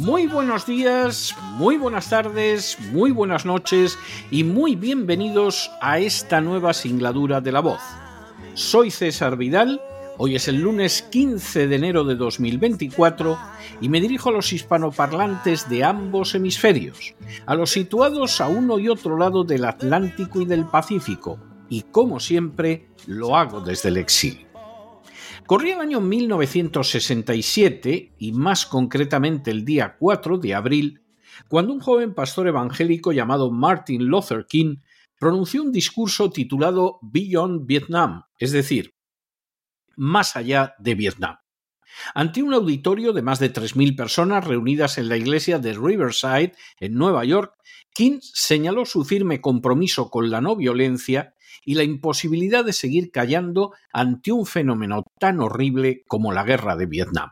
Muy buenos días, muy buenas tardes, muy buenas noches y muy bienvenidos a esta nueva singladura de la voz. Soy César Vidal, hoy es el lunes 15 de enero de 2024 y me dirijo a los hispanoparlantes de ambos hemisferios, a los situados a uno y otro lado del Atlántico y del Pacífico, y como siempre lo hago desde el exilio. Corría el año 1967 y más concretamente el día 4 de abril, cuando un joven pastor evangélico llamado Martin Luther King pronunció un discurso titulado Beyond Vietnam, es decir, más allá de Vietnam. Ante un auditorio de más de 3.000 personas reunidas en la iglesia de Riverside, en Nueva York, King señaló su firme compromiso con la no violencia y la imposibilidad de seguir callando ante un fenómeno tan horrible como la guerra de Vietnam.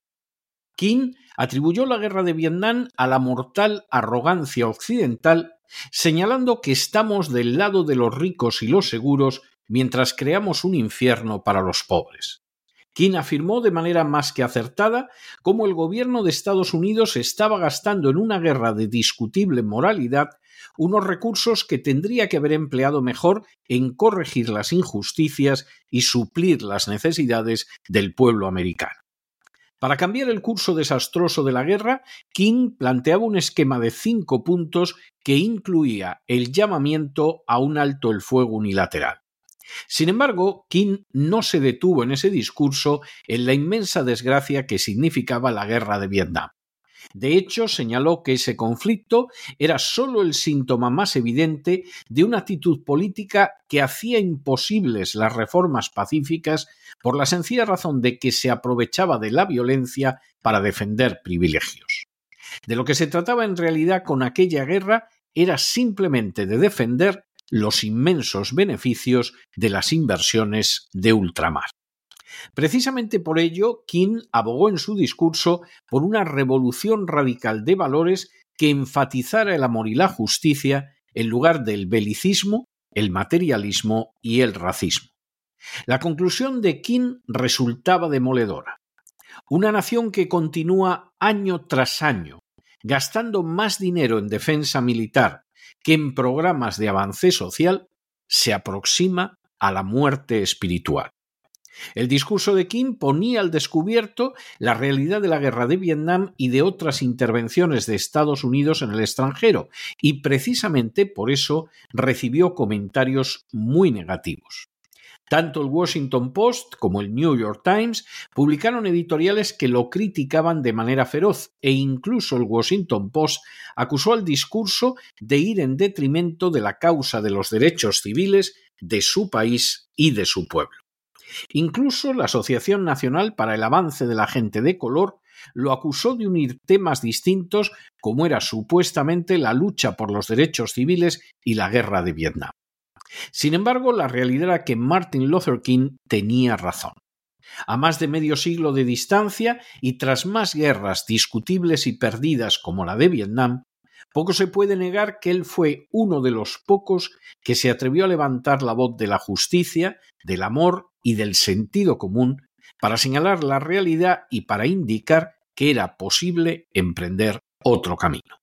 King atribuyó la guerra de Vietnam a la mortal arrogancia occidental, señalando que estamos del lado de los ricos y los seguros mientras creamos un infierno para los pobres. King afirmó de manera más que acertada cómo el gobierno de Estados Unidos estaba gastando en una guerra de discutible moralidad unos recursos que tendría que haber empleado mejor en corregir las injusticias y suplir las necesidades del pueblo americano. Para cambiar el curso desastroso de la guerra, King planteaba un esquema de cinco puntos que incluía el llamamiento a un alto el fuego unilateral. Sin embargo, King no se detuvo en ese discurso en la inmensa desgracia que significaba la guerra de Vietnam. De hecho, señaló que ese conflicto era sólo el síntoma más evidente de una actitud política que hacía imposibles las reformas pacíficas por la sencilla razón de que se aprovechaba de la violencia para defender privilegios. De lo que se trataba en realidad con aquella guerra era simplemente de defender los inmensos beneficios de las inversiones de ultramar. Precisamente por ello, King abogó en su discurso por una revolución radical de valores que enfatizara el amor y la justicia en lugar del belicismo, el materialismo y el racismo. La conclusión de King resultaba demoledora. Una nación que continúa año tras año gastando más dinero en defensa militar que en programas de avance social se aproxima a la muerte espiritual. El discurso de King ponía al descubierto la realidad de la guerra de Vietnam y de otras intervenciones de Estados Unidos en el extranjero, y precisamente por eso recibió comentarios muy negativos. Tanto el Washington Post como el New York Times publicaron editoriales que lo criticaban de manera feroz e incluso el Washington Post acusó al discurso de ir en detrimento de la causa de los derechos civiles de su país y de su pueblo. Incluso la Asociación Nacional para el Avance de la Gente de Color lo acusó de unir temas distintos como era supuestamente la lucha por los derechos civiles y la guerra de Vietnam. Sin embargo, la realidad era que Martin Luther King tenía razón. A más de medio siglo de distancia y tras más guerras discutibles y perdidas como la de Vietnam, poco se puede negar que él fue uno de los pocos que se atrevió a levantar la voz de la justicia, del amor y del sentido común para señalar la realidad y para indicar que era posible emprender otro camino.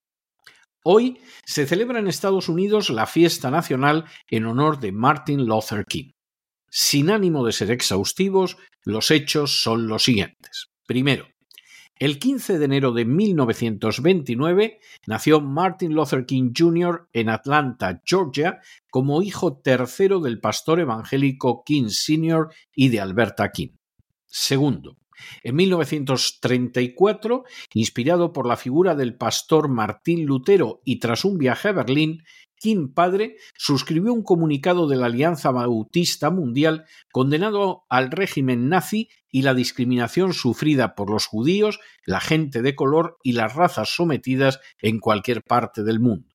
Hoy se celebra en Estados Unidos la fiesta nacional en honor de Martin Luther King. Sin ánimo de ser exhaustivos, los hechos son los siguientes. Primero, el 15 de enero de 1929 nació Martin Luther King Jr. en Atlanta, Georgia, como hijo tercero del pastor evangélico King Sr. y de Alberta King. Segundo, en 1934, inspirado por la figura del pastor Martín Lutero y tras un viaje a Berlín, King padre suscribió un comunicado de la Alianza Bautista Mundial condenado al régimen nazi y la discriminación sufrida por los judíos, la gente de color y las razas sometidas en cualquier parte del mundo.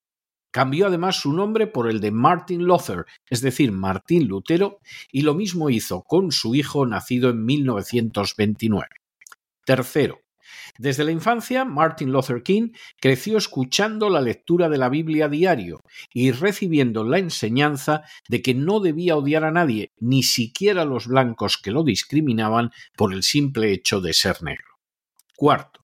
Cambió además su nombre por el de Martin Luther, es decir, Martín Lutero, y lo mismo hizo con su hijo nacido en 1929. Tercero, desde la infancia, Martin Luther King creció escuchando la lectura de la Biblia a diario y recibiendo la enseñanza de que no debía odiar a nadie, ni siquiera a los blancos que lo discriminaban por el simple hecho de ser negro. Cuarto,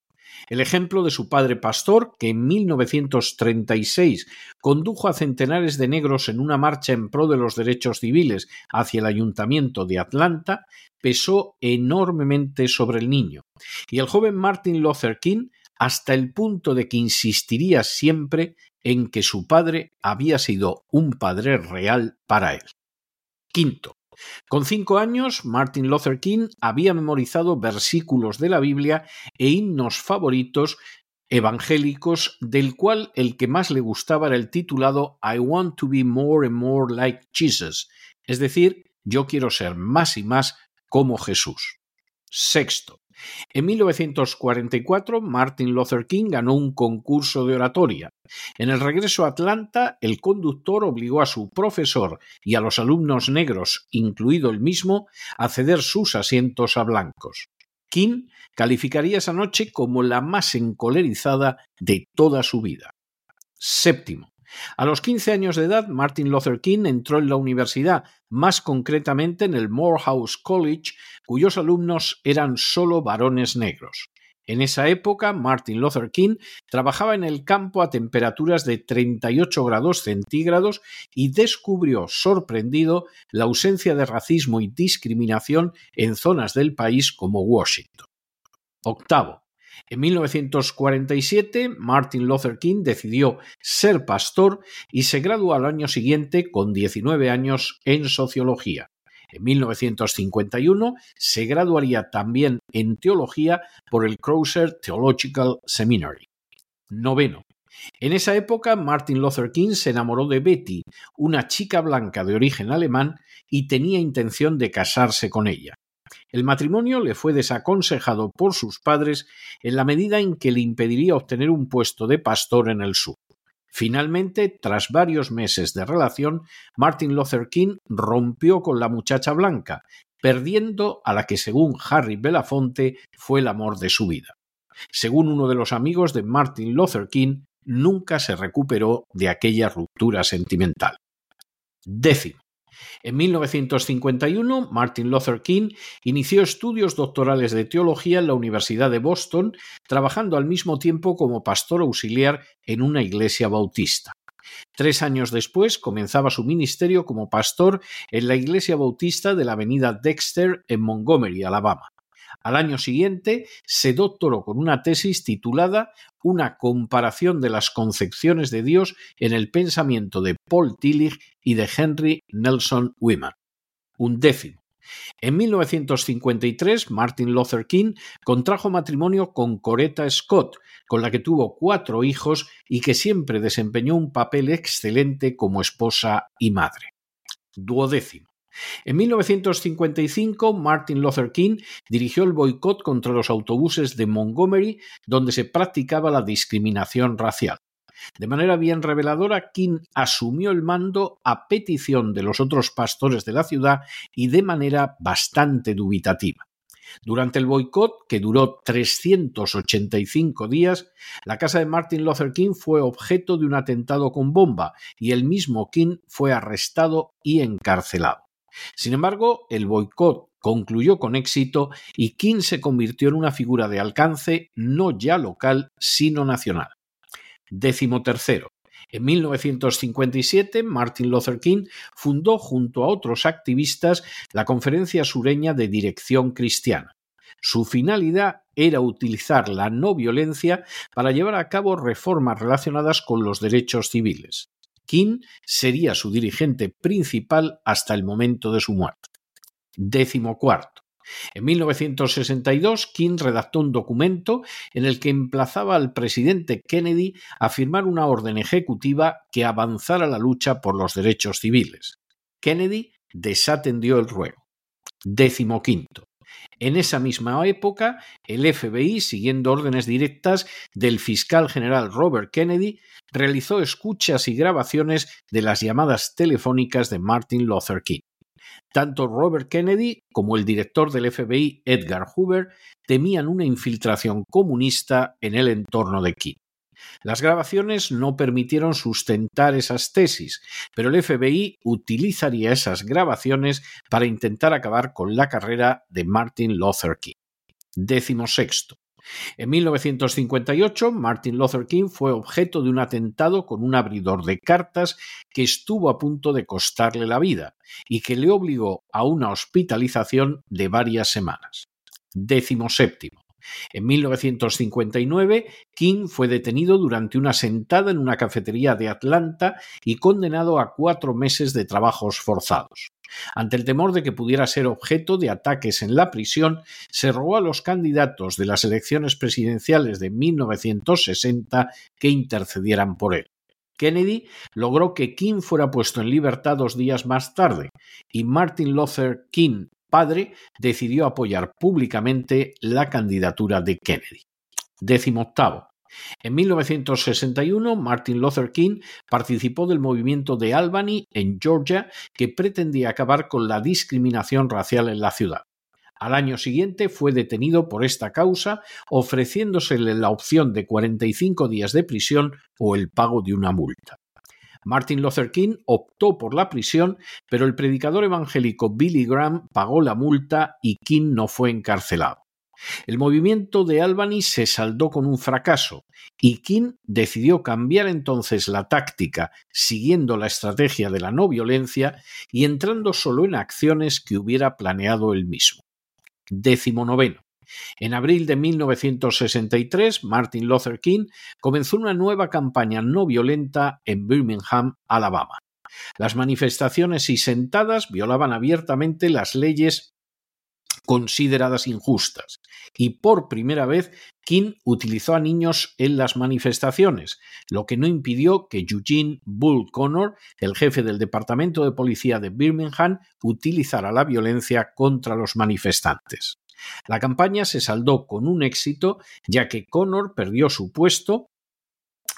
el ejemplo de su padre pastor, que en 1936 condujo a centenares de negros en una marcha en pro de los derechos civiles hacia el ayuntamiento de Atlanta, pesó enormemente sobre el niño, y el joven Martin Luther King hasta el punto de que insistiría siempre en que su padre había sido un padre real para él. Quinto, con cinco años, Martin Luther King había memorizado versículos de la Biblia e himnos favoritos evangélicos, del cual el que más le gustaba era el titulado I want to be more and more like Jesus, es decir, yo quiero ser más y más como Jesús. Sexto. En 1944, Martin Luther King ganó un concurso de oratoria. En el regreso a Atlanta, el conductor obligó a su profesor y a los alumnos negros, incluido el mismo, a ceder sus asientos a blancos. King calificaría esa noche como la más encolerizada de toda su vida. Séptimo. A los 15 años de edad, Martin Luther King entró en la universidad, más concretamente en el Morehouse College, cuyos alumnos eran solo varones negros. En esa época, Martin Luther King trabajaba en el campo a temperaturas de 38 grados centígrados y descubrió, sorprendido, la ausencia de racismo y discriminación en zonas del país como Washington. Octavo. En 1947, Martin Luther King decidió ser pastor y se graduó al año siguiente con 19 años en sociología. En 1951 se graduaría también en teología por el Crozer Theological Seminary. Noveno. En esa época, Martin Luther King se enamoró de Betty, una chica blanca de origen alemán, y tenía intención de casarse con ella. El matrimonio le fue desaconsejado por sus padres en la medida en que le impediría obtener un puesto de pastor en el sur. Finalmente, tras varios meses de relación, Martin Luther King rompió con la muchacha blanca, perdiendo a la que, según Harry Belafonte, fue el amor de su vida. Según uno de los amigos de Martin Luther King, nunca se recuperó de aquella ruptura sentimental. Décimo. En 1951, Martin Luther King inició estudios doctorales de teología en la Universidad de Boston, trabajando al mismo tiempo como pastor auxiliar en una iglesia bautista. Tres años después comenzaba su ministerio como pastor en la iglesia bautista de la avenida Dexter en Montgomery, Alabama. Al año siguiente se doctoró con una tesis titulada Una comparación de las concepciones de Dios en el pensamiento de Paul Tillich y de Henry Nelson Wiman. Un décimo. En 1953, Martin Luther King contrajo matrimonio con Coretta Scott, con la que tuvo cuatro hijos y que siempre desempeñó un papel excelente como esposa y madre. Duodécimo. En 1955, Martin Luther King dirigió el boicot contra los autobuses de Montgomery, donde se practicaba la discriminación racial. De manera bien reveladora, King asumió el mando a petición de los otros pastores de la ciudad y de manera bastante dubitativa. Durante el boicot, que duró 385 días, la casa de Martin Luther King fue objeto de un atentado con bomba y el mismo King fue arrestado y encarcelado. Sin embargo, el boicot concluyó con éxito y King se convirtió en una figura de alcance no ya local, sino nacional. Décimo tercero. En 1957, Martin Luther King fundó junto a otros activistas la Conferencia Sureña de Dirección Cristiana. Su finalidad era utilizar la no violencia para llevar a cabo reformas relacionadas con los derechos civiles. King sería su dirigente principal hasta el momento de su muerte. Décimo cuarto. En 1962, King redactó un documento en el que emplazaba al presidente Kennedy a firmar una orden ejecutiva que avanzara la lucha por los derechos civiles. Kennedy desatendió el ruego. Décimo quinto. En esa misma época, el FBI, siguiendo órdenes directas del fiscal general Robert Kennedy, realizó escuchas y grabaciones de las llamadas telefónicas de Martin Luther King. Tanto Robert Kennedy como el director del FBI, Edgar Hoover, temían una infiltración comunista en el entorno de King. Las grabaciones no permitieron sustentar esas tesis, pero el FBI utilizaría esas grabaciones para intentar acabar con la carrera de Martin Luther King. Décimo sexto. En 1958, Martin Luther King fue objeto de un atentado con un abridor de cartas que estuvo a punto de costarle la vida y que le obligó a una hospitalización de varias semanas. Décimo séptimo. En 1959, King fue detenido durante una sentada en una cafetería de Atlanta y condenado a cuatro meses de trabajos forzados. Ante el temor de que pudiera ser objeto de ataques en la prisión, se rogó a los candidatos de las elecciones presidenciales de 1960 que intercedieran por él. Kennedy logró que King fuera puesto en libertad dos días más tarde y Martin Luther King padre decidió apoyar públicamente la candidatura de Kennedy. Décimo octavo. En 1961, Martin Luther King participó del movimiento de Albany en Georgia que pretendía acabar con la discriminación racial en la ciudad. Al año siguiente fue detenido por esta causa, ofreciéndosele la opción de 45 días de prisión o el pago de una multa. Martin Luther King optó por la prisión, pero el predicador evangélico Billy Graham pagó la multa y King no fue encarcelado. El movimiento de Albany se saldó con un fracaso y King decidió cambiar entonces la táctica siguiendo la estrategia de la no violencia y entrando solo en acciones que hubiera planeado él mismo. Décimo noveno. En abril de 1963, Martin Luther King comenzó una nueva campaña no violenta en Birmingham, Alabama. Las manifestaciones y sentadas violaban abiertamente las leyes consideradas injustas. Y por primera vez, King utilizó a niños en las manifestaciones, lo que no impidió que Eugene Bull Connor, el jefe del Departamento de Policía de Birmingham, utilizara la violencia contra los manifestantes. La campaña se saldó con un éxito, ya que Connor perdió su puesto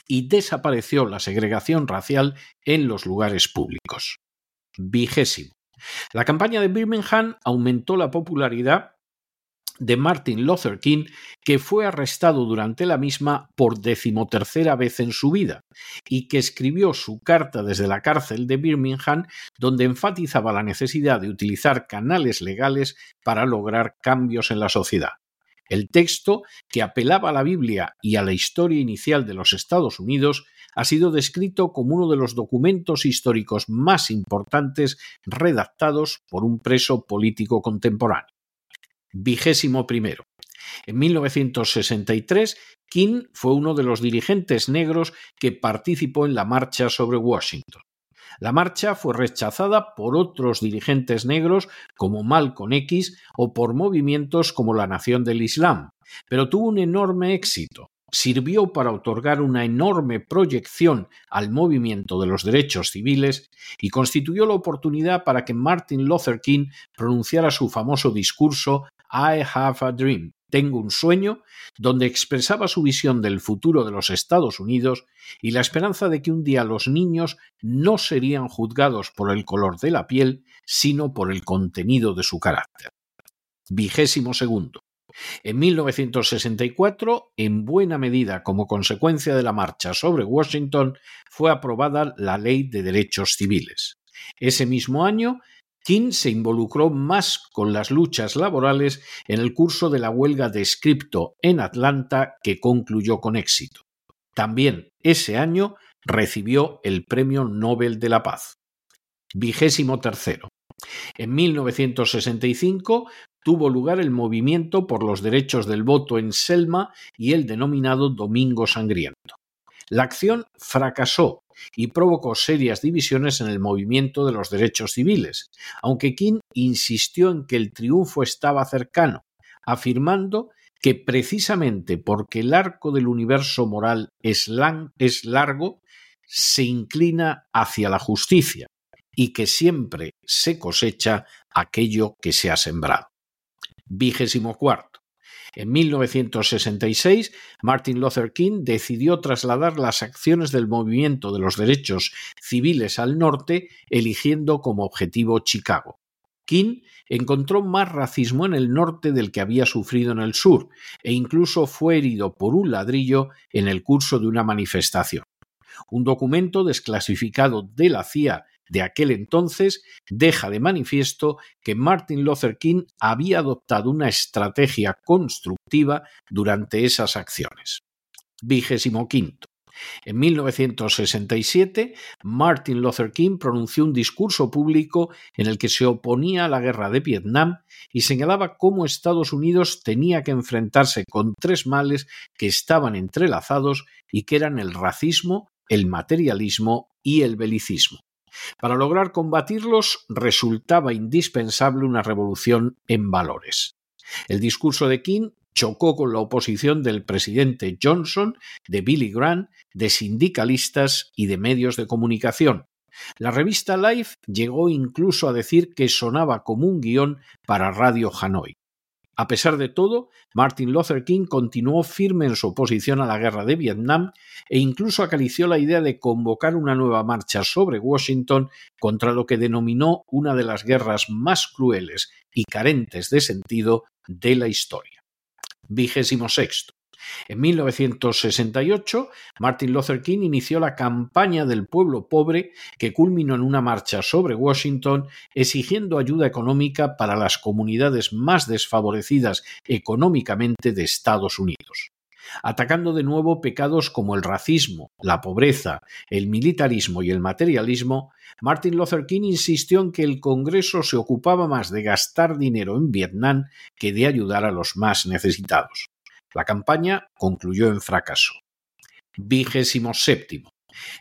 y desapareció la segregación racial en los lugares públicos. Vigésimo. La campaña de Birmingham aumentó la popularidad de Martin Luther King, que fue arrestado durante la misma por decimotercera vez en su vida, y que escribió su carta desde la cárcel de Birmingham, donde enfatizaba la necesidad de utilizar canales legales para lograr cambios en la sociedad. El texto, que apelaba a la Biblia y a la historia inicial de los Estados Unidos, ha sido descrito como uno de los documentos históricos más importantes redactados por un preso político contemporáneo. Vigésimo primero. En 1963, King fue uno de los dirigentes negros que participó en la marcha sobre Washington. La marcha fue rechazada por otros dirigentes negros como Malcolm X o por movimientos como la Nación del Islam, pero tuvo un enorme éxito. Sirvió para otorgar una enorme proyección al movimiento de los derechos civiles y constituyó la oportunidad para que Martin Luther King pronunciara su famoso discurso I Have a Dream, tengo un sueño, donde expresaba su visión del futuro de los Estados Unidos y la esperanza de que un día los niños no serían juzgados por el color de la piel, sino por el contenido de su carácter. Vigésimo segundo. En 1964, en buena medida como consecuencia de la marcha sobre Washington, fue aprobada la Ley de Derechos Civiles. Ese mismo año King se involucró más con las luchas laborales en el curso de la huelga de Scripto en Atlanta que concluyó con éxito. También ese año recibió el Premio Nobel de la Paz. Vigésimo tercero. En 1965 tuvo lugar el movimiento por los derechos del voto en Selma y el denominado Domingo Sangriento. La acción fracasó y provocó serias divisiones en el movimiento de los derechos civiles, aunque King insistió en que el triunfo estaba cercano, afirmando que precisamente porque el arco del universo moral es, es largo, se inclina hacia la justicia y que siempre se cosecha aquello que se ha sembrado. Vigésimo cuarto. En 1966, Martin Luther King decidió trasladar las acciones del movimiento de los derechos civiles al norte, eligiendo como objetivo Chicago. King encontró más racismo en el norte del que había sufrido en el sur, e incluso fue herido por un ladrillo en el curso de una manifestación. Un documento desclasificado de la CIA de aquel entonces deja de manifiesto que Martin Luther King había adoptado una estrategia constructiva durante esas acciones. Vigésimo quinto. En 1967, Martin Luther King pronunció un discurso público en el que se oponía a la guerra de Vietnam y señalaba cómo Estados Unidos tenía que enfrentarse con tres males que estaban entrelazados y que eran el racismo, el materialismo y el belicismo. Para lograr combatirlos resultaba indispensable una revolución en valores. El discurso de King chocó con la oposición del presidente Johnson, de Billy Graham, de sindicalistas y de medios de comunicación. La revista Life llegó incluso a decir que sonaba como un guion para Radio Hanoi. A pesar de todo, Martin Luther King continuó firme en su oposición a la guerra de Vietnam e incluso acarició la idea de convocar una nueva marcha sobre Washington contra lo que denominó una de las guerras más crueles y carentes de sentido de la historia. Vigésimo. En 1968, Martin Luther King inició la campaña del pueblo pobre que culminó en una marcha sobre Washington exigiendo ayuda económica para las comunidades más desfavorecidas económicamente de Estados Unidos atacando de nuevo pecados como el racismo, la pobreza, el militarismo y el materialismo, Martin Luther King insistió en que el Congreso se ocupaba más de gastar dinero en Vietnam que de ayudar a los más necesitados. La campaña concluyó en fracaso. Vigésimo séptimo.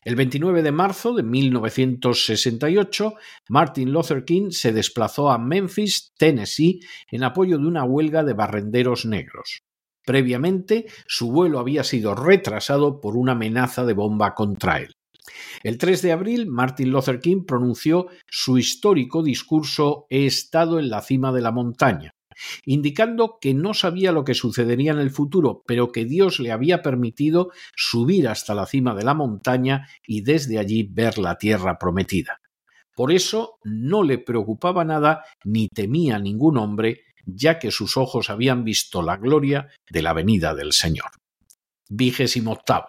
El 29 de marzo de 1968, Martin Luther King se desplazó a Memphis, Tennessee, en apoyo de una huelga de barrenderos negros. Previamente, su vuelo había sido retrasado por una amenaza de bomba contra él. El 3 de abril, Martin Luther King pronunció su histórico discurso He estado en la cima de la montaña, indicando que no sabía lo que sucedería en el futuro, pero que Dios le había permitido subir hasta la cima de la montaña y desde allí ver la tierra prometida. Por eso no le preocupaba nada ni temía ningún hombre, ya que sus ojos habían visto la gloria de la venida del Señor. Vigésimo octavo.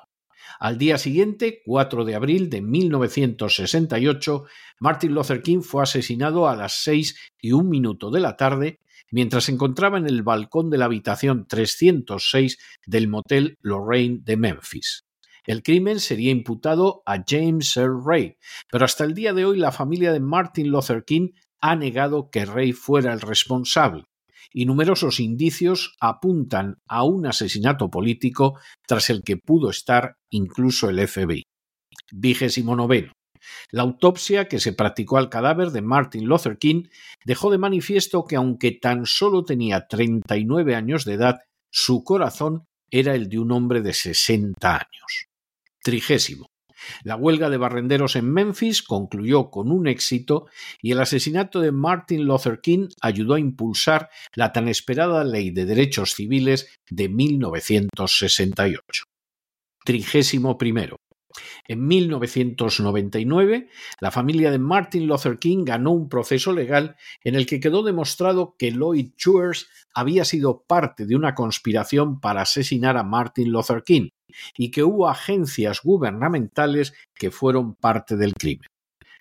Al día siguiente, 4 de abril de 1968, Martin Luther King fue asesinado a las seis y un minuto de la tarde mientras se encontraba en el balcón de la habitación 306 del motel Lorraine de Memphis. El crimen sería imputado a James Earl Ray, pero hasta el día de hoy la familia de Martin Luther King ha negado que Ray fuera el responsable y numerosos indicios apuntan a un asesinato político tras el que pudo estar incluso el FBI. Vigésimo. La autopsia que se practicó al cadáver de Martin Luther King dejó de manifiesto que aunque tan solo tenía 39 años de edad, su corazón era el de un hombre de 60 años. Trigésimo. La huelga de barrenderos en Memphis concluyó con un éxito y el asesinato de Martin Luther King ayudó a impulsar la tan esperada Ley de Derechos Civiles de 1968. Trigésimo primero. En 1999, la familia de Martin Luther King ganó un proceso legal en el que quedó demostrado que Lloyd George había sido parte de una conspiración para asesinar a Martin Luther King y que hubo agencias gubernamentales que fueron parte del crimen.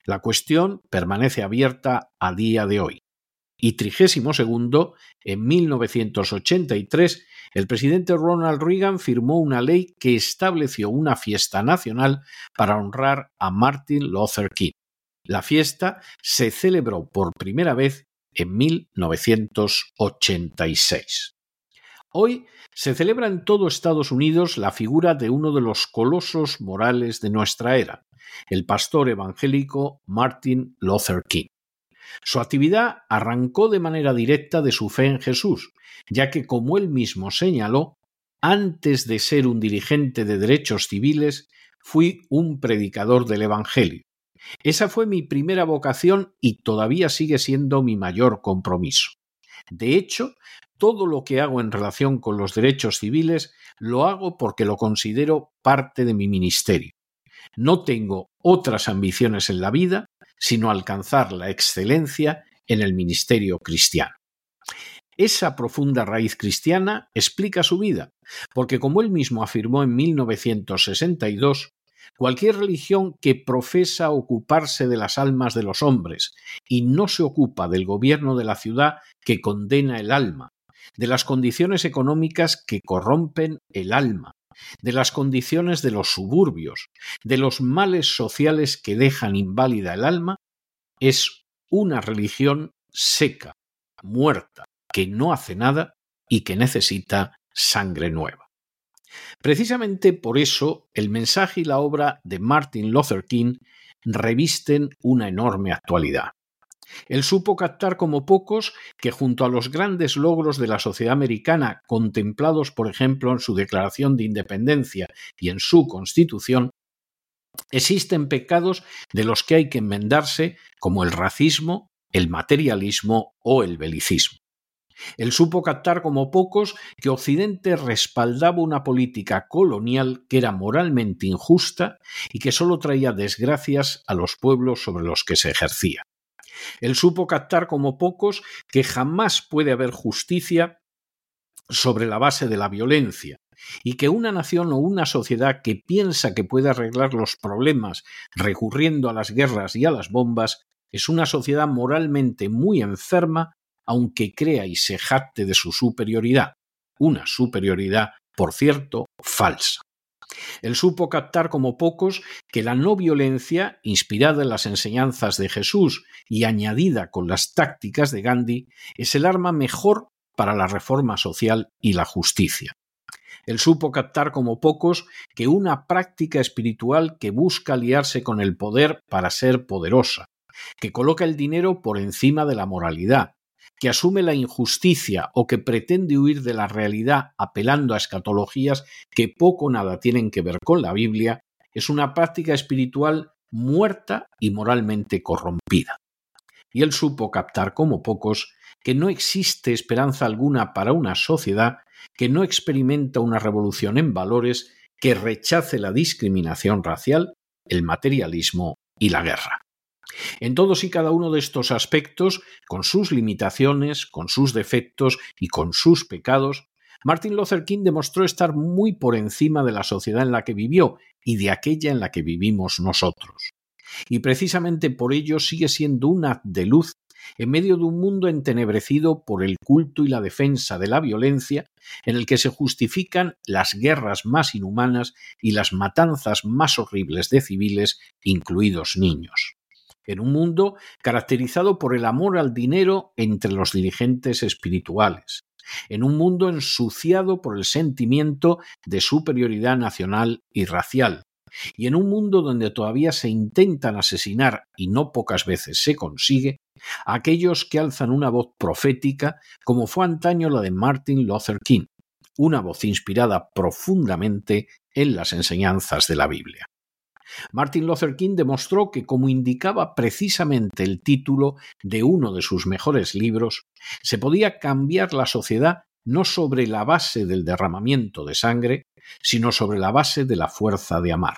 La cuestión permanece abierta a día de hoy. Y trigésimo segundo, en 1983, el presidente Ronald Reagan firmó una ley que estableció una fiesta nacional para honrar a Martin Luther King. La fiesta se celebró por primera vez en 1986. Hoy se celebra en todo Estados Unidos la figura de uno de los colosos morales de nuestra era, el pastor evangélico Martin Luther King. Su actividad arrancó de manera directa de su fe en Jesús, ya que, como él mismo señaló, antes de ser un dirigente de derechos civiles, fui un predicador del Evangelio. Esa fue mi primera vocación y todavía sigue siendo mi mayor compromiso. De hecho, todo lo que hago en relación con los derechos civiles lo hago porque lo considero parte de mi ministerio. No tengo otras ambiciones en la vida sino alcanzar la excelencia en el ministerio cristiano. Esa profunda raíz cristiana explica su vida, porque como él mismo afirmó en 1962, cualquier religión que profesa ocuparse de las almas de los hombres y no se ocupa del gobierno de la ciudad que condena el alma, de las condiciones económicas que corrompen el alma, de las condiciones de los suburbios, de los males sociales que dejan inválida el alma, es una religión seca, muerta, que no hace nada y que necesita sangre nueva. Precisamente por eso el mensaje y la obra de Martin Luther King revisten una enorme actualidad. Él supo captar como pocos que junto a los grandes logros de la sociedad americana contemplados, por ejemplo, en su Declaración de Independencia y en su Constitución, existen pecados de los que hay que enmendarse como el racismo, el materialismo o el belicismo. Él supo captar como pocos que Occidente respaldaba una política colonial que era moralmente injusta y que sólo traía desgracias a los pueblos sobre los que se ejercía. Él supo captar como pocos que jamás puede haber justicia sobre la base de la violencia, y que una nación o una sociedad que piensa que puede arreglar los problemas recurriendo a las guerras y a las bombas es una sociedad moralmente muy enferma, aunque crea y se jacte de su superioridad, una superioridad, por cierto, falsa. Él supo captar como pocos que la no violencia, inspirada en las enseñanzas de Jesús y añadida con las tácticas de Gandhi, es el arma mejor para la reforma social y la justicia. Él supo captar como pocos que una práctica espiritual que busca aliarse con el poder para ser poderosa, que coloca el dinero por encima de la moralidad, que asume la injusticia o que pretende huir de la realidad apelando a escatologías que poco o nada tienen que ver con la Biblia, es una práctica espiritual muerta y moralmente corrompida. Y él supo captar como pocos que no existe esperanza alguna para una sociedad que no experimenta una revolución en valores que rechace la discriminación racial, el materialismo y la guerra. En todos y cada uno de estos aspectos, con sus limitaciones, con sus defectos y con sus pecados, Martin Luther King demostró estar muy por encima de la sociedad en la que vivió y de aquella en la que vivimos nosotros. Y precisamente por ello sigue siendo un haz de luz en medio de un mundo entenebrecido por el culto y la defensa de la violencia, en el que se justifican las guerras más inhumanas y las matanzas más horribles de civiles, incluidos niños. En un mundo caracterizado por el amor al dinero entre los dirigentes espirituales, en un mundo ensuciado por el sentimiento de superioridad nacional y racial, y en un mundo donde todavía se intentan asesinar y no pocas veces se consigue, aquellos que alzan una voz profética como fue antaño la de Martin Luther King, una voz inspirada profundamente en las enseñanzas de la Biblia. Martin Luther King demostró que, como indicaba precisamente el título de uno de sus mejores libros, se podía cambiar la sociedad no sobre la base del derramamiento de sangre, sino sobre la base de la fuerza de amar.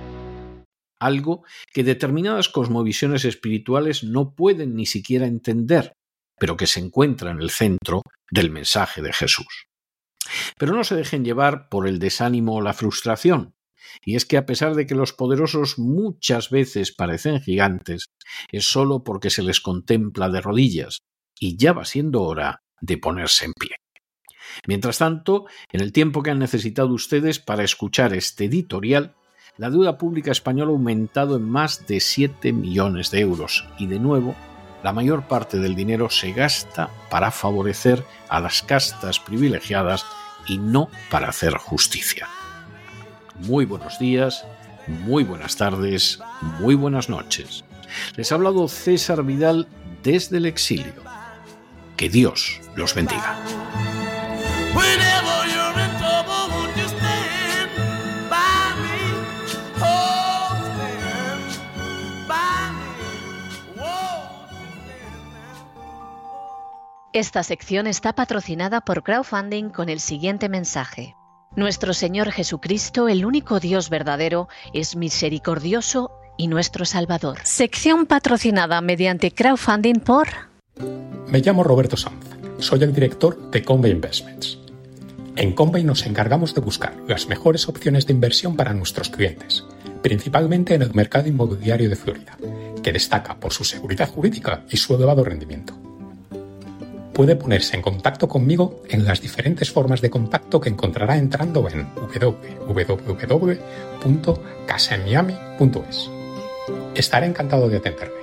Algo que determinadas cosmovisiones espirituales no pueden ni siquiera entender, pero que se encuentra en el centro del mensaje de Jesús. Pero no se dejen llevar por el desánimo o la frustración, y es que a pesar de que los poderosos muchas veces parecen gigantes, es solo porque se les contempla de rodillas, y ya va siendo hora de ponerse en pie. Mientras tanto, en el tiempo que han necesitado ustedes para escuchar este editorial, la deuda pública española ha aumentado en más de 7 millones de euros y de nuevo la mayor parte del dinero se gasta para favorecer a las castas privilegiadas y no para hacer justicia. Muy buenos días, muy buenas tardes, muy buenas noches. Les ha hablado César Vidal desde el exilio. Que Dios los bendiga. Esta sección está patrocinada por crowdfunding con el siguiente mensaje. Nuestro Señor Jesucristo, el único Dios verdadero, es misericordioso y nuestro Salvador. Sección patrocinada mediante crowdfunding por... Me llamo Roberto Sanz, soy el director de Convey Investments. En Convey nos encargamos de buscar las mejores opciones de inversión para nuestros clientes, principalmente en el mercado inmobiliario de Florida, que destaca por su seguridad jurídica y su elevado rendimiento puede ponerse en contacto conmigo en las diferentes formas de contacto que encontrará entrando en www.casamiami.es. Estaré encantado de atenderme.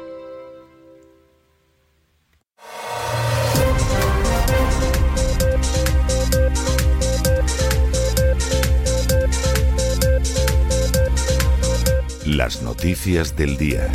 Las noticias del día.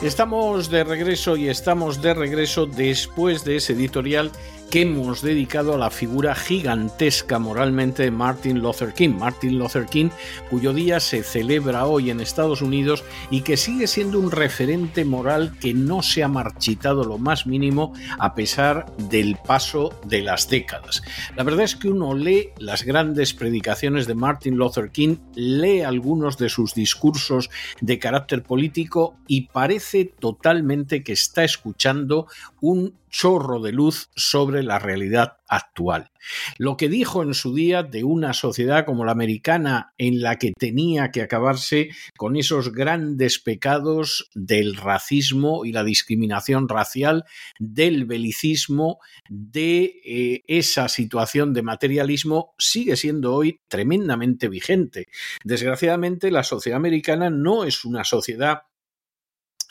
Estamos de regreso y estamos de regreso después de ese editorial que hemos dedicado a la figura gigantesca moralmente de Martin Luther King. Martin Luther King, cuyo día se celebra hoy en Estados Unidos y que sigue siendo un referente moral que no se ha marchitado lo más mínimo a pesar del paso de las décadas. La verdad es que uno lee las grandes predicaciones de Martin Luther King, lee algunos de sus discursos de carácter político y parece totalmente que está escuchando un chorro de luz sobre la realidad actual. Lo que dijo en su día de una sociedad como la americana en la que tenía que acabarse con esos grandes pecados del racismo y la discriminación racial, del belicismo, de eh, esa situación de materialismo, sigue siendo hoy tremendamente vigente. Desgraciadamente, la sociedad americana no es una sociedad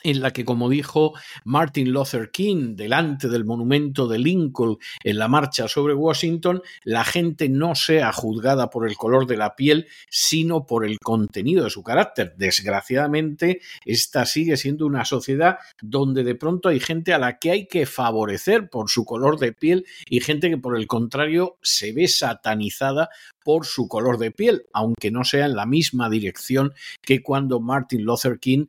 en la que, como dijo Martin Luther King delante del monumento de Lincoln en la marcha sobre Washington, la gente no sea juzgada por el color de la piel, sino por el contenido de su carácter. Desgraciadamente, esta sigue siendo una sociedad donde de pronto hay gente a la que hay que favorecer por su color de piel y gente que por el contrario se ve satanizada por su color de piel, aunque no sea en la misma dirección que cuando Martin Luther King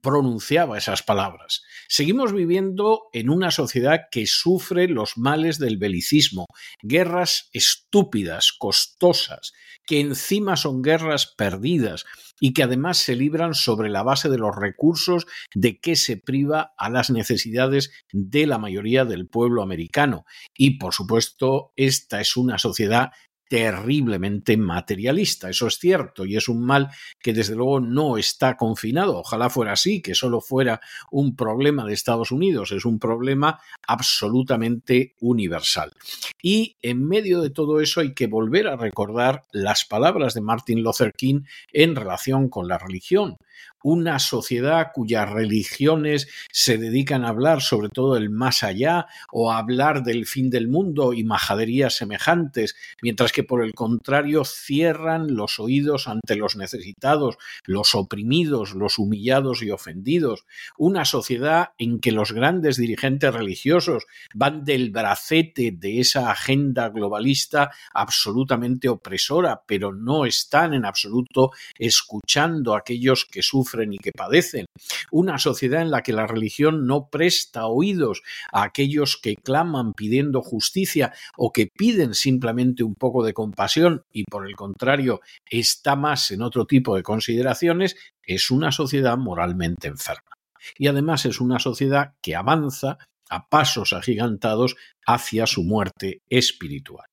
pronunciaba esas palabras. Seguimos viviendo en una sociedad que sufre los males del belicismo, guerras estúpidas, costosas, que encima son guerras perdidas y que además se libran sobre la base de los recursos de que se priva a las necesidades de la mayoría del pueblo americano. Y por supuesto, esta es una sociedad terriblemente materialista. Eso es cierto y es un mal que desde luego no está confinado. Ojalá fuera así, que solo fuera un problema de Estados Unidos. Es un problema absolutamente universal. Y en medio de todo eso hay que volver a recordar las palabras de Martin Luther King en relación con la religión una sociedad cuyas religiones se dedican a hablar sobre todo el más allá o a hablar del fin del mundo y majaderías semejantes, mientras que por el contrario cierran los oídos ante los necesitados, los oprimidos, los humillados y ofendidos, una sociedad en que los grandes dirigentes religiosos van del bracete de esa agenda globalista absolutamente opresora, pero no están en absoluto escuchando a aquellos que sufren y que padecen. Una sociedad en la que la religión no presta oídos a aquellos que claman pidiendo justicia o que piden simplemente un poco de compasión y por el contrario está más en otro tipo de consideraciones, es una sociedad moralmente enferma. Y además es una sociedad que avanza a pasos agigantados hacia su muerte espiritual.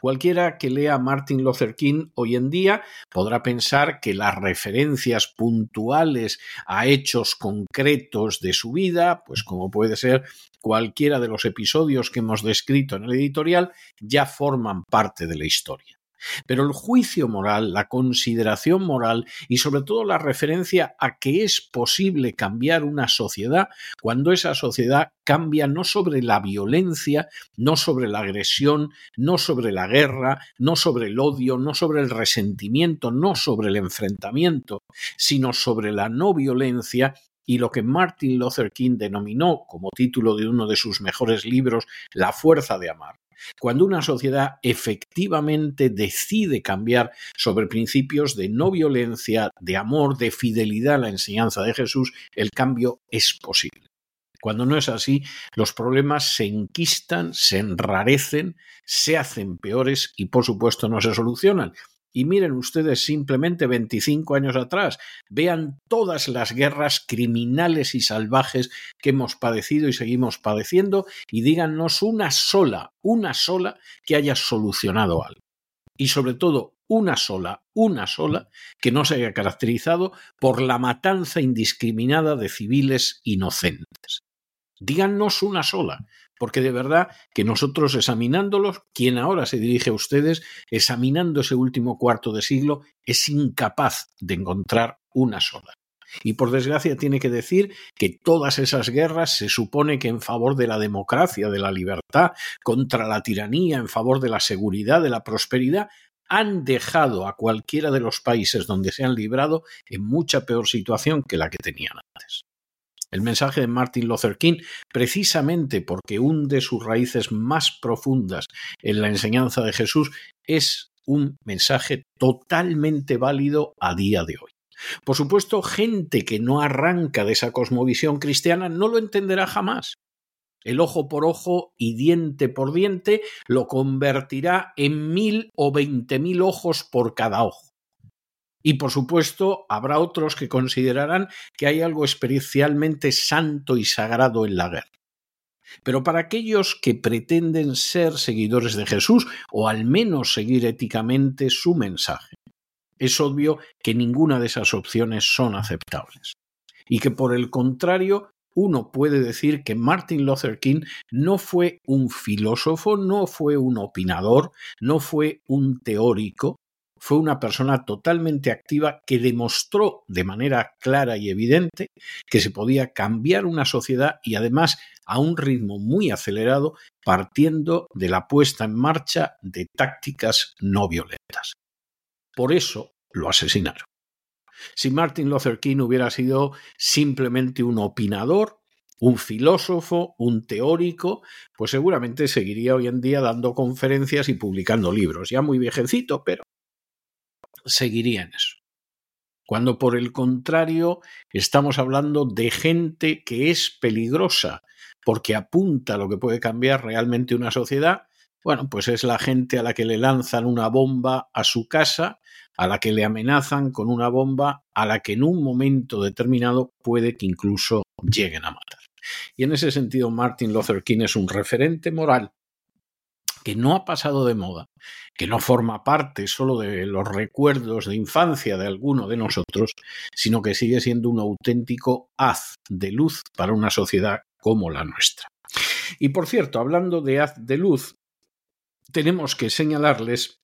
Cualquiera que lea Martin Luther King hoy en día podrá pensar que las referencias puntuales a hechos concretos de su vida, pues como puede ser cualquiera de los episodios que hemos descrito en el editorial, ya forman parte de la historia. Pero el juicio moral, la consideración moral y sobre todo la referencia a que es posible cambiar una sociedad cuando esa sociedad cambia no sobre la violencia, no sobre la agresión, no sobre la guerra, no sobre el odio, no sobre el resentimiento, no sobre el enfrentamiento, sino sobre la no violencia y lo que Martin Luther King denominó como título de uno de sus mejores libros, La fuerza de amar. Cuando una sociedad efectivamente decide cambiar sobre principios de no violencia, de amor, de fidelidad a la enseñanza de Jesús, el cambio es posible. Cuando no es así, los problemas se enquistan, se enrarecen, se hacen peores y por supuesto no se solucionan. Y miren ustedes simplemente 25 años atrás, vean todas las guerras criminales y salvajes que hemos padecido y seguimos padeciendo y díganos una sola, una sola que haya solucionado algo. Y sobre todo, una sola, una sola que no se haya caracterizado por la matanza indiscriminada de civiles inocentes. Díganos una sola, porque de verdad que nosotros examinándolos, quien ahora se dirige a ustedes, examinando ese último cuarto de siglo, es incapaz de encontrar una sola. Y por desgracia tiene que decir que todas esas guerras se supone que en favor de la democracia, de la libertad, contra la tiranía, en favor de la seguridad, de la prosperidad, han dejado a cualquiera de los países donde se han librado en mucha peor situación que la que tenían antes. El mensaje de Martin Luther King, precisamente porque hunde sus raíces más profundas en la enseñanza de Jesús, es un mensaje totalmente válido a día de hoy. Por supuesto, gente que no arranca de esa cosmovisión cristiana no lo entenderá jamás. El ojo por ojo y diente por diente lo convertirá en mil o veinte mil ojos por cada ojo. Y por supuesto, habrá otros que considerarán que hay algo especialmente santo y sagrado en la guerra. Pero para aquellos que pretenden ser seguidores de Jesús o al menos seguir éticamente su mensaje, es obvio que ninguna de esas opciones son aceptables. Y que por el contrario, uno puede decir que Martin Luther King no fue un filósofo, no fue un opinador, no fue un teórico, fue una persona totalmente activa que demostró de manera clara y evidente que se podía cambiar una sociedad y además a un ritmo muy acelerado partiendo de la puesta en marcha de tácticas no violentas. Por eso lo asesinaron. Si Martin Luther King hubiera sido simplemente un opinador, un filósofo, un teórico, pues seguramente seguiría hoy en día dando conferencias y publicando libros, ya muy viejecito, pero seguiría en eso. Cuando por el contrario estamos hablando de gente que es peligrosa porque apunta a lo que puede cambiar realmente una sociedad, bueno, pues es la gente a la que le lanzan una bomba a su casa, a la que le amenazan con una bomba, a la que en un momento determinado puede que incluso lleguen a matar. Y en ese sentido, Martin Luther King es un referente moral que no ha pasado de moda, que no forma parte solo de los recuerdos de infancia de alguno de nosotros, sino que sigue siendo un auténtico haz de luz para una sociedad como la nuestra. Y por cierto, hablando de haz de luz, tenemos que señalarles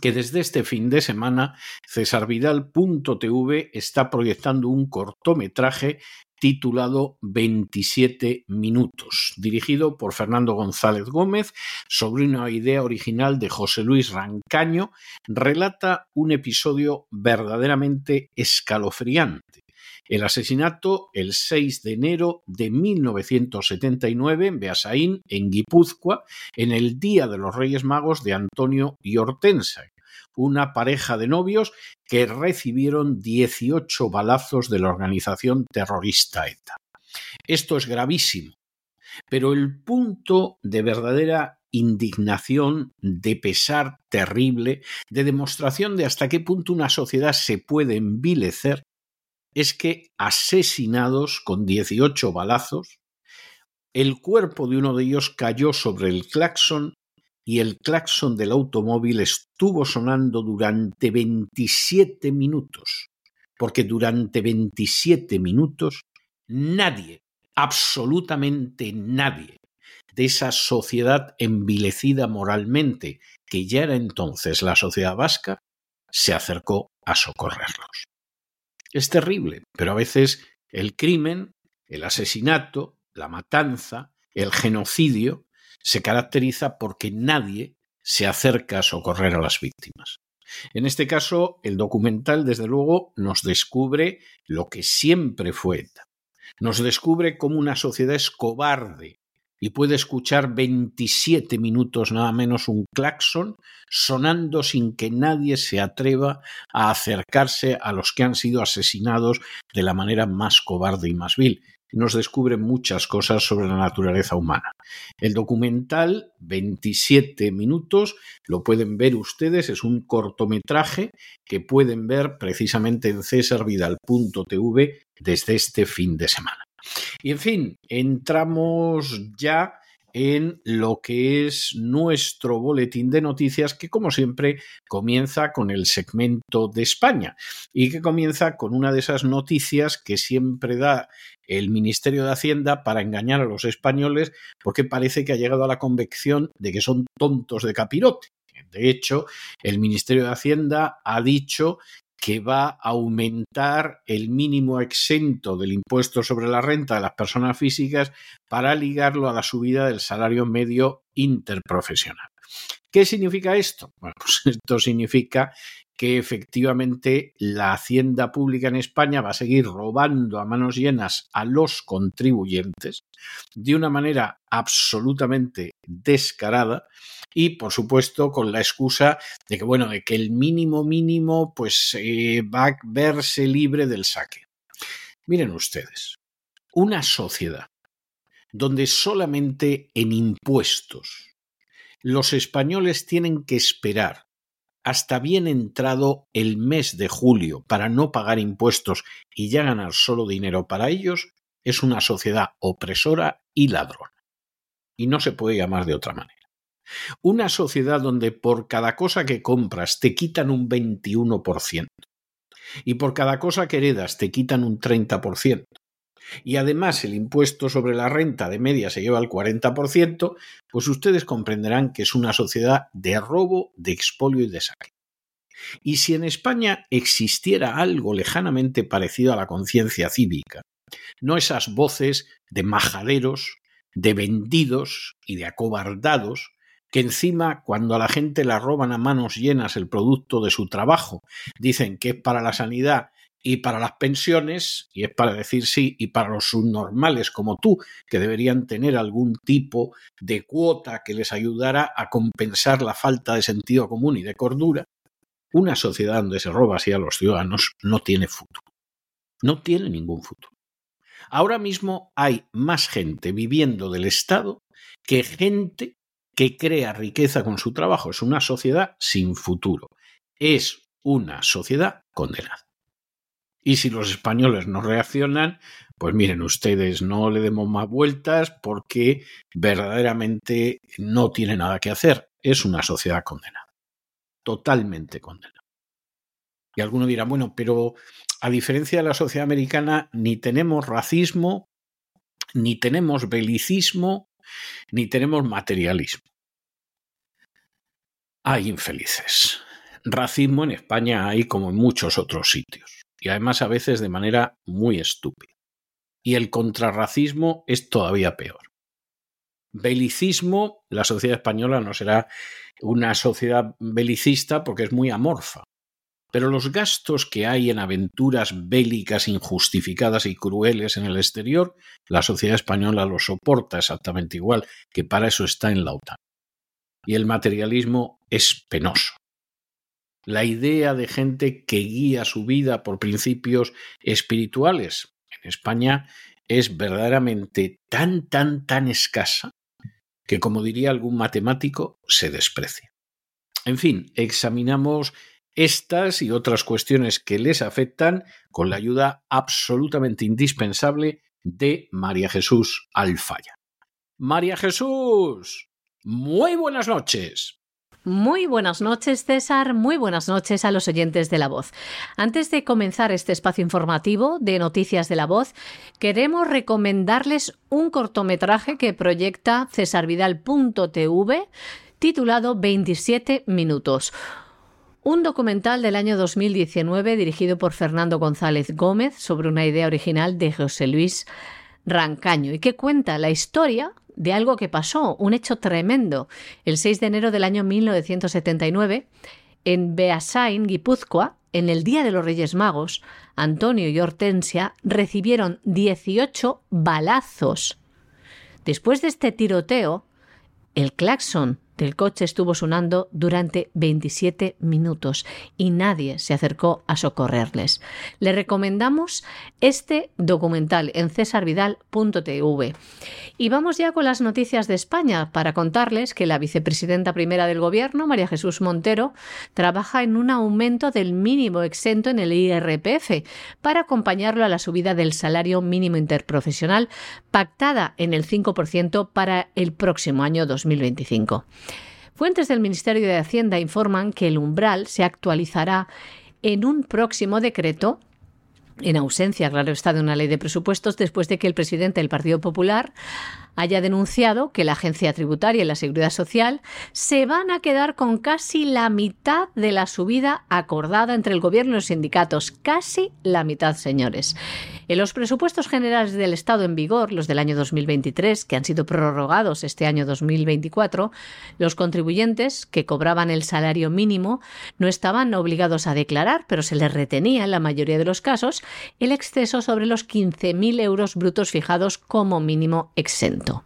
que desde este fin de semana cesarvidal.tv está proyectando un cortometraje titulado 27 minutos, dirigido por Fernando González Gómez, sobre una idea original de José Luis Rancaño, relata un episodio verdaderamente escalofriante. El asesinato el 6 de enero de 1979 en Beasaín, en Guipúzcoa, en el Día de los Reyes Magos de Antonio y Hortensa, una pareja de novios que recibieron 18 balazos de la organización terrorista ETA. Esto es gravísimo, pero el punto de verdadera indignación, de pesar terrible, de demostración de hasta qué punto una sociedad se puede envilecer, es que asesinados con 18 balazos, el cuerpo de uno de ellos cayó sobre el claxon y el claxon del automóvil estuvo sonando durante 27 minutos, porque durante 27 minutos nadie, absolutamente nadie, de esa sociedad envilecida moralmente, que ya era entonces la sociedad vasca, se acercó a socorrerlos. Es terrible, pero a veces el crimen, el asesinato, la matanza, el genocidio, se caracteriza porque nadie se acerca a socorrer a las víctimas. En este caso, el documental, desde luego, nos descubre lo que siempre fue. Nos descubre cómo una sociedad es cobarde y puede escuchar 27 minutos nada menos un claxon sonando sin que nadie se atreva a acercarse a los que han sido asesinados de la manera más cobarde y más vil nos descubre muchas cosas sobre la naturaleza humana. El documental, 27 minutos, lo pueden ver ustedes, es un cortometraje que pueden ver precisamente en cesarvidal.tv desde este fin de semana. Y en fin, entramos ya en lo que es nuestro boletín de noticias que como siempre comienza con el segmento de España y que comienza con una de esas noticias que siempre da el Ministerio de Hacienda para engañar a los españoles porque parece que ha llegado a la convicción de que son tontos de capirote. De hecho, el Ministerio de Hacienda ha dicho que va a aumentar el mínimo exento del impuesto sobre la renta de las personas físicas para ligarlo a la subida del salario medio interprofesional. ¿Qué significa esto? Bueno, pues esto significa que efectivamente la hacienda pública en España va a seguir robando a manos llenas a los contribuyentes de una manera absolutamente descarada y por supuesto con la excusa de que bueno de que el mínimo mínimo pues eh, va a verse libre del saque. Miren ustedes, una sociedad donde solamente en impuestos los españoles tienen que esperar hasta bien entrado el mes de julio para no pagar impuestos y ya ganar solo dinero para ellos, es una sociedad opresora y ladrona. y no se puede llamar de otra manera. Una sociedad donde por cada cosa que compras te quitan un 21% y por cada cosa que heredas te quitan un 30%. Y además el impuesto sobre la renta de media se lleva al 40%, pues ustedes comprenderán que es una sociedad de robo, de expolio y de saque. Y si en España existiera algo lejanamente parecido a la conciencia cívica, no esas voces de majaderos, de vendidos y de acobardados que encima cuando a la gente la roban a manos llenas el producto de su trabajo, dicen que es para la sanidad y para las pensiones, y es para decir sí, y para los subnormales como tú, que deberían tener algún tipo de cuota que les ayudara a compensar la falta de sentido común y de cordura, una sociedad donde se roba así a los ciudadanos no tiene futuro. No tiene ningún futuro. Ahora mismo hay más gente viviendo del Estado que gente que crea riqueza con su trabajo. Es una sociedad sin futuro. Es una sociedad condenada. Y si los españoles no reaccionan, pues miren ustedes, no le demos más vueltas porque verdaderamente no tiene nada que hacer. Es una sociedad condenada. Totalmente condenada. Y alguno dirá, bueno, pero a diferencia de la sociedad americana, ni tenemos racismo, ni tenemos belicismo, ni tenemos materialismo. Hay infelices. Racismo en España hay como en muchos otros sitios, y además a veces de manera muy estúpida. Y el contrarracismo es todavía peor. Belicismo, la sociedad española no será una sociedad belicista porque es muy amorfa. Pero los gastos que hay en aventuras bélicas injustificadas y crueles en el exterior, la sociedad española los soporta exactamente igual, que para eso está en la OTAN. Y el materialismo es penoso. La idea de gente que guía su vida por principios espirituales en España es verdaderamente tan, tan, tan escasa que, como diría algún matemático, se desprecia. En fin, examinamos estas y otras cuestiones que les afectan con la ayuda absolutamente indispensable de María Jesús Alfaya. María Jesús, muy buenas noches. Muy buenas noches, César. Muy buenas noches a los oyentes de La Voz. Antes de comenzar este espacio informativo de Noticias de La Voz, queremos recomendarles un cortometraje que proyecta cesarvidal.tv titulado 27 minutos un documental del año 2019 dirigido por Fernando González Gómez sobre una idea original de José Luis Rancaño y que cuenta la historia de algo que pasó, un hecho tremendo. El 6 de enero del año 1979, en Beasain, Guipúzcoa, en el Día de los Reyes Magos, Antonio y Hortensia recibieron 18 balazos. Después de este tiroteo, el claxon el coche estuvo sonando durante 27 minutos y nadie se acercó a socorrerles. Le recomendamos este documental en cesarvidal.tv. Y vamos ya con las noticias de España para contarles que la vicepresidenta primera del Gobierno, María Jesús Montero, trabaja en un aumento del mínimo exento en el IRPF para acompañarlo a la subida del salario mínimo interprofesional pactada en el 5% para el próximo año 2025. Fuentes del Ministerio de Hacienda informan que el umbral se actualizará en un próximo decreto en ausencia, claro está, de una ley de presupuestos, después de que el presidente del Partido Popular haya denunciado que la Agencia Tributaria y la Seguridad Social se van a quedar con casi la mitad de la subida acordada entre el Gobierno y los sindicatos. Casi la mitad, señores. En los presupuestos generales del Estado en vigor, los del año 2023, que han sido prorrogados este año 2024, los contribuyentes que cobraban el salario mínimo no estaban obligados a declarar, pero se les retenía en la mayoría de los casos el exceso sobre los 15.000 euros brutos fijados como mínimo exento.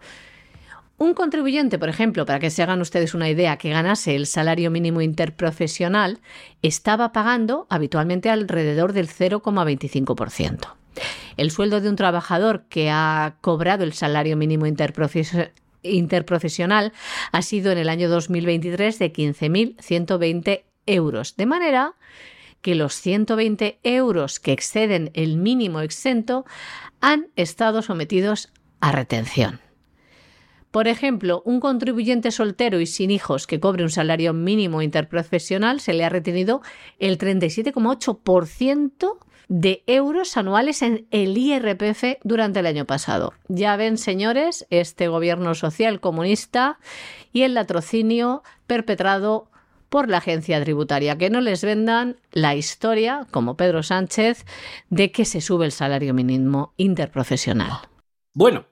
Un contribuyente, por ejemplo, para que se hagan ustedes una idea, que ganase el salario mínimo interprofesional, estaba pagando habitualmente alrededor del 0,25%. El sueldo de un trabajador que ha cobrado el salario mínimo interprofesional ha sido en el año 2023 de 15.120 euros. De manera que los 120 euros que exceden el mínimo exento han estado sometidos a retención. Por ejemplo, un contribuyente soltero y sin hijos que cobre un salario mínimo interprofesional se le ha retenido el 37,8% de euros anuales en el IRPF durante el año pasado. Ya ven, señores, este gobierno social comunista y el latrocinio perpetrado por la agencia tributaria. Que no les vendan la historia, como Pedro Sánchez, de que se sube el salario mínimo interprofesional. Bueno,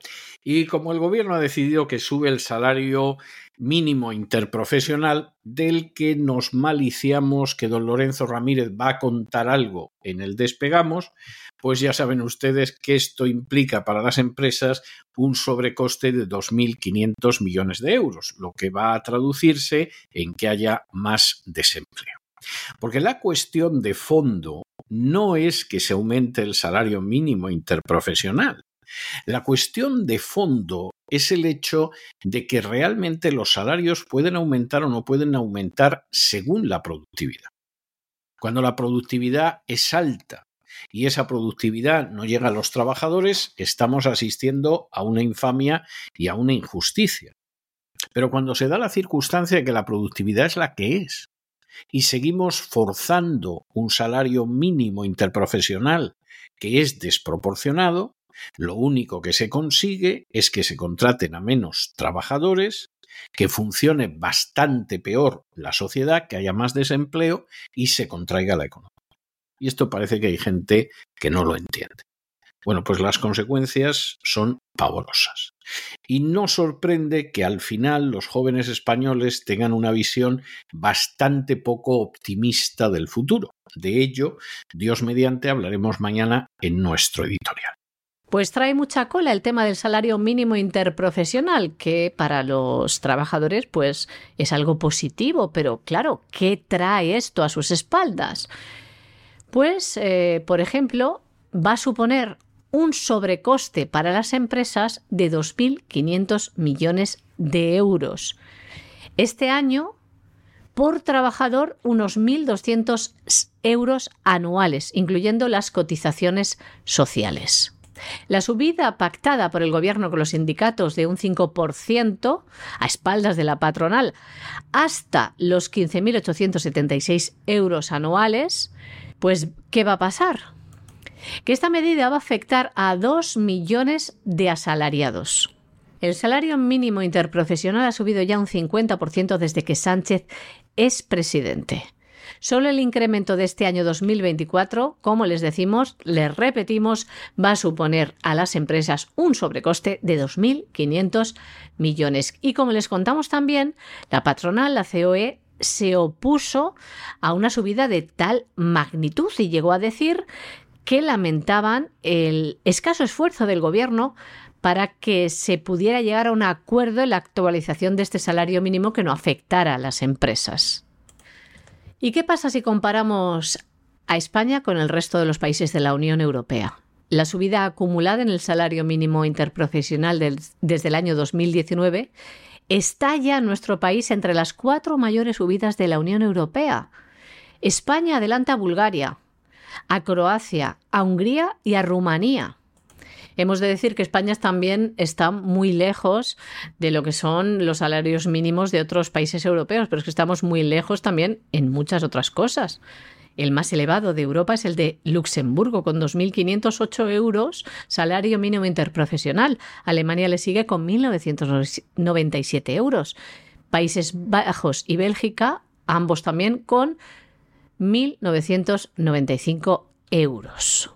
y como el gobierno ha decidido que sube el salario mínimo interprofesional, del que nos maliciamos que don Lorenzo Ramírez va a contar algo en el despegamos, pues ya saben ustedes que esto implica para las empresas un sobrecoste de 2.500 millones de euros, lo que va a traducirse en que haya más desempleo. Porque la cuestión de fondo no es que se aumente el salario mínimo interprofesional, la cuestión de fondo es el hecho de que realmente los salarios pueden aumentar o no pueden aumentar según la productividad. Cuando la productividad es alta y esa productividad no llega a los trabajadores, estamos asistiendo a una infamia y a una injusticia. Pero cuando se da la circunstancia de que la productividad es la que es y seguimos forzando un salario mínimo interprofesional que es desproporcionado, lo único que se consigue es que se contraten a menos trabajadores, que funcione bastante peor la sociedad, que haya más desempleo y se contraiga la economía. Y esto parece que hay gente que no lo entiende. Bueno, pues las consecuencias son pavorosas. Y no sorprende que al final los jóvenes españoles tengan una visión bastante poco optimista del futuro. De ello, Dios mediante, hablaremos mañana en nuestro editorial. Pues trae mucha cola el tema del salario mínimo interprofesional, que para los trabajadores pues es algo positivo, pero claro, ¿qué trae esto a sus espaldas? Pues, eh, por ejemplo, va a suponer un sobrecoste para las empresas de 2.500 millones de euros. Este año, por trabajador, unos 1.200 euros anuales, incluyendo las cotizaciones sociales. La subida pactada por el Gobierno con los sindicatos de un 5% a espaldas de la patronal hasta los 15.876 euros anuales, pues ¿qué va a pasar? Que esta medida va a afectar a 2 millones de asalariados. El salario mínimo interprofesional ha subido ya un 50% desde que Sánchez es presidente. Solo el incremento de este año 2024, como les decimos, les repetimos, va a suponer a las empresas un sobrecoste de 2.500 millones. Y como les contamos también, la patronal, la COE, se opuso a una subida de tal magnitud y llegó a decir que lamentaban el escaso esfuerzo del gobierno para que se pudiera llegar a un acuerdo en la actualización de este salario mínimo que no afectara a las empresas. ¿Y qué pasa si comparamos a España con el resto de los países de la Unión Europea? La subida acumulada en el salario mínimo interprofesional desde el año 2019 está ya en nuestro país entre las cuatro mayores subidas de la Unión Europea. España adelanta a Bulgaria, a Croacia, a Hungría y a Rumanía. Hemos de decir que España también está muy lejos de lo que son los salarios mínimos de otros países europeos, pero es que estamos muy lejos también en muchas otras cosas. El más elevado de Europa es el de Luxemburgo, con 2.508 euros salario mínimo interprofesional. Alemania le sigue con 1.997 euros. Países Bajos y Bélgica, ambos también con 1.995 euros.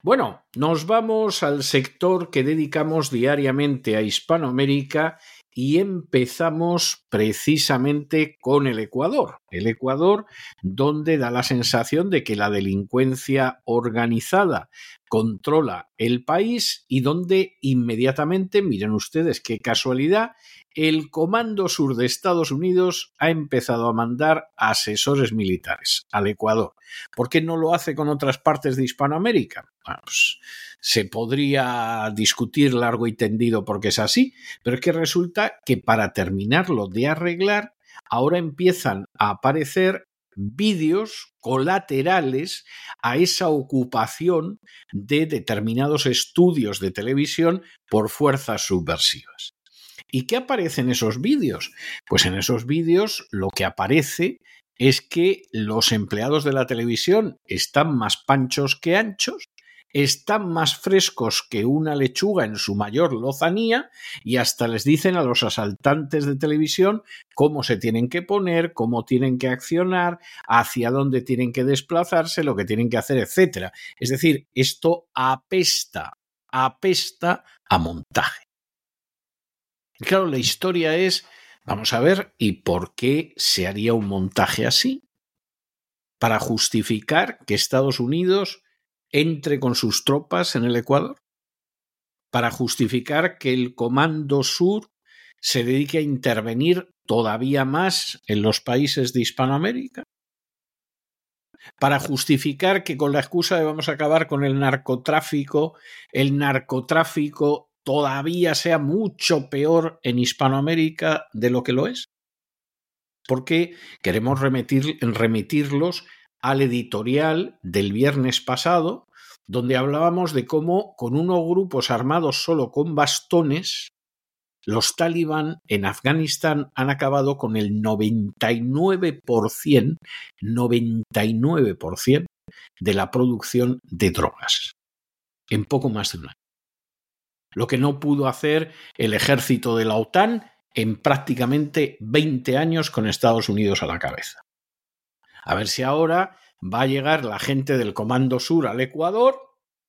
Bueno, nos vamos al sector que dedicamos diariamente a Hispanoamérica y empezamos precisamente con el Ecuador. El Ecuador, donde da la sensación de que la delincuencia organizada controla el país y donde inmediatamente, miren ustedes qué casualidad, el Comando Sur de Estados Unidos ha empezado a mandar asesores militares al Ecuador. ¿Por qué no lo hace con otras partes de Hispanoamérica? Pues, se podría discutir largo y tendido porque es así, pero es que resulta que para terminarlo de arreglar, ahora empiezan a aparecer vídeos colaterales a esa ocupación de determinados estudios de televisión por fuerzas subversivas. ¿Y qué aparece en esos vídeos? Pues en esos vídeos lo que aparece es que los empleados de la televisión están más panchos que anchos, están más frescos que una lechuga en su mayor lozanía y hasta les dicen a los asaltantes de televisión cómo se tienen que poner, cómo tienen que accionar, hacia dónde tienen que desplazarse, lo que tienen que hacer, etc. Es decir, esto apesta, apesta a montaje. Claro, la historia es, vamos a ver, ¿y por qué se haría un montaje así? Para justificar que Estados Unidos entre con sus tropas en el Ecuador? ¿Para justificar que el Comando Sur se dedique a intervenir todavía más en los países de Hispanoamérica? para justificar que con la excusa de vamos a acabar con el narcotráfico, el narcotráfico todavía sea mucho peor en Hispanoamérica de lo que lo es? Porque queremos remitir, remitirlos al editorial del viernes pasado, donde hablábamos de cómo con unos grupos armados solo con bastones, los talibán en Afganistán han acabado con el 99%, 99% de la producción de drogas en poco más de un año. Lo que no pudo hacer el ejército de la OTAN en prácticamente 20 años con Estados Unidos a la cabeza. A ver si ahora va a llegar la gente del Comando Sur al Ecuador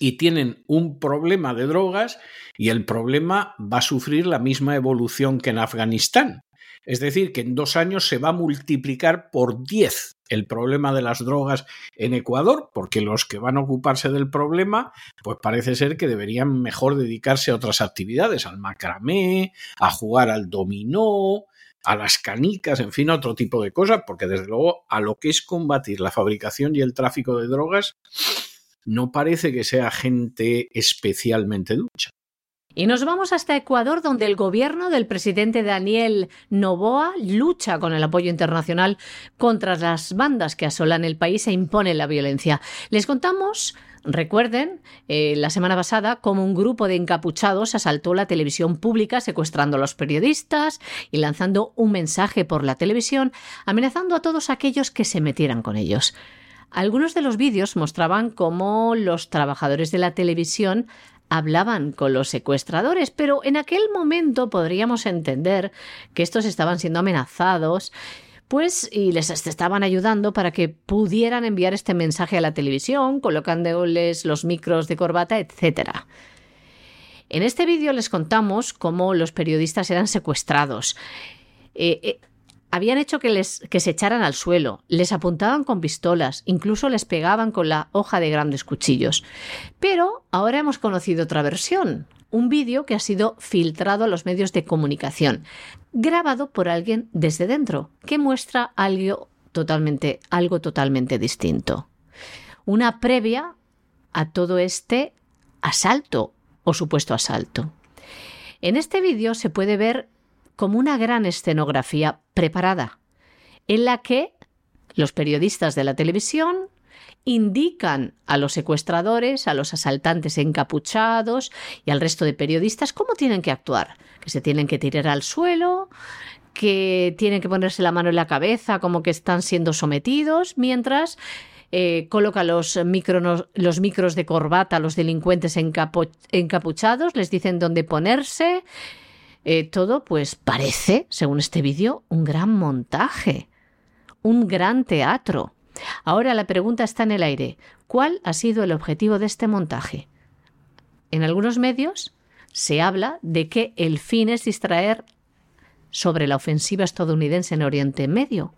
y tienen un problema de drogas y el problema va a sufrir la misma evolución que en Afganistán. Es decir, que en dos años se va a multiplicar por 10 el problema de las drogas en Ecuador, porque los que van a ocuparse del problema, pues parece ser que deberían mejor dedicarse a otras actividades, al macramé, a jugar al dominó, a las canicas, en fin, otro tipo de cosas, porque desde luego a lo que es combatir la fabricación y el tráfico de drogas, no parece que sea gente especialmente ducha. Y nos vamos hasta Ecuador, donde el gobierno del presidente Daniel Noboa lucha con el apoyo internacional contra las bandas que asolan el país e imponen la violencia. Les contamos Recuerden, eh, la semana pasada, cómo un grupo de encapuchados asaltó la televisión pública secuestrando a los periodistas y lanzando un mensaje por la televisión, amenazando a todos aquellos que se metieran con ellos. Algunos de los vídeos mostraban cómo los trabajadores de la televisión hablaban con los secuestradores, pero en aquel momento podríamos entender que estos estaban siendo amenazados, pues y les estaban ayudando para que pudieran enviar este mensaje a la televisión, colocándoles los micros de corbata, etc. En este vídeo les contamos cómo los periodistas eran secuestrados. Eh, eh, habían hecho que, les, que se echaran al suelo, les apuntaban con pistolas, incluso les pegaban con la hoja de grandes cuchillos. Pero ahora hemos conocido otra versión, un vídeo que ha sido filtrado a los medios de comunicación, grabado por alguien desde dentro, que muestra algo totalmente, algo totalmente distinto. Una previa a todo este asalto o supuesto asalto. En este vídeo se puede ver como una gran escenografía preparada, en la que los periodistas de la televisión indican a los secuestradores, a los asaltantes encapuchados y al resto de periodistas cómo tienen que actuar, que se tienen que tirar al suelo, que tienen que ponerse la mano en la cabeza como que están siendo sometidos, mientras eh, coloca los, los micros de corbata a los delincuentes encapuchados, les dicen dónde ponerse, Eh, todo pues parece, según este vídeo, un gran montaje, un gran teatro. Ahora la pregunta está en el aire. ¿Cuál ha sido el objetivo de este montaje? En algunos medios se habla de que el fin es distraer sobre la ofensiva estadounidense en Oriente Medio.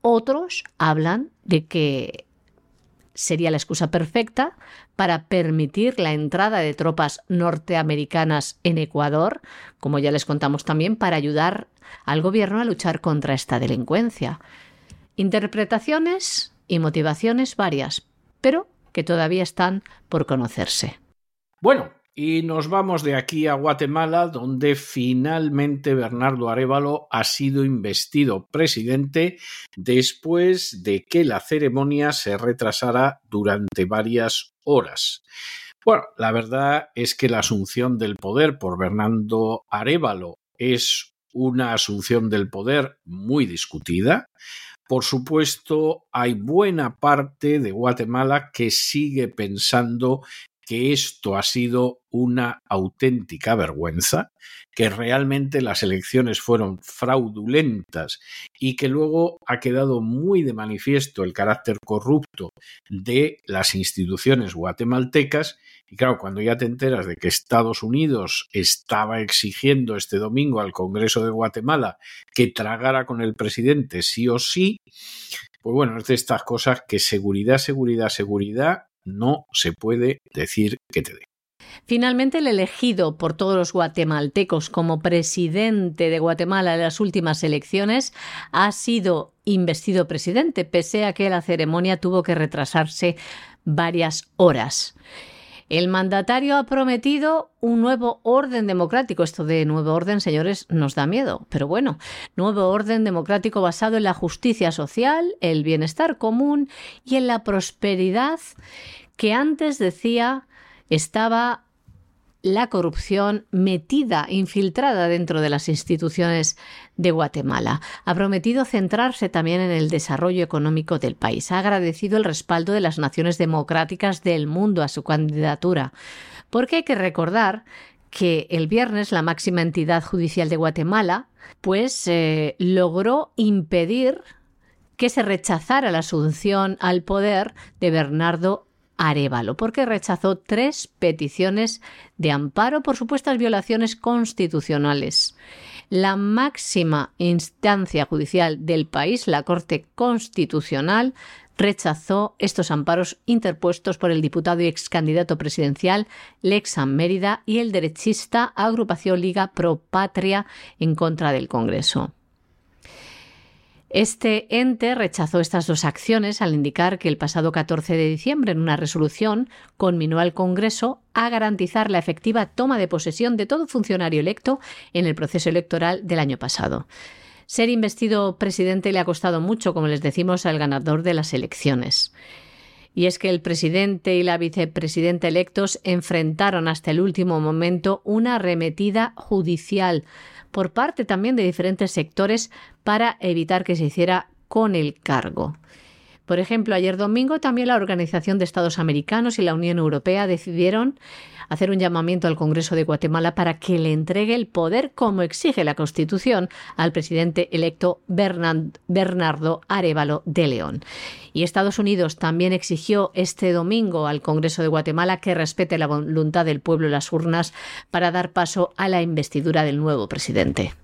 Otros hablan de que sería la excusa perfecta para permitir la entrada de tropas norteamericanas en Ecuador, como ya les contamos también, para ayudar al gobierno a luchar contra esta delincuencia. Interpretaciones y motivaciones varias, pero que todavía están por conocerse. Bueno, y nos vamos de aquí a Guatemala, donde finalmente Bernardo Arevalo ha sido investido presidente después de que la ceremonia se retrasara durante varias horas. Bueno, la verdad es que la asunción del poder por Bernardo Arevalo es una asunción del poder muy discutida. Por supuesto, hay buena parte de Guatemala que sigue pensando que esto ha sido una auténtica vergüenza, que realmente las elecciones fueron fraudulentas y que luego ha quedado muy de manifiesto el carácter corrupto de las instituciones guatemaltecas. Y claro, cuando ya te enteras de que Estados Unidos estaba exigiendo este domingo al Congreso de Guatemala que tragara con el presidente sí o sí, pues bueno, es de estas cosas que seguridad, seguridad, seguridad no se puede decir que te dé. Finalmente, el elegido por todos los guatemaltecos como presidente de Guatemala en las últimas elecciones ha sido investido presidente, pese a que la ceremonia tuvo que retrasarse varias horas. El mandatario ha prometido un nuevo orden democrático. Esto de nuevo orden, señores, nos da miedo. Pero bueno, nuevo orden democrático basado en la justicia social, el bienestar común y en la prosperidad que antes decía estaba la corrupción metida, infiltrada dentro de las instituciones de Guatemala. Ha prometido centrarse también en el desarrollo económico del país. Ha agradecido el respaldo de las naciones democráticas del mundo a su candidatura. Porque hay que recordar que el viernes la máxima entidad judicial de Guatemala pues eh, logró impedir que se rechazara la asunción al poder de Bernardo Arevalo, porque rechazó tres peticiones de amparo por supuestas violaciones constitucionales. La máxima instancia judicial del país, la Corte Constitucional, rechazó estos amparos interpuestos por el diputado y ex candidato presidencial Lexan Mérida y el derechista Agrupación Liga Pro Patria en contra del Congreso. Este ente rechazó estas dos acciones al indicar que el pasado 14 de diciembre, en una resolución, conminó al Congreso a garantizar la efectiva toma de posesión de todo funcionario electo en el proceso electoral del año pasado. Ser investido presidente le ha costado mucho, como les decimos, al ganador de las elecciones. Y es que el presidente y la vicepresidenta electos enfrentaron hasta el último momento una arremetida judicial por parte también de diferentes sectores para evitar que se hiciera con el cargo. Por ejemplo, ayer domingo también la Organización de Estados Americanos y la Unión Europea decidieron hacer un llamamiento al Congreso de Guatemala para que le entregue el poder, como exige la Constitución, al presidente electo Bernardo Arevalo de León. Y Estados Unidos también exigió este domingo al Congreso de Guatemala que respete la voluntad del pueblo en las urnas para dar paso a la investidura del nuevo presidente.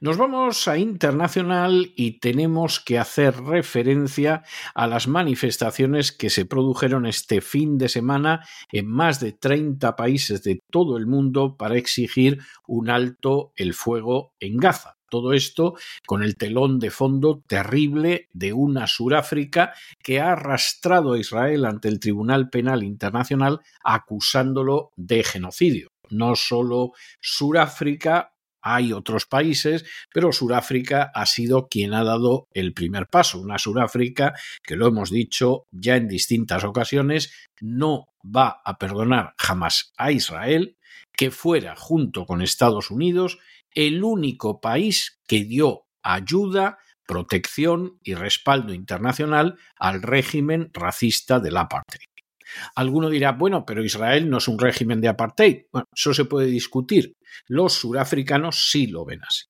Nos vamos a internacional y tenemos que hacer referencia a las manifestaciones que se produjeron este fin de semana en más de 30 países de todo el mundo para exigir un alto el fuego en Gaza. Todo esto con el telón de fondo terrible de una Suráfrica que ha arrastrado a Israel ante el Tribunal Penal Internacional acusándolo de genocidio. No solo Suráfrica hay otros países, pero Sudáfrica ha sido quien ha dado el primer paso. Una Sudáfrica que lo hemos dicho ya en distintas ocasiones, no va a perdonar jamás a Israel, que fuera junto con Estados Unidos el único país que dio ayuda, protección y respaldo internacional al régimen racista del apartheid. Alguno dirá, bueno, pero Israel no es un régimen de apartheid. Bueno, eso se puede discutir. Los surafricanos sí lo ven así.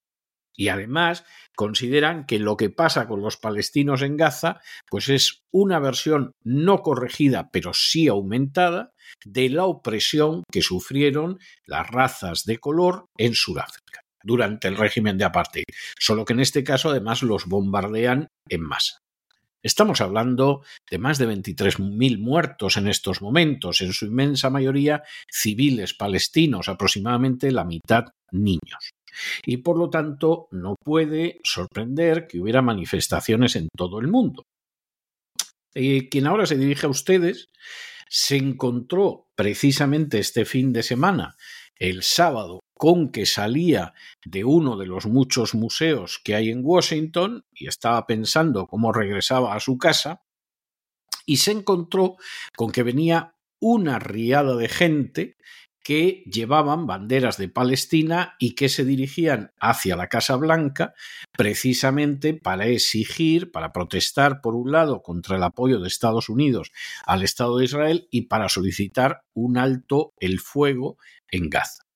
Y además consideran que lo que pasa con los palestinos en Gaza, pues es una versión no corregida, pero sí aumentada, de la opresión que sufrieron las razas de color en Sudáfrica durante el régimen de apartheid, solo que en este caso además los bombardean en masa. Estamos hablando de más de 23.000 muertos en estos momentos, en su inmensa mayoría civiles palestinos, aproximadamente la mitad niños. Y por lo tanto no puede sorprender que hubiera manifestaciones en todo el mundo. Eh, quien ahora se dirige a ustedes se encontró precisamente este fin de semana, el sábado, con que salía de uno de los muchos museos que hay en Washington y estaba pensando cómo regresaba a su casa, y se encontró con que venía una riada de gente que llevaban banderas de Palestina y que se dirigían hacia la Casa Blanca precisamente para exigir, para protestar, por un lado, contra el apoyo de Estados Unidos al Estado de Israel y para solicitar un alto el fuego en Gaza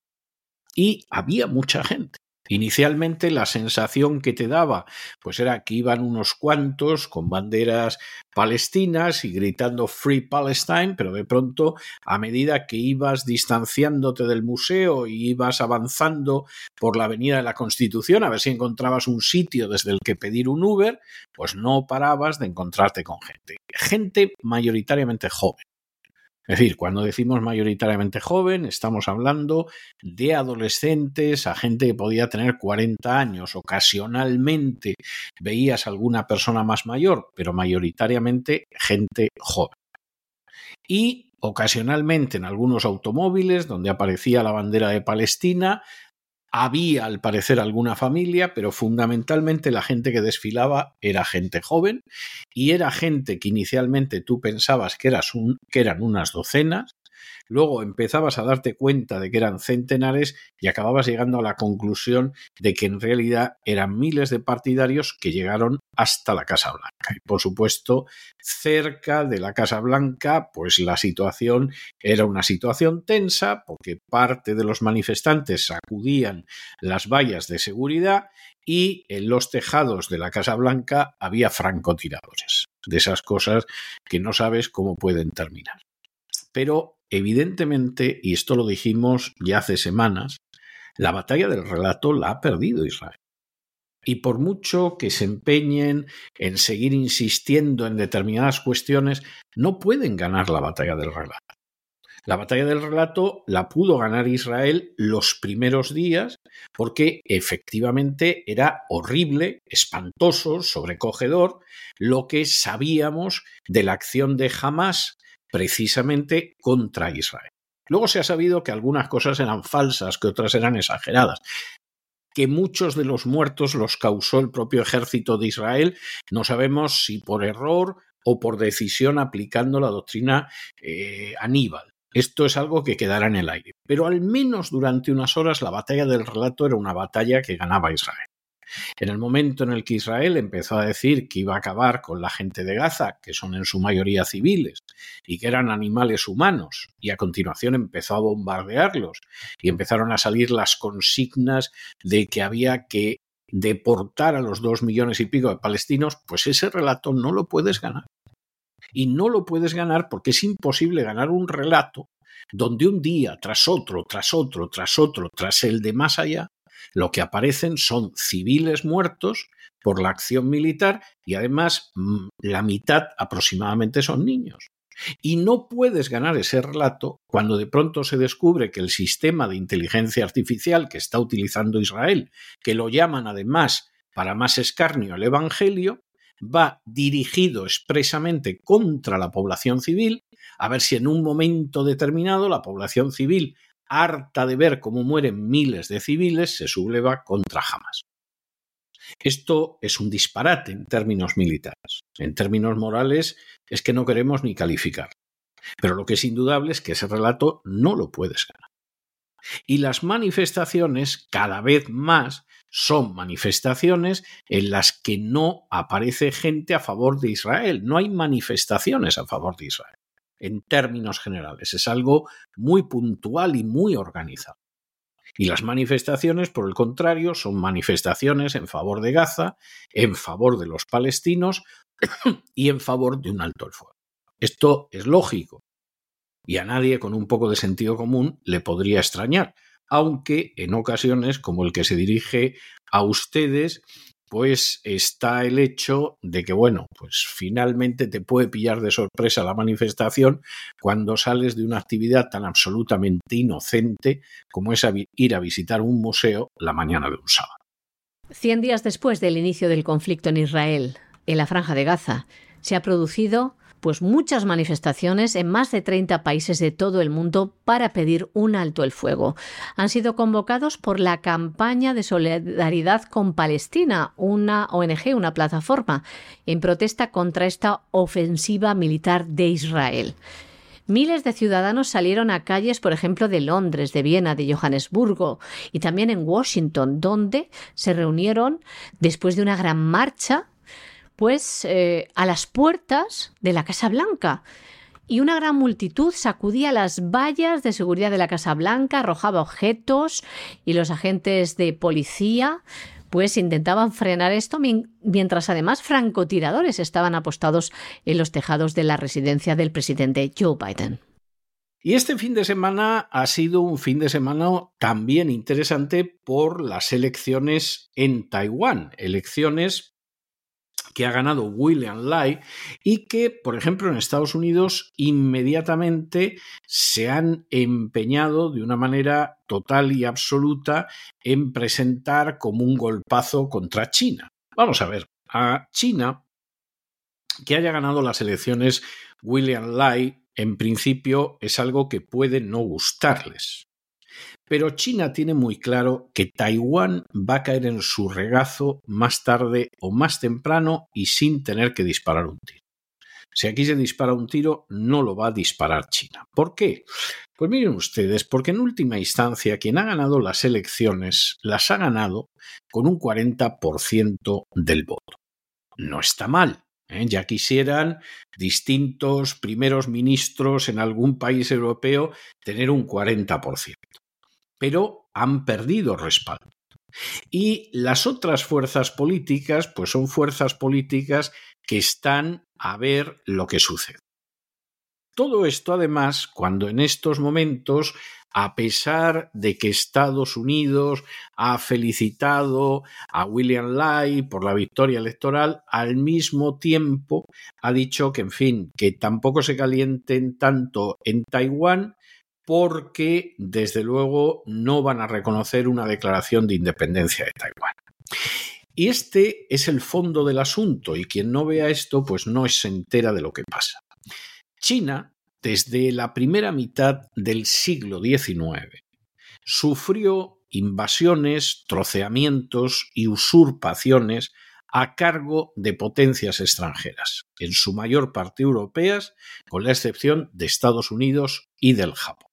y había mucha gente. Inicialmente la sensación que te daba pues era que iban unos cuantos con banderas palestinas y gritando Free Palestine, pero de pronto a medida que ibas distanciándote del museo y ibas avanzando por la Avenida de la Constitución a ver si encontrabas un sitio desde el que pedir un Uber, pues no parabas de encontrarte con gente. Gente mayoritariamente joven. Es decir, cuando decimos mayoritariamente joven, estamos hablando de adolescentes, a gente que podía tener 40 años. Ocasionalmente veías alguna persona más mayor, pero mayoritariamente gente joven. Y ocasionalmente en algunos automóviles donde aparecía la bandera de Palestina, había, al parecer, alguna familia, pero fundamentalmente la gente que desfilaba era gente joven y era gente que inicialmente tú pensabas que, eras que eran unas docenas Luego empezabas a darte cuenta de que eran centenares y acababas llegando a la conclusión de que en realidad eran miles de partidarios que llegaron hasta la Casa Blanca. Y por supuesto, cerca de la Casa Blanca, pues la situación era una situación tensa porque parte de los manifestantes sacudían las vallas de seguridad y en los tejados de la Casa Blanca había francotiradores. De esas cosas que no sabes cómo pueden terminar. Pero Evidentemente, y esto lo dijimos ya hace semanas, la batalla del relato la ha perdido Israel. Y por mucho que se empeñen en seguir insistiendo en determinadas cuestiones, no pueden ganar la batalla del relato. La batalla del relato la pudo ganar Israel los primeros días porque efectivamente era horrible, espantoso, sobrecogedor lo que sabíamos de la acción de Hamas precisamente contra Israel. Luego se ha sabido que algunas cosas eran falsas, que otras eran exageradas, que muchos de los muertos los causó el propio ejército de Israel, no sabemos si por error o por decisión aplicando la doctrina eh, Aníbal. Esto es algo que quedará en el aire. Pero al menos durante unas horas la batalla del relato era una batalla que ganaba Israel. En el momento en el que Israel empezó a decir que iba a acabar con la gente de Gaza, que son en su mayoría civiles, y que eran animales humanos, y a continuación empezó a bombardearlos, y empezaron a salir las consignas de que había que deportar a los dos millones y pico de palestinos, pues ese relato no lo puedes ganar. Y no lo puedes ganar porque es imposible ganar un relato donde un día tras otro, tras otro, tras otro, tras el de más allá, lo que aparecen son civiles muertos por la acción militar y además mm, la mitad aproximadamente son niños. Y no puedes ganar ese relato cuando de pronto se descubre que el sistema de inteligencia artificial que está utilizando Israel, que lo llaman además para más escarnio el Evangelio, va dirigido expresamente contra la población civil, a ver si en un momento determinado la población civil harta de ver cómo mueren miles de civiles, se subleva contra Hamas. Esto es un disparate en términos militares. En términos morales es que no queremos ni calificar. Pero lo que es indudable es que ese relato no lo puedes ganar. Y las manifestaciones, cada vez más, son manifestaciones en las que no aparece gente a favor de Israel. No hay manifestaciones a favor de Israel. En términos generales, es algo muy puntual y muy organizado. Y las manifestaciones, por el contrario, son manifestaciones en favor de Gaza, en favor de los palestinos y en favor de un alto el fuego. Esto es lógico y a nadie con un poco de sentido común le podría extrañar, aunque en ocasiones, como el que se dirige a ustedes, pues está el hecho de que, bueno, pues finalmente te puede pillar de sorpresa la manifestación cuando sales de una actividad tan absolutamente inocente como es ir a visitar un museo la mañana de un sábado. Cien días después del inicio del conflicto en Israel, en la franja de Gaza, se ha producido pues muchas manifestaciones en más de 30 países de todo el mundo para pedir un alto el fuego. Han sido convocados por la campaña de solidaridad con Palestina, una ONG, una plataforma, en protesta contra esta ofensiva militar de Israel. Miles de ciudadanos salieron a calles, por ejemplo, de Londres, de Viena, de Johannesburgo y también en Washington, donde se reunieron después de una gran marcha pues eh, a las puertas de la Casa Blanca. Y una gran multitud sacudía las vallas de seguridad de la Casa Blanca, arrojaba objetos y los agentes de policía pues intentaban frenar esto mientras además francotiradores estaban apostados en los tejados de la residencia del presidente Joe Biden. Y este fin de semana ha sido un fin de semana también interesante por las elecciones en Taiwán, elecciones que ha ganado William Lai y que, por ejemplo, en Estados Unidos inmediatamente se han empeñado de una manera total y absoluta en presentar como un golpazo contra China. Vamos a ver, a China, que haya ganado las elecciones William Lai, en principio es algo que puede no gustarles. Pero China tiene muy claro que Taiwán va a caer en su regazo más tarde o más temprano y sin tener que disparar un tiro. Si aquí se dispara un tiro, no lo va a disparar China. ¿Por qué? Pues miren ustedes, porque en última instancia quien ha ganado las elecciones las ha ganado con un 40% del voto. No está mal. ¿eh? Ya quisieran distintos primeros ministros en algún país europeo tener un 40% pero han perdido respaldo. Y las otras fuerzas políticas, pues son fuerzas políticas que están a ver lo que sucede. Todo esto, además, cuando en estos momentos, a pesar de que Estados Unidos ha felicitado a William Lai por la victoria electoral, al mismo tiempo ha dicho que, en fin, que tampoco se calienten tanto en Taiwán porque desde luego no van a reconocer una declaración de independencia de Taiwán. Y este es el fondo del asunto y quien no vea esto pues no se entera de lo que pasa. China, desde la primera mitad del siglo XIX, sufrió invasiones, troceamientos y usurpaciones a cargo de potencias extranjeras, en su mayor parte europeas, con la excepción de Estados Unidos y del Japón.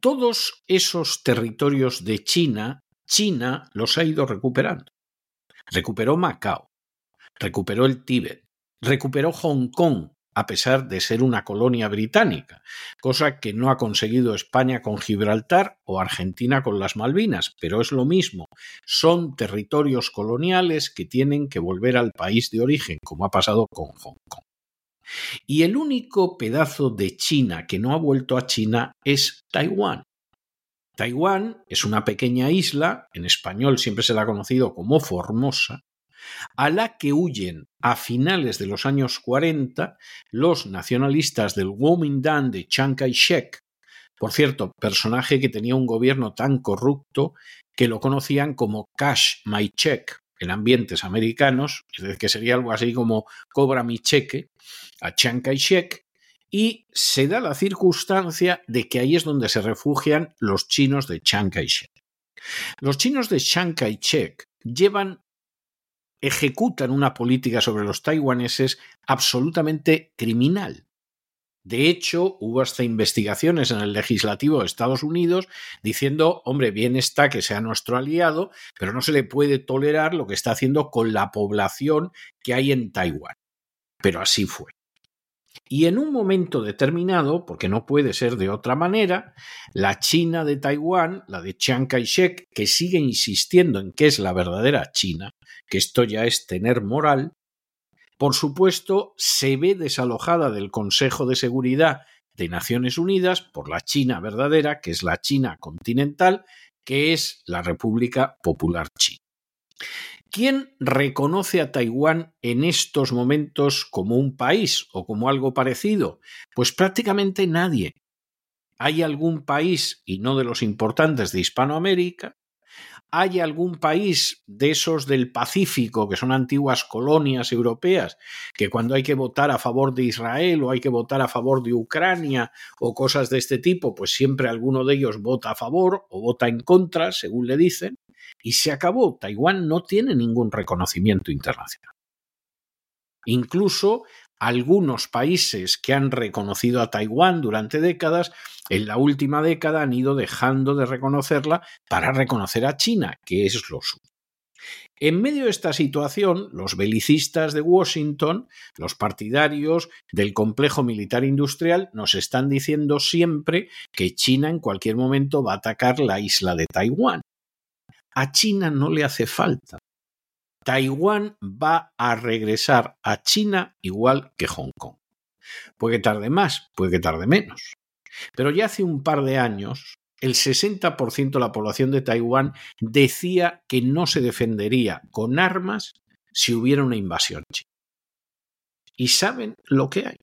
Todos esos territorios de China, China los ha ido recuperando. Recuperó Macao, recuperó el Tíbet, recuperó Hong Kong, a pesar de ser una colonia británica, cosa que no ha conseguido España con Gibraltar o Argentina con las Malvinas, pero es lo mismo. Son territorios coloniales que tienen que volver al país de origen, como ha pasado con Hong Kong. Y el único pedazo de China que no ha vuelto a China es Taiwán. Taiwán es una pequeña isla, en español siempre se la ha conocido como Formosa, a la que huyen a finales de los años 40 los nacionalistas del Kuomintang de Chiang Kai-shek, por cierto, personaje que tenía un gobierno tan corrupto que lo conocían como Cash My Check en ambientes americanos, es decir, que sería algo así como cobra mi cheque, a Chiang Kai-shek y se da la circunstancia de que ahí es donde se refugian los chinos de Chiang Kai-shek. Los chinos de Chiang Kai-shek llevan ejecutan una política sobre los taiwaneses absolutamente criminal. De hecho, hubo hasta investigaciones en el legislativo de Estados Unidos diciendo, hombre, bien está que sea nuestro aliado, pero no se le puede tolerar lo que está haciendo con la población que hay en Taiwán. Pero así fue. Y en un momento determinado, porque no puede ser de otra manera, la China de Taiwán, la de Chiang Kai-shek, que sigue insistiendo en que es la verdadera China, que esto ya es tener moral, por supuesto, se ve desalojada del Consejo de Seguridad de Naciones Unidas por la China verdadera, que es la China continental, que es la República Popular China. ¿Quién reconoce a Taiwán en estos momentos como un país o como algo parecido? Pues prácticamente nadie. ¿Hay algún país, y no de los importantes de Hispanoamérica, hay algún país de esos del Pacífico, que son antiguas colonias europeas, que cuando hay que votar a favor de Israel o hay que votar a favor de Ucrania o cosas de este tipo, pues siempre alguno de ellos vota a favor o vota en contra, según le dicen, y se acabó. Taiwán no tiene ningún reconocimiento internacional. Incluso algunos países que han reconocido a Taiwán durante décadas, en la última década han ido dejando de reconocerla para reconocer a China, que es lo suyo. En medio de esta situación, los belicistas de Washington, los partidarios del complejo militar industrial, nos están diciendo siempre que China en cualquier momento va a atacar la isla de Taiwán. A China no le hace falta. Taiwán va a regresar a China igual que Hong Kong. Puede que tarde más, puede que tarde menos. Pero ya hace un par de años, el 60% de la población de Taiwán decía que no se defendería con armas si hubiera una invasión china. Y saben lo que hay.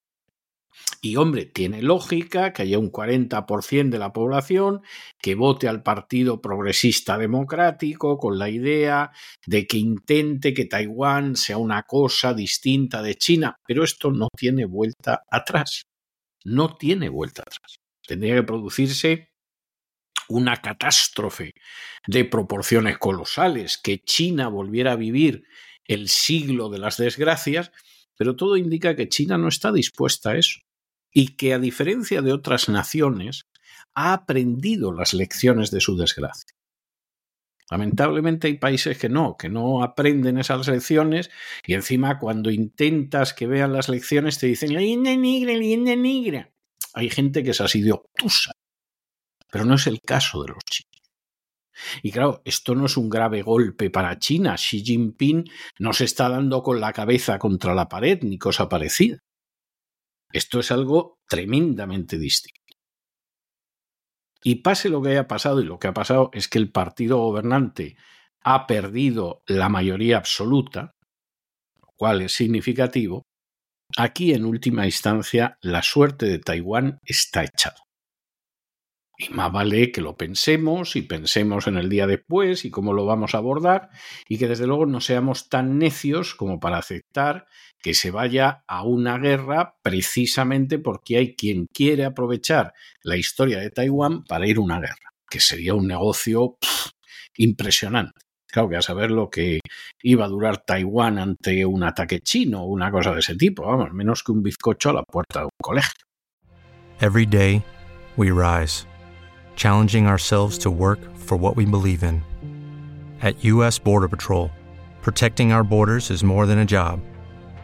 Y hombre, tiene lógica que haya un 40% de la población que vote al Partido Progresista Democrático con la idea de que intente que Taiwán sea una cosa distinta de China, pero esto no tiene vuelta atrás. No tiene vuelta atrás. Tendría que producirse una catástrofe de proporciones colosales, que China volviera a vivir el siglo de las desgracias, pero todo indica que China no está dispuesta a eso y que a diferencia de otras naciones ha aprendido las lecciones de su desgracia. Lamentablemente hay países que no, que no aprenden esas lecciones y encima cuando intentas que vean las lecciones te dicen leyenda negra, leyenda negra. Hay gente que es así de obtusa, pero no es el caso de los chinos. Y claro, esto no es un grave golpe para China. Xi Jinping no se está dando con la cabeza contra la pared ni cosa parecida. Esto es algo tremendamente distinto. Y pase lo que haya pasado, y lo que ha pasado es que el partido gobernante ha perdido la mayoría absoluta, lo cual es significativo, aquí en última instancia la suerte de Taiwán está echada. Y más vale que lo pensemos y pensemos en el día después y cómo lo vamos a abordar y que desde luego no seamos tan necios como para aceptar que se vaya a una guerra precisamente porque hay quien quiere aprovechar la historia de Taiwán para ir a una guerra, que sería un negocio impresionante. Claro que a saber lo que iba a durar Taiwán ante un ataque chino o una cosa de ese tipo, vamos, menos que un bizcocho a la puerta de un colegio. Every day we rise. challenging ourselves to work for what we believe in. At U.S. Border Patrol, protecting our borders is more than a job,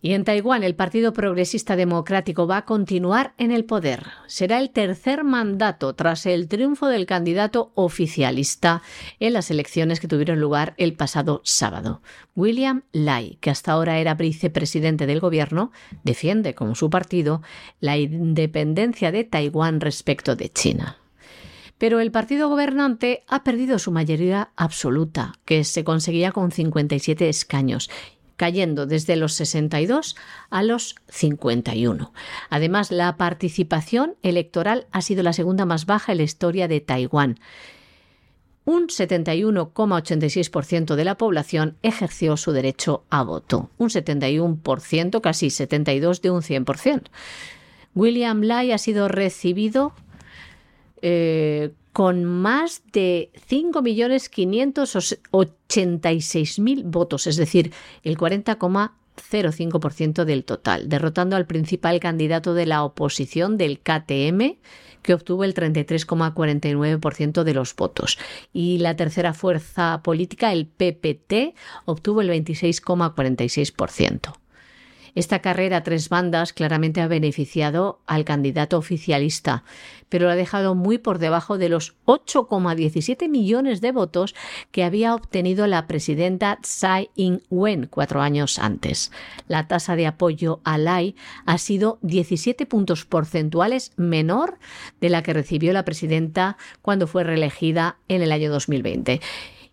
Y en Taiwán el Partido Progresista Democrático va a continuar en el poder. Será el tercer mandato tras el triunfo del candidato oficialista en las elecciones que tuvieron lugar el pasado sábado. William Lai, que hasta ahora era vicepresidente del gobierno, defiende, como su partido, la independencia de Taiwán respecto de China. Pero el partido gobernante ha perdido su mayoría absoluta, que se conseguía con 57 escaños, cayendo desde los 62 a los 51. Además, la participación electoral ha sido la segunda más baja en la historia de Taiwán. un 71,86% de la población ejerció su derecho a voto, un 71%, casi 72% de un 100%. William Lai ha sido recibido eh, con más de 5.586.000 votos, es decir, el 40,05% del total, derrotando al principal candidato de la oposición del KTM, que obtuvo el 33,49% de los votos. Y la tercera fuerza política, el PPT, obtuvo el 26,46%. Esta carrera a tres bandas claramente ha beneficiado al candidato oficialista, pero lo ha dejado muy por debajo de los 8,17 millones de votos que había obtenido la presidenta Tsai Ing-wen cuatro años antes. La tasa de apoyo a Lai ha sido 17 puntos porcentuales menor de la que recibió la presidenta cuando fue reelegida en el año 2020.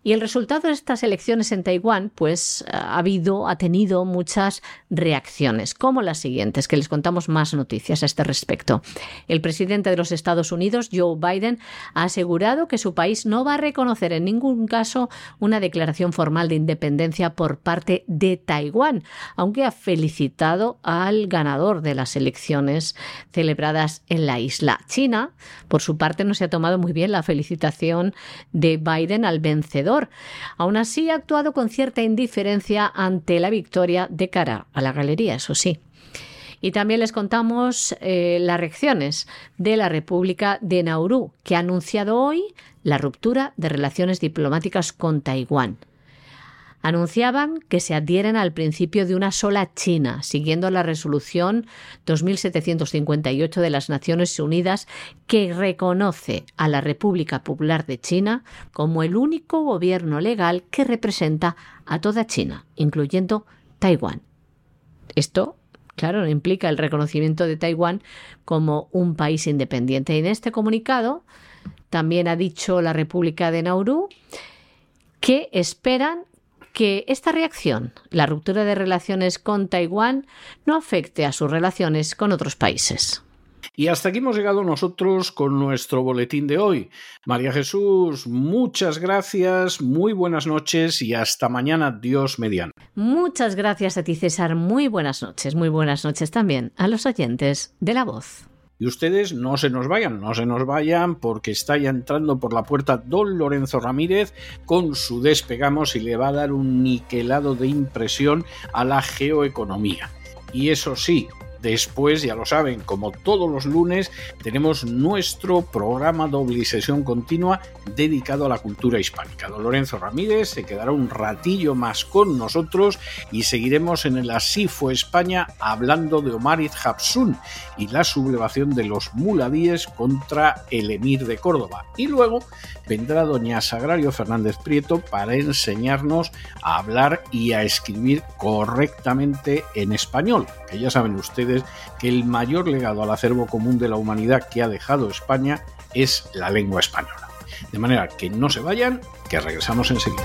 Y el resultado de estas elecciones en Taiwán, pues ha habido, ha tenido muchas reacciones, como las siguientes, que les contamos más noticias a este respecto. El presidente de los Estados Unidos, Joe Biden, ha asegurado que su país no va a reconocer en ningún caso una declaración formal de independencia por parte de Taiwán, aunque ha felicitado al ganador de las elecciones celebradas en la isla. China, por su parte, no se ha tomado muy bien la felicitación de Biden al vencedor Aún así, ha actuado con cierta indiferencia ante la victoria de cara a la galería, eso sí. Y también les contamos eh, las reacciones de la República de Nauru, que ha anunciado hoy la ruptura de relaciones diplomáticas con Taiwán anunciaban que se adhieren al principio de una sola China, siguiendo la resolución 2758 de las Naciones Unidas que reconoce a la República Popular de China como el único gobierno legal que representa a toda China, incluyendo Taiwán. Esto claro, implica el reconocimiento de Taiwán como un país independiente. En este comunicado también ha dicho la República de Nauru que esperan que esta reacción, la ruptura de relaciones con Taiwán, no afecte a sus relaciones con otros países. Y hasta aquí hemos llegado nosotros con nuestro boletín de hoy. María Jesús, muchas gracias, muy buenas noches y hasta mañana, Dios mediante. Muchas gracias a ti, César. Muy buenas noches, muy buenas noches también a los oyentes de La Voz. Y ustedes no se nos vayan, no se nos vayan porque está ya entrando por la puerta don Lorenzo Ramírez con su despegamos y le va a dar un niquelado de impresión a la geoeconomía. Y eso sí, Después, ya lo saben, como todos los lunes, tenemos nuestro programa doble sesión continua dedicado a la cultura hispánica. Don Lorenzo Ramírez se quedará un ratillo más con nosotros y seguiremos en el Así fue España hablando de Omar Habsun y la sublevación de los muladíes contra el emir de Córdoba. Y luego vendrá doña Sagrario Fernández Prieto para enseñarnos a hablar y a escribir correctamente en español, que ya saben ustedes que el mayor legado al acervo común de la humanidad que ha dejado España es la lengua española. De manera que no se vayan, que regresamos enseguida.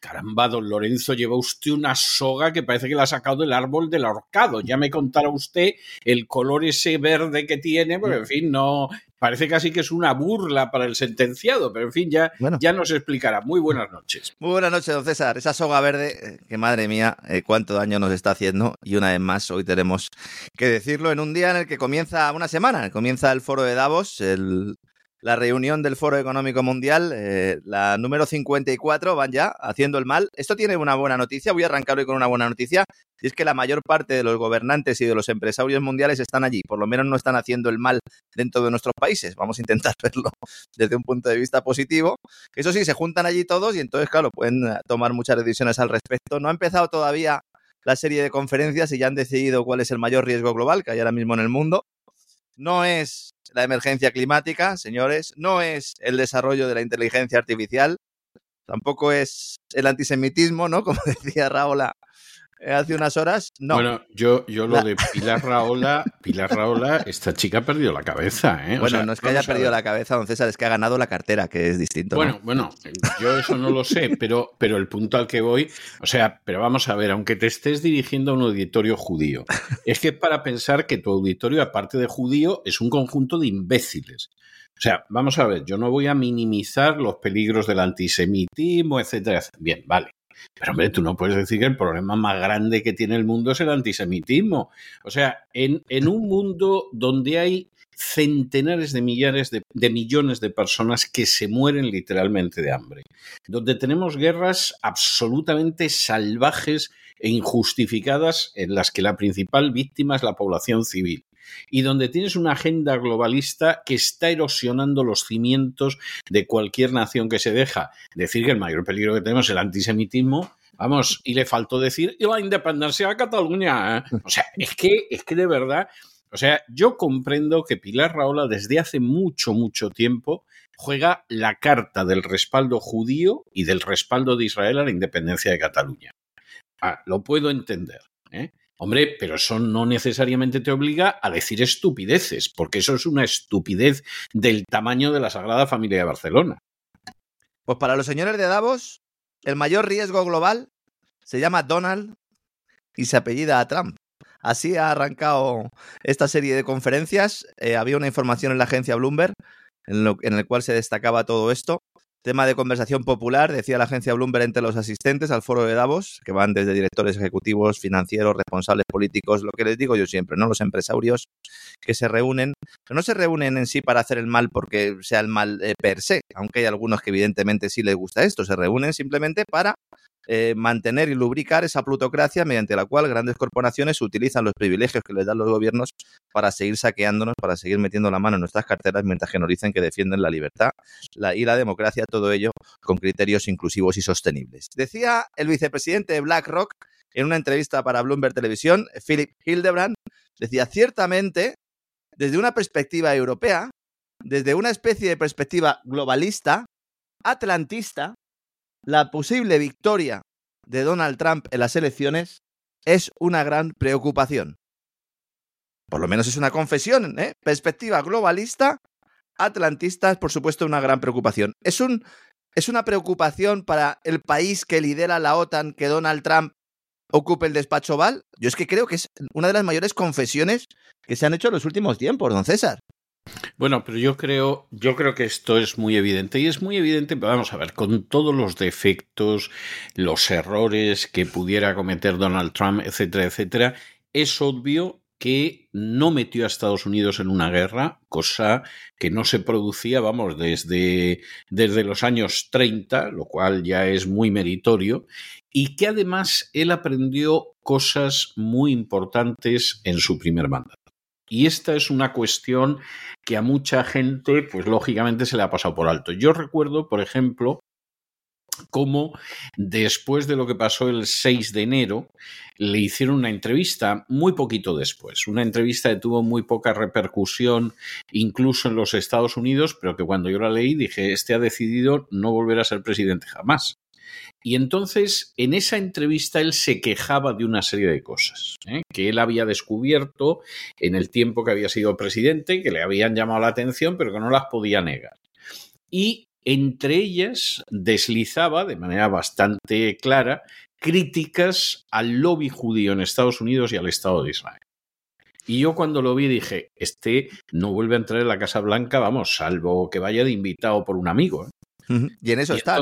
Caramba, don Lorenzo, lleva usted una soga que parece que la ha sacado del árbol del ahorcado. Ya me contará usted el color ese verde que tiene, porque en fin, no. Parece casi que es una burla para el sentenciado, pero en fin, ya, ya nos explicará. Muy buenas noches. Muy buenas noches, don César. Esa soga verde, eh, que madre mía, eh, cuánto daño nos está haciendo. Y una vez más, hoy tenemos que decirlo en un día en el que comienza una semana, comienza el foro de Davos, el la reunión del Foro Económico Mundial, eh, la número 54, van ya haciendo el mal. Esto tiene una buena noticia, voy a arrancar hoy con una buena noticia, y es que la mayor parte de los gobernantes y de los empresarios mundiales están allí, por lo menos no están haciendo el mal dentro de nuestros países. Vamos a intentar verlo desde un punto de vista positivo. Eso sí, se juntan allí todos y entonces, claro, pueden eh, tomar muchas decisiones al respecto. No ha empezado todavía la serie de conferencias y ya han decidido cuál es el mayor riesgo global que hay ahora mismo en el mundo. No es la emergencia climática, señores, no es el desarrollo de la inteligencia artificial, tampoco es el antisemitismo, ¿no? Como decía Raúl eh, hace unas horas, no. Bueno, yo, yo lo de Pilar Raola, Pilar Raola, esta chica ha perdido la cabeza, ¿eh? bueno, no es que haya perdido la cabeza, don César, es que ha ganado la cartera, que es distinto. Bueno, bueno, yo eso no lo sé, pero, pero el punto al que voy, o sea, pero vamos a ver, aunque te estés dirigiendo a un auditorio judío, es que para pensar que tu auditorio, aparte de judío, es un conjunto de imbéciles. O sea, vamos a ver, yo no voy a minimizar los peligros del antisemitismo, etcétera. Bien, vale. Pero hombre, tú no puedes decir que el problema más grande que tiene el mundo es el antisemitismo. O sea, en, un mundo donde hay centenares de millares de, millones de personas que se mueren literalmente de hambre, donde tenemos guerras absolutamente salvajes e injustificadas en las que la principal víctima es la población civil, y donde tienes una agenda globalista que está erosionando los cimientos de cualquier nación que se deja. Decir que el mayor peligro que tenemos es el antisemitismo, Vamos, y le faltó decir, y la independencia de Cataluña. ¿eh? O sea, es que, es que de verdad, o sea, yo comprendo que Pilar Raola desde hace mucho, mucho tiempo juega la carta del respaldo judío y del respaldo de Israel a la independencia de Cataluña. Ah, lo puedo entender. ¿eh? Hombre, pero eso no necesariamente te obliga a decir estupideces, porque eso es una estupidez del tamaño de la Sagrada Familia de Barcelona. Pues para los señores de Davos, el mayor riesgo global se llama Donald y se apellida a Trump. Así ha arrancado esta serie de conferencias. Eh, había una información en la agencia Bloomberg en, lo, en el cual se destacaba todo esto. Tema de conversación popular, decía la agencia Bloomberg entre los asistentes al foro de Davos, que van desde directores ejecutivos, financieros, responsables políticos, lo que les digo yo siempre, ¿no? Los empresarios que se reúnen, pero no se reúnen en sí para hacer el mal porque sea el mal eh, per se, aunque hay algunos que evidentemente sí les gusta esto, se reúnen simplemente para eh, mantener y lubricar esa plutocracia mediante la cual grandes corporaciones utilizan los privilegios que les dan los gobiernos para seguir saqueándonos, para seguir metiendo la mano en nuestras carteras mientras que nos dicen que defienden la libertad la, y la democracia, todo ello con criterios inclusivos y sostenibles. Decía el vicepresidente de BlackRock en una entrevista para Bloomberg Televisión, Philip Hildebrand, decía, ciertamente, desde una perspectiva europea, desde una especie de perspectiva globalista, atlantista, la posible victoria de Donald Trump en las elecciones es una gran preocupación. Por lo menos es una confesión, ¿eh? Perspectiva globalista, atlantista es por supuesto una gran preocupación. Es, un, es una preocupación para el país que lidera la OTAN que Donald Trump ocupe el despacho Oval. Yo es que creo que es una de las mayores confesiones que se han hecho en los últimos tiempos, don César. Bueno, pero yo creo, yo creo que esto es muy evidente y es muy evidente, vamos a ver, con todos los defectos, los errores que pudiera cometer Donald Trump, etcétera, etcétera, es obvio que no metió a Estados Unidos en una guerra, cosa que no se producía, vamos, desde, desde los años 30, lo cual ya es muy meritorio, y que además él aprendió cosas muy importantes en su primer mandato. Y esta es una cuestión que a mucha gente, pues lógicamente se le ha pasado por alto. Yo recuerdo, por ejemplo, cómo después de lo que pasó el 6 de enero, le hicieron una entrevista muy poquito después, una entrevista que tuvo muy poca repercusión incluso en los Estados Unidos, pero que cuando yo la leí dije, este ha decidido no volver a ser presidente jamás. Y entonces, en esa entrevista, él se quejaba de una serie de cosas ¿eh? que él había descubierto en el tiempo que había sido presidente, que le habían llamado la atención, pero que no las podía negar. Y Entre ellas deslizaba de manera bastante clara críticas al lobby judío en Estados Unidos y al Estado de Israel. Y yo cuando lo vi dije, este no vuelve a entrar en la Casa Blanca, vamos, salvo que vaya de invitado por un amigo. ¿eh? Y en eso está.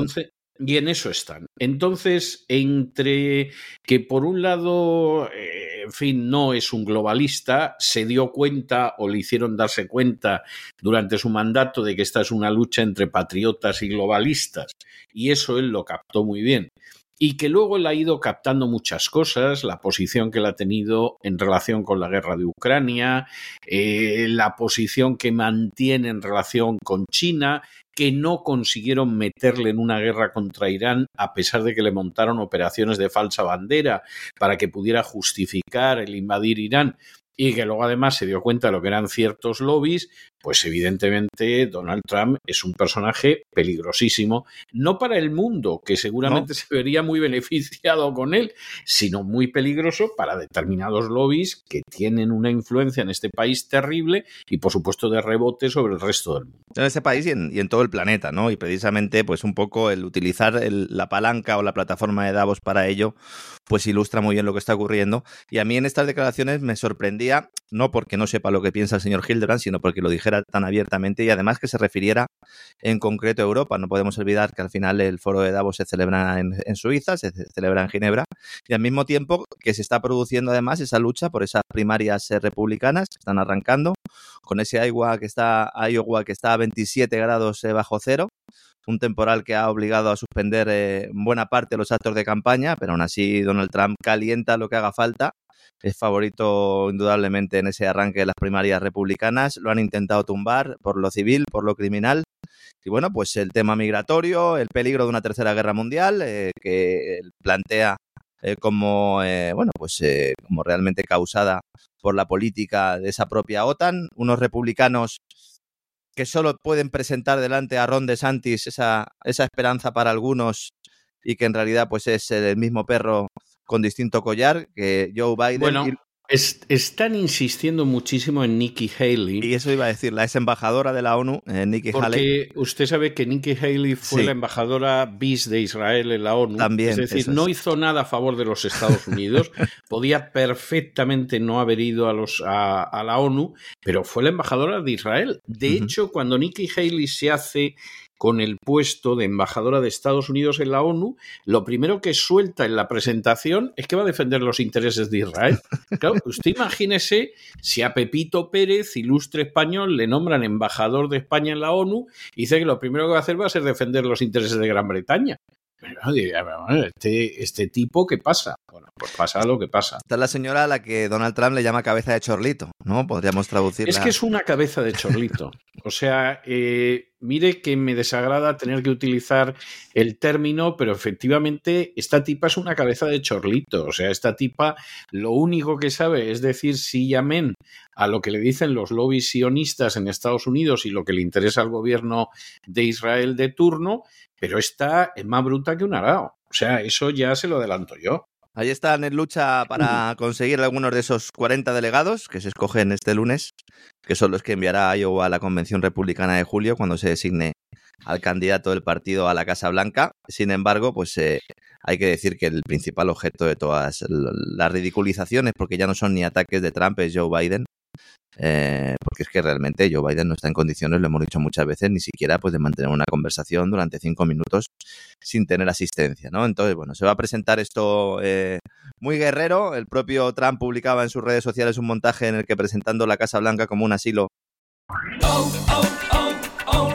Y en eso están. Entonces, entre que por un lado, eh, en fin, no es un globalista, se dio cuenta o le hicieron darse cuenta durante su mandato de que esta es una lucha entre patriotas y globalistas, y eso él lo captó muy bien y que luego él ha ido captando muchas cosas, la posición que él ha tenido en relación con la guerra de Ucrania, eh, la posición que mantiene en relación con China, que no consiguieron meterle en una guerra contra Irán a pesar de que le montaron operaciones de falsa bandera para que pudiera justificar el invadir Irán y que luego además se dio cuenta de lo que eran ciertos lobbies, pues evidentemente Donald Trump es un personaje peligrosísimo, no para el mundo, que seguramente se vería muy beneficiado con él, sino muy peligroso para determinados lobbies que tienen una influencia en este país terrible y por supuesto de rebote sobre el resto del mundo. En este país y en, todo el planeta, ¿no? Y precisamente pues un poco el utilizar la palanca o la plataforma de Davos para ello, pues ilustra muy bien lo que está ocurriendo. Y a mí en estas declaraciones me sorprendía, no porque no sepa lo que piensa el señor Hildebrand, sino porque lo dije tan abiertamente y además que se refiriera en concreto a Europa. No podemos olvidar que al final el foro de Davos se celebra en, Suiza, se celebra en Ginebra y al mismo tiempo que se está produciendo además esa lucha por esas primarias eh, republicanas que están arrancando con ese Iowa que está, Iowa que está a 27 grados eh, bajo cero un temporal que ha obligado a suspender eh, buena parte de los actos de campaña, pero aún así Donald Trump calienta lo que haga falta es favorito indudablemente en ese arranque de las primarias republicanas. Lo han intentado tumbar por lo civil, por lo criminal. Y bueno, pues el tema migratorio, el peligro de una tercera guerra mundial, eh, que plantea eh, como, eh, bueno, pues como realmente causada por la política de esa propia OTAN. Unos republicanos que solo pueden presentar delante a Ron DeSantis esa, esa esperanza para algunos y que en realidad pues es el mismo perro con distinto collar que Joe Biden. Bueno, están insistiendo muchísimo en Nikki Haley. Y eso iba a decir, la ex embajadora de la ONU, eh, Nikki Haley. Porque usted sabe que Nikki Haley fue la embajadora bis de Israel en la ONU. También. Es decir, no hizo nada a favor de los Estados Unidos. Podía perfectamente no haber ido a, los, a, la ONU, pero fue la embajadora de Israel. De hecho, cuando Nikki Haley se hace con el puesto de embajadora de Estados Unidos en la ONU, lo primero que suelta en la presentación es que va a defender los intereses de Israel. Claro, usted imagínese si a Pepito Pérez, ilustre español, le nombran embajador de España en la ONU y dice que lo primero que va a hacer va a ser defender los intereses de Gran Bretaña. Este, este tipo, ¿qué pasa? Bueno, pues pasa lo que pasa. Esta es la señora a la que Donald Trump le llama cabeza de chorlito, ¿no? Podríamos traducirla. Es que es una cabeza de chorlito. O sea, eh, mire que me desagrada tener que utilizar el término, pero efectivamente esta tipa es una cabeza de chorlito. O sea, esta tipa lo único que sabe es decir sí y amén a lo que le dicen los lobbies sionistas en Estados Unidos y lo que le interesa al gobierno de Israel de turno, pero esta es más bruta que un arao. O sea, eso ya se lo adelanto yo. Ahí están en lucha para conseguir algunos de esos 40 delegados que se escogen este lunes, que son los que enviará Iowa a la Convención Republicana de julio cuando se designe al candidato del partido a la Casa Blanca. Sin embargo, pues eh, hay que decir que el principal objeto de todas las ridiculizaciones, porque ya no son ni ataques de Trump, es Joe Biden, eh, porque es que realmente Joe Biden no está en condiciones, lo hemos dicho muchas veces, ni siquiera pues, de mantener una conversación durante cinco minutos sin tener asistencia, ¿no? Entonces, bueno, se va a presentar esto eh, muy guerrero. El propio Trump publicaba en sus redes sociales un montaje en el que presentando la Casa Blanca como un asilo. Oh, oh,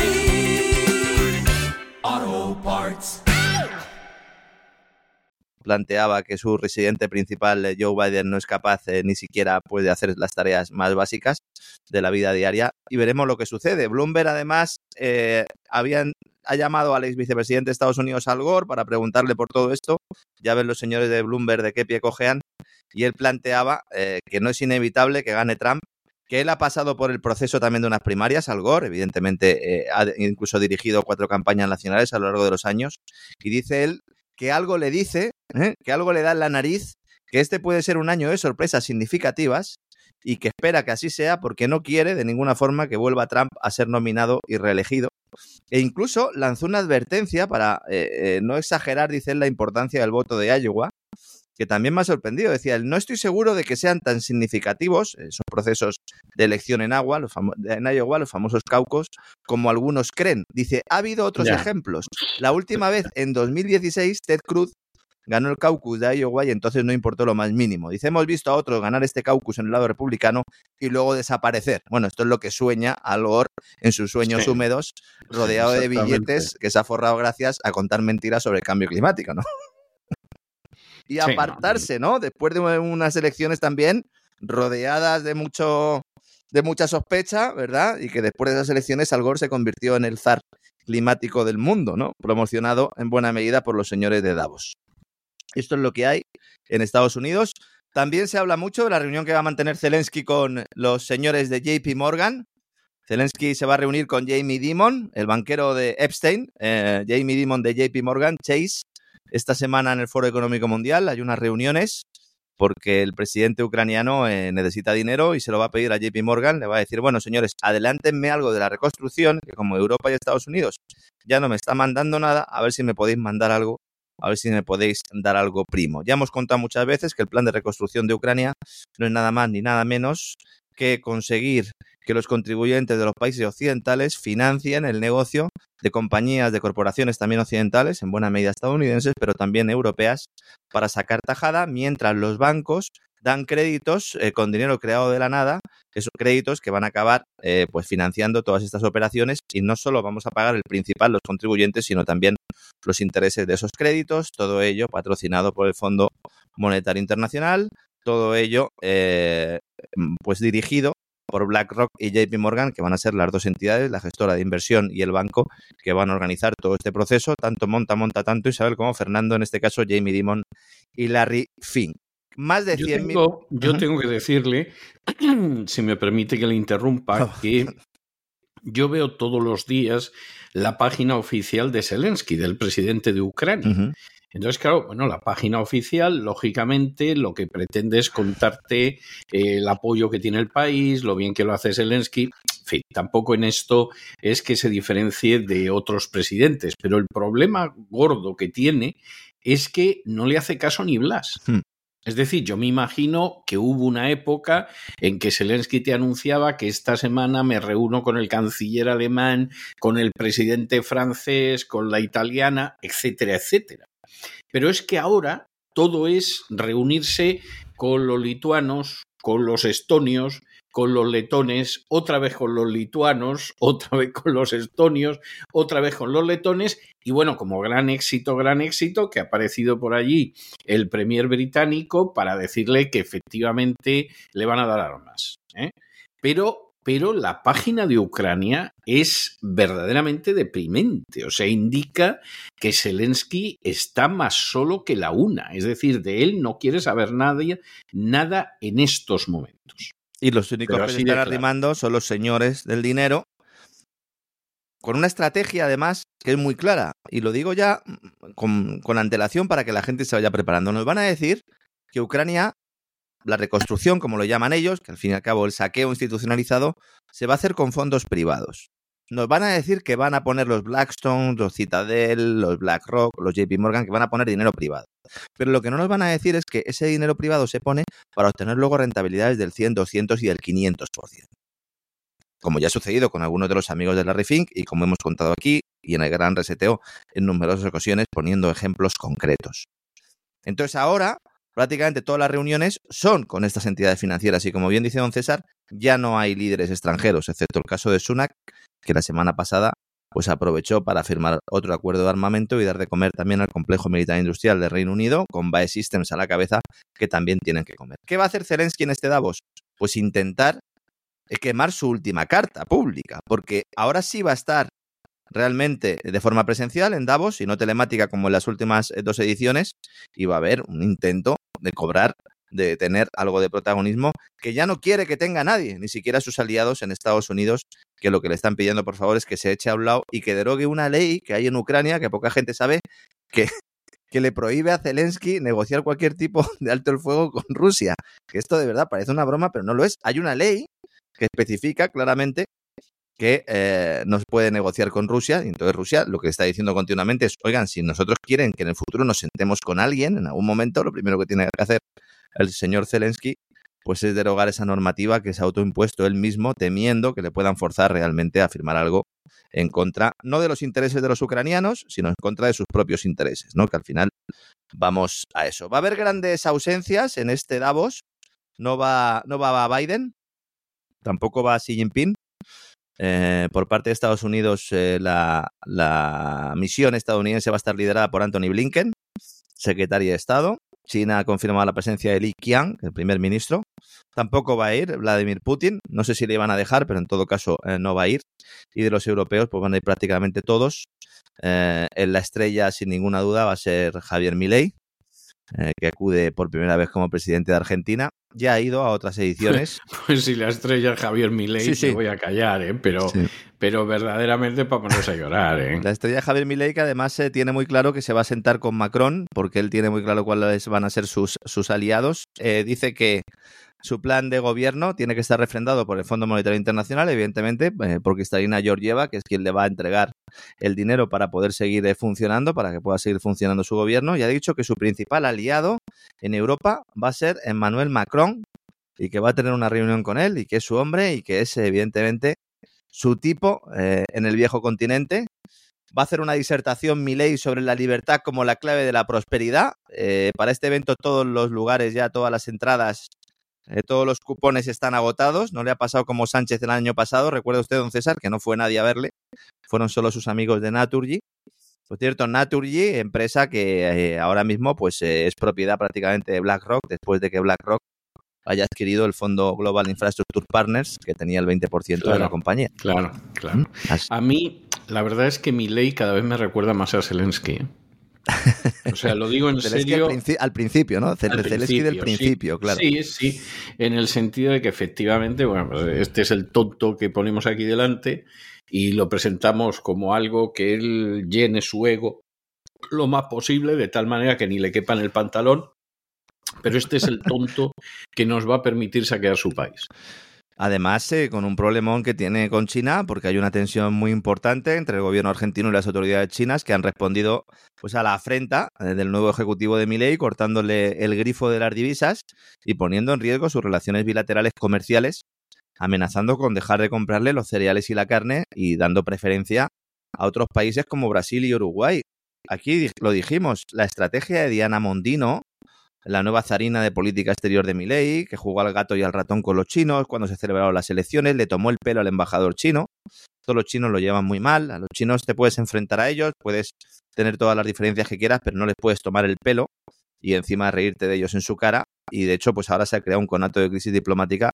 planteaba que su residente principal, eh, Joe Biden, no es capaz eh, ni siquiera puede hacer las tareas más básicas de la vida diaria y veremos lo que sucede. Bloomberg, además, eh, habían, ha llamado al ex vicepresidente de Estados Unidos, Al Gore, para preguntarle por todo esto. Ya ven los señores de Bloomberg de qué pie cojean. Y él planteaba eh, que no es inevitable que gane Trump, que él ha pasado por el proceso también de unas primarias, Al Gore, evidentemente ha incluso dirigido cuatro campañas nacionales a lo largo de los años, y dice él que algo le dice, ¿eh? que algo le da en la nariz, que este puede ser un año de sorpresas significativas y que espera que así sea porque no quiere de ninguna forma que vuelva Trump a ser nominado y reelegido. E incluso lanzó una advertencia para eh, eh, no exagerar, dice la importancia del voto de Iowa, que también me ha sorprendido. Decía él, no estoy seguro de que sean tan significativos esos procesos de elección en, agua, los en Iowa, los famosos caucos, como algunos creen. Dice, ha habido otros ejemplos. La última vez, en 2016, Ted Cruz ganó el caucus de Iowa y entonces no importó lo más mínimo. Dice, hemos visto a otros ganar este caucus en el lado republicano y luego desaparecer. Bueno, esto es lo que sueña Al Gore en sus sueños Sí. húmedos, rodeado de billetes que se ha forrado gracias a contar mentiras sobre el cambio climático, ¿no? Y apartarse, ¿no? Después de unas elecciones también rodeadas de mucho de mucha sospecha, ¿verdad? Y que después de esas elecciones Al Gore se convirtió en el zar climático del mundo, ¿no? Promocionado en buena medida por los señores de Davos. Esto es lo que hay en Estados Unidos. También se habla mucho de la reunión que va a mantener Zelensky con los señores de JP Morgan. Zelensky se va a reunir con Jamie Dimon, el banquero de Epstein, eh, Jamie Dimon de JP Morgan, Chase, esta semana en el Foro Económico Mundial. Hay unas reuniones porque el presidente ucraniano eh, necesita dinero y se lo va a pedir a JP Morgan. Le va a decir, bueno, señores, adelántenme algo de la reconstrucción, que como Europa y Estados Unidos ya no me está mandando nada, a ver si me podéis mandar algo a ver si me podéis dar algo primo. Ya hemos contado muchas veces que el plan de reconstrucción de Ucrania no es nada más ni nada menos que conseguir que los contribuyentes de los países occidentales financien el negocio de compañías, de corporaciones también occidentales, en buena medida estadounidenses, pero también europeas, para sacar tajada, mientras los bancos dan créditos eh, con dinero creado de la nada, esos créditos que van a acabar eh, pues financiando todas estas operaciones y no solo vamos a pagar el principal, los contribuyentes, sino también los intereses de esos créditos, todo ello patrocinado por el Fondo Monetario Internacional, todo ello eh, pues dirigido por BlackRock y JP Morgan, que van a ser las dos entidades, la gestora de inversión y el banco, que van a organizar todo este proceso, tanto monta, monta tanto Isabel como Fernando, en este caso Jamie Dimon y Larry Fink. Más de Yo 100 mil... tengo, yo tengo que decirle, si me permite que le interrumpa, que yo veo todos los días la página oficial de Zelensky, del presidente de Ucrania. Entonces, claro, bueno, la página oficial, lógicamente, lo que pretende es contarte eh, el apoyo que tiene el país, lo bien que lo hace Zelensky. En fin, tampoco en esto es que se diferencie de otros presidentes, pero el problema gordo que tiene es que no le hace caso ni Blas. Hmm. Es decir, yo me imagino que hubo una época en que Zelensky te anunciaba que esta semana me reúno con el canciller alemán, con el presidente francés, con la italiana, etcétera, etcétera. Pero es que ahora todo es reunirse con los lituanos, con los estonios, con los letones, otra vez con los lituanos, otra vez con los estonios, otra vez con los letones y bueno, como gran éxito, gran éxito, que ha aparecido por allí el premier británico para decirle que efectivamente le van a dar armas. ¿eh? Pero, pero la página de Ucrania es verdaderamente deprimente, o sea, indica que Zelensky está más solo que la una, es decir, de él no quiere saber nadie, nada en estos momentos. Y los únicos Pero que se están claro. arrimando son los señores del dinero, con una estrategia además que es muy clara. Y lo digo ya mm, con, con antelación para que la gente se vaya preparando. Nos van a decir que Ucrania, la reconstrucción, como lo llaman ellos, que al fin y al cabo el saqueo institucionalizado, se va a hacer con fondos privados. Nos van a decir que van a poner los Blackstone, los Citadel, los BlackRock, los JP Morgan, que van a poner dinero privado. Pero lo que no nos van a decir es que ese dinero privado se pone para obtener luego rentabilidades del 100, 200 y del 500%. Como ya ha sucedido con algunos de los amigos de Larry Fink y como hemos contado aquí y en el gran reseteo en numerosas ocasiones poniendo ejemplos concretos. Entonces ahora prácticamente todas las reuniones son con estas entidades financieras y como bien dice don César, ya no hay líderes extranjeros, excepto el caso de Sunak, que la semana pasada pues aprovechó para firmar otro acuerdo de armamento y dar de comer también al complejo militar industrial del Reino Unido, con BAE Systems a la cabeza, que también tienen que comer. ¿Qué va a hacer Zelensky en este Davos? Pues intentar eh, quemar su última carta pública, porque ahora sí va a estar realmente de forma presencial en Davos y no telemática como en las últimas eh, dos ediciones, y va a haber un intento de cobrar de tener algo de protagonismo que ya no quiere que tenga nadie, ni siquiera sus aliados en Estados Unidos, que lo que le están pidiendo, por favor, es que se eche a un lado y que derogue una ley que hay en Ucrania, que poca gente sabe, que, que le prohíbe a Zelensky negociar cualquier tipo de alto el fuego con Rusia. Que esto de verdad parece una broma, pero no lo es. Hay una ley que especifica claramente que eh, no se puede negociar con Rusia. Y entonces Rusia lo que está diciendo continuamente es, oigan, si nosotros quieren que en el futuro nos sentemos con alguien en algún momento, lo primero que tiene que hacer el señor Zelensky pues es derogar esa normativa que se ha autoimpuesto él mismo, temiendo que le puedan forzar realmente a firmar algo en contra, no de los intereses de los ucranianos, sino en contra de sus propios intereses, ¿no? Que al final vamos a eso. Va a haber grandes ausencias en este Davos. No va, no va Biden, tampoco va Xi Jinping. Eh, por parte de Estados Unidos, eh, la, la misión estadounidense va a estar liderada por Anthony Blinken, secretario de Estado. China ha confirmado la presencia de Li Qiang, el primer ministro. Tampoco va a ir Vladimir Putin. No sé si le iban a dejar, pero en todo caso eh, no va a ir. Y de los europeos, pues van a ir prácticamente todos. En la estrella, sin ninguna duda, va a ser Javier Milei, eh, que acude por primera vez como presidente de Argentina. Ya ha ido a otras ediciones. Pues si la estrella es Javier Milei, Sí, sí. te voy a callar, ¿eh? Pero, Sí. pero verdaderamente para ponerse a llorar, ¿eh? La estrella Javier Milei, que además eh, tiene muy claro que se va a sentar con Macron, porque él tiene muy claro cuáles van a ser sus, sus aliados. Eh, dice que su plan de gobierno tiene que estar refrendado por el Fondo Monetario Internacional, evidentemente, eh, por Cristalina Georgieva, que es quien le va a entregar el dinero para poder seguir eh, funcionando, para que pueda seguir funcionando su gobierno. Y ha dicho que su principal aliado en Europa va a ser Emmanuel Macron y que va a tener una reunión con él y que es su hombre y que es, evidentemente, su tipo eh, en el viejo continente. Va a hacer una disertación Milei sobre la libertad como la clave de la prosperidad. Para este evento todos los lugares ya, todas las entradas, eh, todos los cupones están agotados. No le ha pasado como Sánchez el año pasado. Recuerda usted, don César, que no fue nadie a verle. Fueron solo sus amigos de Naturgy. Por cierto, Naturgy, empresa que eh, ahora mismo pues, eh, es propiedad prácticamente de BlackRock, después de que BlackRock haya adquirido el fondo Global Infrastructure Partners, que tenía el 20% de la compañía. Claro, claro. A mí, la verdad es que mi ley cada vez me recuerda más a Zelensky. O sea, lo digo en Zelensky serio. al, princi- al principio, ¿no? Zel- Al Zelensky del sí. principio, claro. Sí, sí, en el sentido de que efectivamente, bueno, pues este es el tonto que ponemos aquí delante y lo presentamos como algo que él llene su ego lo más posible, de tal manera que ni le quepa en el pantalón, pero este es el tonto que nos va a permitir saquear su país. Además, eh, con un problemón que tiene con China, porque hay una tensión muy importante entre el gobierno argentino y las autoridades chinas que han respondido pues, a la afrenta eh, del nuevo ejecutivo de Milei, cortándole el grifo de las divisas y poniendo en riesgo sus relaciones bilaterales comerciales, amenazando con dejar de comprarle los cereales y la carne y dando preferencia a otros países como Brasil y Uruguay. Aquí lo dijimos, la estrategia de Diana Mondino, la nueva zarina de política exterior de Milei, que jugó al gato y al ratón con los chinos cuando se celebraron las elecciones, le tomó el pelo al embajador chino. Todos los chinos lo llevan muy mal, a los chinos te puedes enfrentar a ellos, puedes tener todas las diferencias que quieras, pero no les puedes tomar el pelo y encima reírte de ellos en su cara. Y de hecho, pues ahora se ha creado un conato de crisis diplomática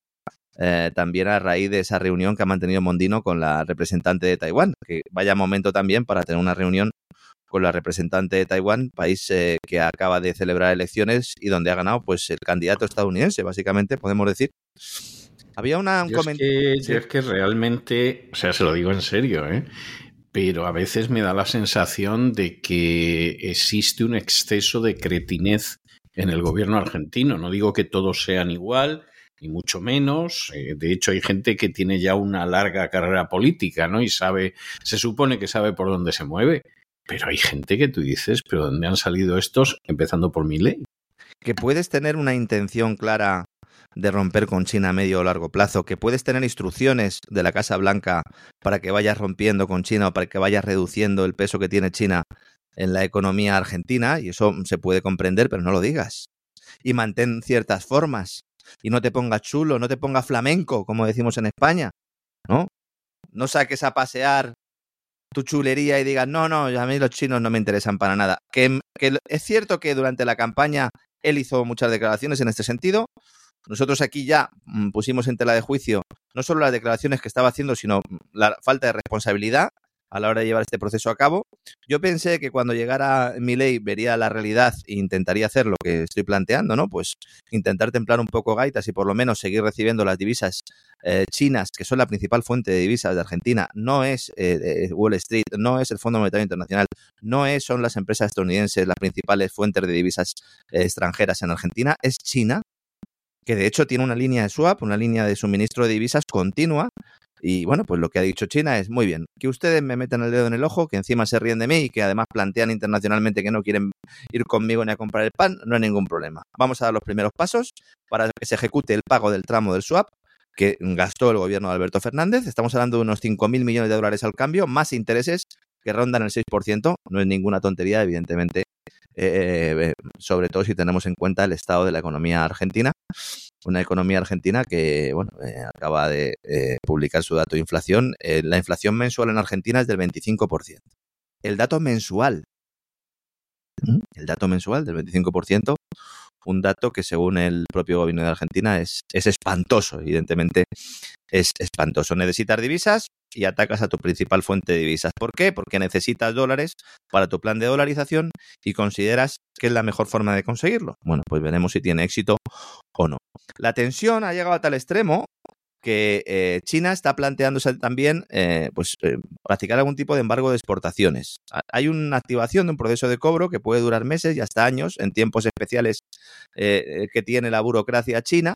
eh, también a raíz de esa reunión que ha mantenido Mondino con la representante de Taiwán. Que vaya momento también para tener una reunión con la representante de Taiwán, país eh, que acaba de celebrar elecciones y donde ha ganado pues el candidato estadounidense, básicamente, podemos decir. Había una, un es, comentario. que, es que realmente, o sea, se lo digo en serio, ¿eh? pero a veces me da la sensación de que existe un exceso de cretinez en el gobierno argentino. No digo que todos sean igual, ni mucho menos. Eh, de hecho, hay gente que tiene ya una larga carrera política, ¿no? Y sabe, se supone que sabe por dónde se mueve. Pero hay gente que tú dices, ¿pero dónde han salido estos? Empezando por mi ley. que puedes tener una intención clara de romper con China a medio o largo plazo, que puedes tener instrucciones de la Casa Blanca para que vayas rompiendo con China o para que vayas reduciendo el peso que tiene China en la economía argentina, y eso se puede comprender, pero no lo digas. Y mantén ciertas formas. Y no te pongas chulo, no te pongas flamenco, como decimos en España. ¿No? No saques a pasear tu chulería y digas, no, no, a mí los chinos no me interesan para nada. Que, que es cierto que durante la campaña él hizo muchas declaraciones en este sentido. Nosotros aquí ya mm, pusimos en tela de juicio no solo las declaraciones que estaba haciendo, sino la falta de responsabilidad a la hora de llevar este proceso a cabo. Yo pensé que cuando llegara mi ley vería la realidad e intentaría hacer lo que estoy planteando, ¿no? Pues intentar templar un poco gaitas y por lo menos seguir recibiendo las divisas eh, chinas, que son la principal fuente de divisas de Argentina. No es eh, Wall Street, no es el Fondo Monetario Internacional, no es, son las empresas estadounidenses las principales fuentes de divisas eh, extranjeras en Argentina, es China que de hecho tiene una línea de swap, una línea de suministro de divisas continua, y bueno, pues lo que ha dicho China es muy bien, que ustedes me metan el dedo en el ojo, que encima se ríen de mí y que además plantean internacionalmente que no quieren ir conmigo ni a comprar el pan, no hay ningún problema. Vamos a dar los primeros pasos para que se ejecute el pago del tramo del swap que gastó el gobierno de Alberto Fernández. Estamos hablando de unos 5.000 millones de dólares al cambio, más intereses que rondan el 6%. No es ninguna tontería, evidentemente, eh, eh, sobre todo si tenemos en cuenta el estado de la economía argentina una economía argentina que bueno, eh, acaba de eh, publicar su dato de inflación. Eh, la inflación mensual en Argentina es del 25%. El dato mensual. El dato mensual del 25%, un dato que según el propio gobierno de Argentina es, es espantoso, evidentemente es espantoso. Necesitar divisas y atacas a tu principal fuente de divisas. ¿Por qué? Porque necesitas dólares para tu plan de dolarización y consideras que es la mejor forma de conseguirlo. Bueno, pues veremos si tiene éxito o no. La tensión ha llegado a tal extremo que eh, China está planteándose también eh, pues, eh, practicar algún tipo de embargo de exportaciones. Hay una activación de un proceso de cobro que puede durar meses y hasta años en tiempos especiales que tiene la burocracia china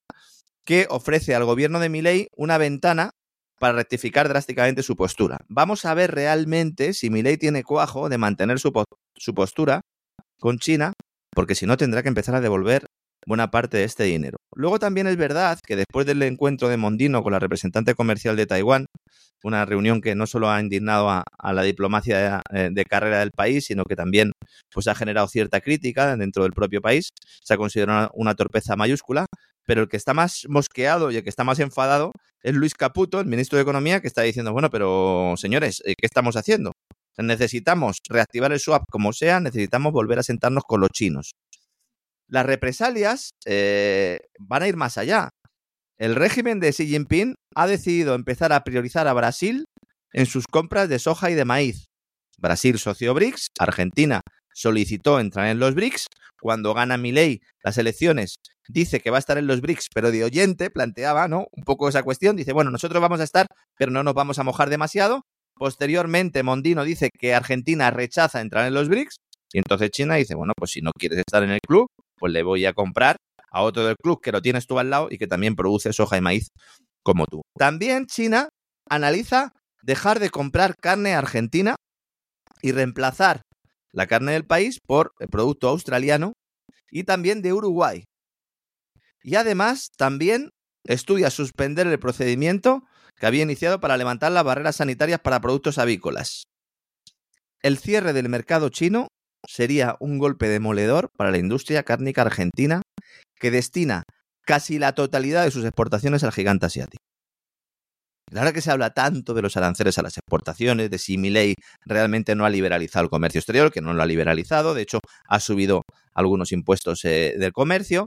que ofrece al gobierno de Milei una ventana para rectificar drásticamente su postura. Vamos a ver realmente si Milei tiene cuajo de mantener su, su postura con China, porque si no tendrá que empezar a devolver buena parte de este dinero. Luego también es verdad que después del encuentro de Mondino con la representante comercial de Taiwán, una reunión que no solo ha indignado a, la diplomacia eh, de, carrera del país, sino que también pues, ha generado cierta crítica dentro del propio país, se ha considerado una torpeza mayúscula, pero el que está más mosqueado y el que está más enfadado es Luis Caputo, el ministro de Economía, que está diciendo, bueno, pero señores, eh, ¿qué estamos haciendo? Necesitamos reactivar el swap como sea, necesitamos volver a sentarnos con los chinos. Las represalias eh, van a ir más allá. El régimen de Xi Jinping ha decidido empezar a priorizar a Brasil en sus compras de soja y de maíz. Brasil socio BRICS, Argentina solicitó entrar en los BRICS. Cuando gana Milei las elecciones, dice que va a estar en los BRICS, pero de oyente planteaba, ¿no? Un poco esa cuestión. Dice, bueno, nosotros vamos a estar, pero no nos vamos a mojar demasiado. Posteriormente, Mondino dice que Argentina rechaza entrar en los BRICS. Y entonces China dice, bueno, pues si no quieres estar en el club, pues le voy a comprar a otro del club que lo tienes tú al lado y que también produce soja y maíz como tú. También China analiza dejar de comprar carne argentina y reemplazar la carne del país por el producto australiano y también de Uruguay. Y además también estudia suspender el procedimiento que había iniciado para levantar las barreras sanitarias para productos avícolas. El cierre del mercado chino sería un golpe demoledor para la industria cárnica argentina que destina casi la totalidad de sus exportaciones al gigante asiático. Ahora que se habla tanto de los aranceles a las exportaciones, de si Milei realmente no ha liberalizado el comercio exterior, que no lo ha liberalizado, de hecho ha subido algunos impuestos eh, del comercio.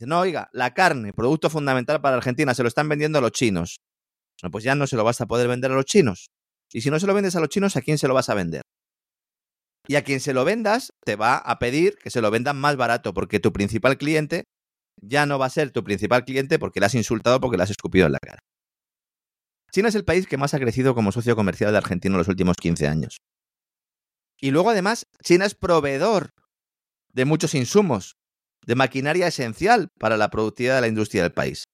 No, oiga, la carne, producto fundamental para Argentina, se lo están vendiendo a los chinos. No, pues ya no se lo vas a poder vender a los chinos. Y si no se lo vendes a los chinos, ¿a quién se lo vas a vender? Y a quien se lo vendas, te va a pedir que se lo vendan más barato, porque tu principal cliente ya no va a ser tu principal cliente porque le has insultado porque le has escupido en la cara. China es el país que más ha crecido como socio comercial de Argentina en los últimos 15 años. Y luego además, China es proveedor de muchos insumos, de maquinaria esencial para la productividad de la industria del país.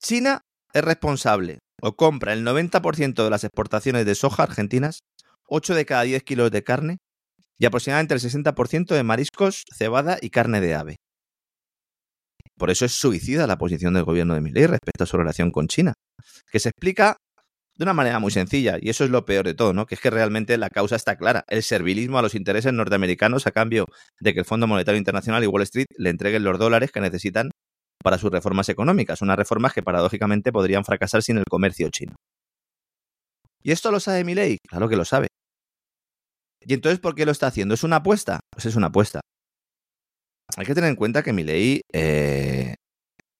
China es responsable o compra el 90% de las exportaciones de soja argentinas, 8 de cada 10 kilos de carne y aproximadamente el 60% de mariscos, cebada y carne de ave. Por eso es suicida la posición del gobierno de Milei respecto a su relación con China, que se explica de una manera muy sencilla, y eso es lo peor de todo, ¿no? Que es que realmente la causa está clara, el servilismo a los intereses norteamericanos a cambio de que el Fondo Monetario Internacional y Wall Street le entreguen los dólares que necesitan para sus reformas económicas, unas reformas que paradójicamente podrían fracasar sin el comercio chino. ¿Y esto lo sabe Milei? Claro que lo sabe. ¿Y entonces por qué lo está haciendo? ¿Es una apuesta? Pues es una apuesta. Hay que tener en cuenta que Milei, eh,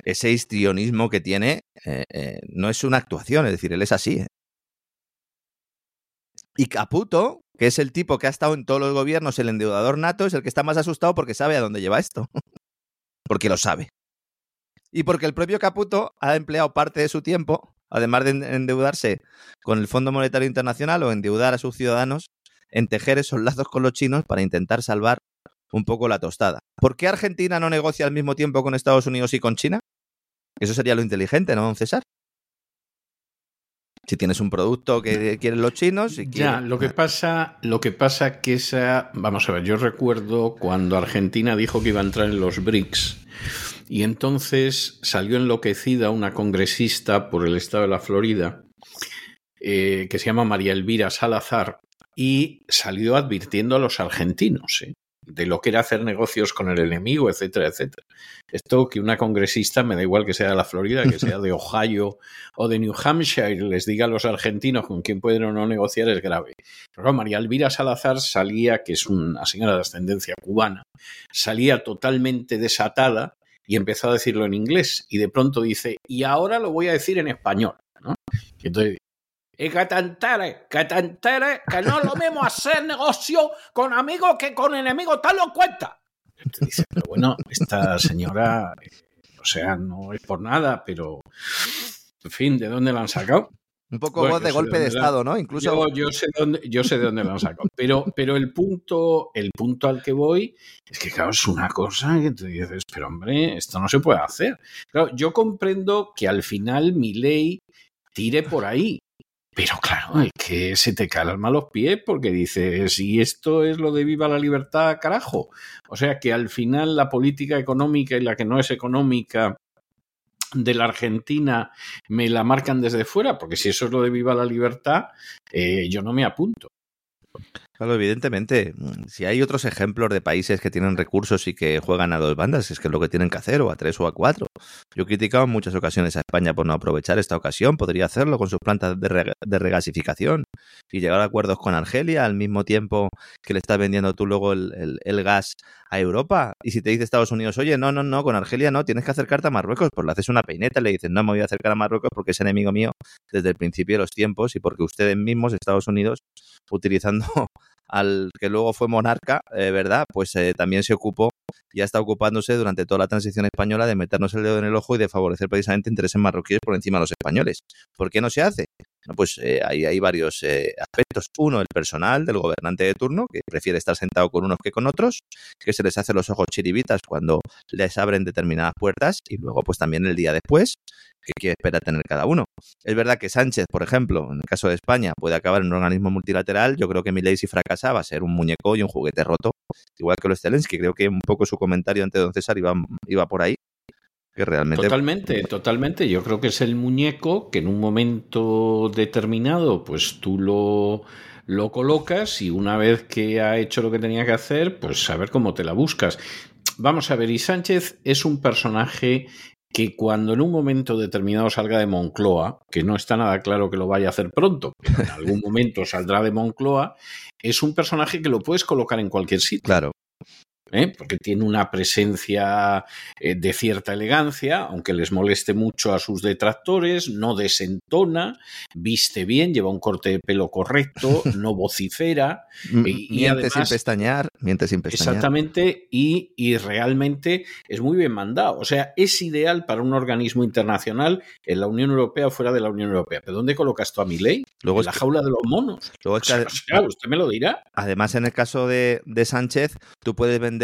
ese histrionismo que tiene, eh, eh, no es una actuación, es decir, él es así. Y Caputo, que es el tipo que ha estado en todos los gobiernos, el endeudador nato, es el que está más asustado porque sabe a dónde lleva esto. porque lo sabe. Y porque el propio Caputo ha empleado parte de su tiempo, además de endeudarse con el Fondo Monetario Internacional o endeudar a sus ciudadanos, en tejer esos lazos con los chinos para intentar salvar un poco la tostada. ¿Por qué Argentina no negocia al mismo tiempo con Estados Unidos y con China? Eso sería lo inteligente, ¿no, don César? Si tienes un producto que quieren los chinos y Ya, lo que pasa, lo que pasa que esa, vamos a ver, yo recuerdo cuando Argentina dijo que iba a entrar en los BRICS y entonces salió enloquecida una congresista por el estado de la Florida eh, que se llama María Elvira Salazar y salió advirtiendo a los argentinos ¿eh? de lo que era hacer negocios con el enemigo, etcétera, etcétera. Esto que una congresista, me da igual que sea de la Florida, que sea de Ohio o de New Hampshire, les diga a los argentinos con quién pueden o no negociar es grave. Pero María Elvira Salazar salía, que es una señora de ascendencia cubana, salía totalmente desatada y empezó a decirlo en inglés y de pronto dice, y ahora lo voy a decir en español. ¿no? Y entonces y que te que te que no es lo mismo hacer negocio con amigos que con enemigos, te lo cuenta. Te dice, pero bueno, esta señora, o sea, no es por nada, pero en fin, ¿de dónde la han sacado? Un poco bueno, voz de golpe de, de Estado, ¿no? Incluso. Yo, yo, sé dónde, yo sé de dónde lo han sacado. Pero, pero el, punto, el punto al que voy es que, claro, es una cosa que te dices, pero hombre, esto no se puede hacer. Claro, yo comprendo que al final mi ley tire por ahí. Pero claro, es que se te calma los pies porque dices, y esto es lo de viva la libertad, carajo. O sea que al final la política económica y la que no es económica de la Argentina me la marcan desde fuera, porque si eso es lo de viva la libertad, eh, yo no me apunto. Claro, evidentemente, si hay otros ejemplos de países que tienen recursos y que juegan a dos bandas, es que es lo que tienen que hacer, o a tres o a cuatro. Yo he criticado en muchas ocasiones a España por no aprovechar esta ocasión, podría hacerlo con sus plantas de, de regasificación y llegar a acuerdos con Argelia al mismo tiempo que le estás vendiendo tú luego el, el, el, gas a Europa. Y si te dice Estados Unidos, oye, no, no, no, con Argelia no, tienes que acercarte a Marruecos, pues le haces una peineta y le dices, no me voy a acercar a Marruecos porque es enemigo mío desde el principio de los tiempos y porque ustedes mismos, Estados Unidos, utilizando al que luego fue monarca, eh, ¿verdad? Pues eh, también se ocupó, ya está ocupándose durante toda la transición española de meternos el dedo en el ojo y de favorecer precisamente intereses marroquíes por encima de los españoles. ¿Por qué no se hace? Pues eh, hay varios eh, aspectos. Uno, el personal del gobernante de turno, que prefiere estar sentado con unos que con otros, que se les hace los ojos chiribitas cuando les abren determinadas puertas y luego pues también el día después, que, espera tener cada uno. Es verdad que Sánchez, por ejemplo, en el caso de España, puede acabar en un organismo multilateral. Yo creo que Milei si fracasa va a ser un muñeco y un juguete roto, igual que los Zelensky. Creo que un poco su comentario ante don César iba, iba por ahí. Que realmente... Totalmente, totalmente. Yo creo que es el muñeco que en un momento determinado, pues tú lo, lo colocas y una vez que ha hecho lo que tenía que hacer, pues a ver cómo te la buscas. Vamos a ver, y Sánchez es un personaje que cuando en un momento determinado salga de Moncloa, que no está nada claro que lo vaya a hacer pronto, pero en algún momento saldrá de Moncloa, es un personaje que lo puedes colocar en cualquier sitio. Claro. ¿Eh? porque tiene una presencia eh, de cierta elegancia, aunque les moleste mucho a sus detractores, no desentona, viste bien, lleva un corte de pelo correcto, no vocifera. y, y además, sin pestañear, miente sin pestañear. Exactamente, y, y, realmente es muy bien mandado. O sea, es ideal para un organismo internacional en la Unión Europea o fuera de la Unión Europea. ¿Pero dónde colocas tú a mi ley? Luego en la jaula de los monos. Luego o sea, o sea, usted me lo dirá. Además, en el caso de, de Sánchez, tú puedes vender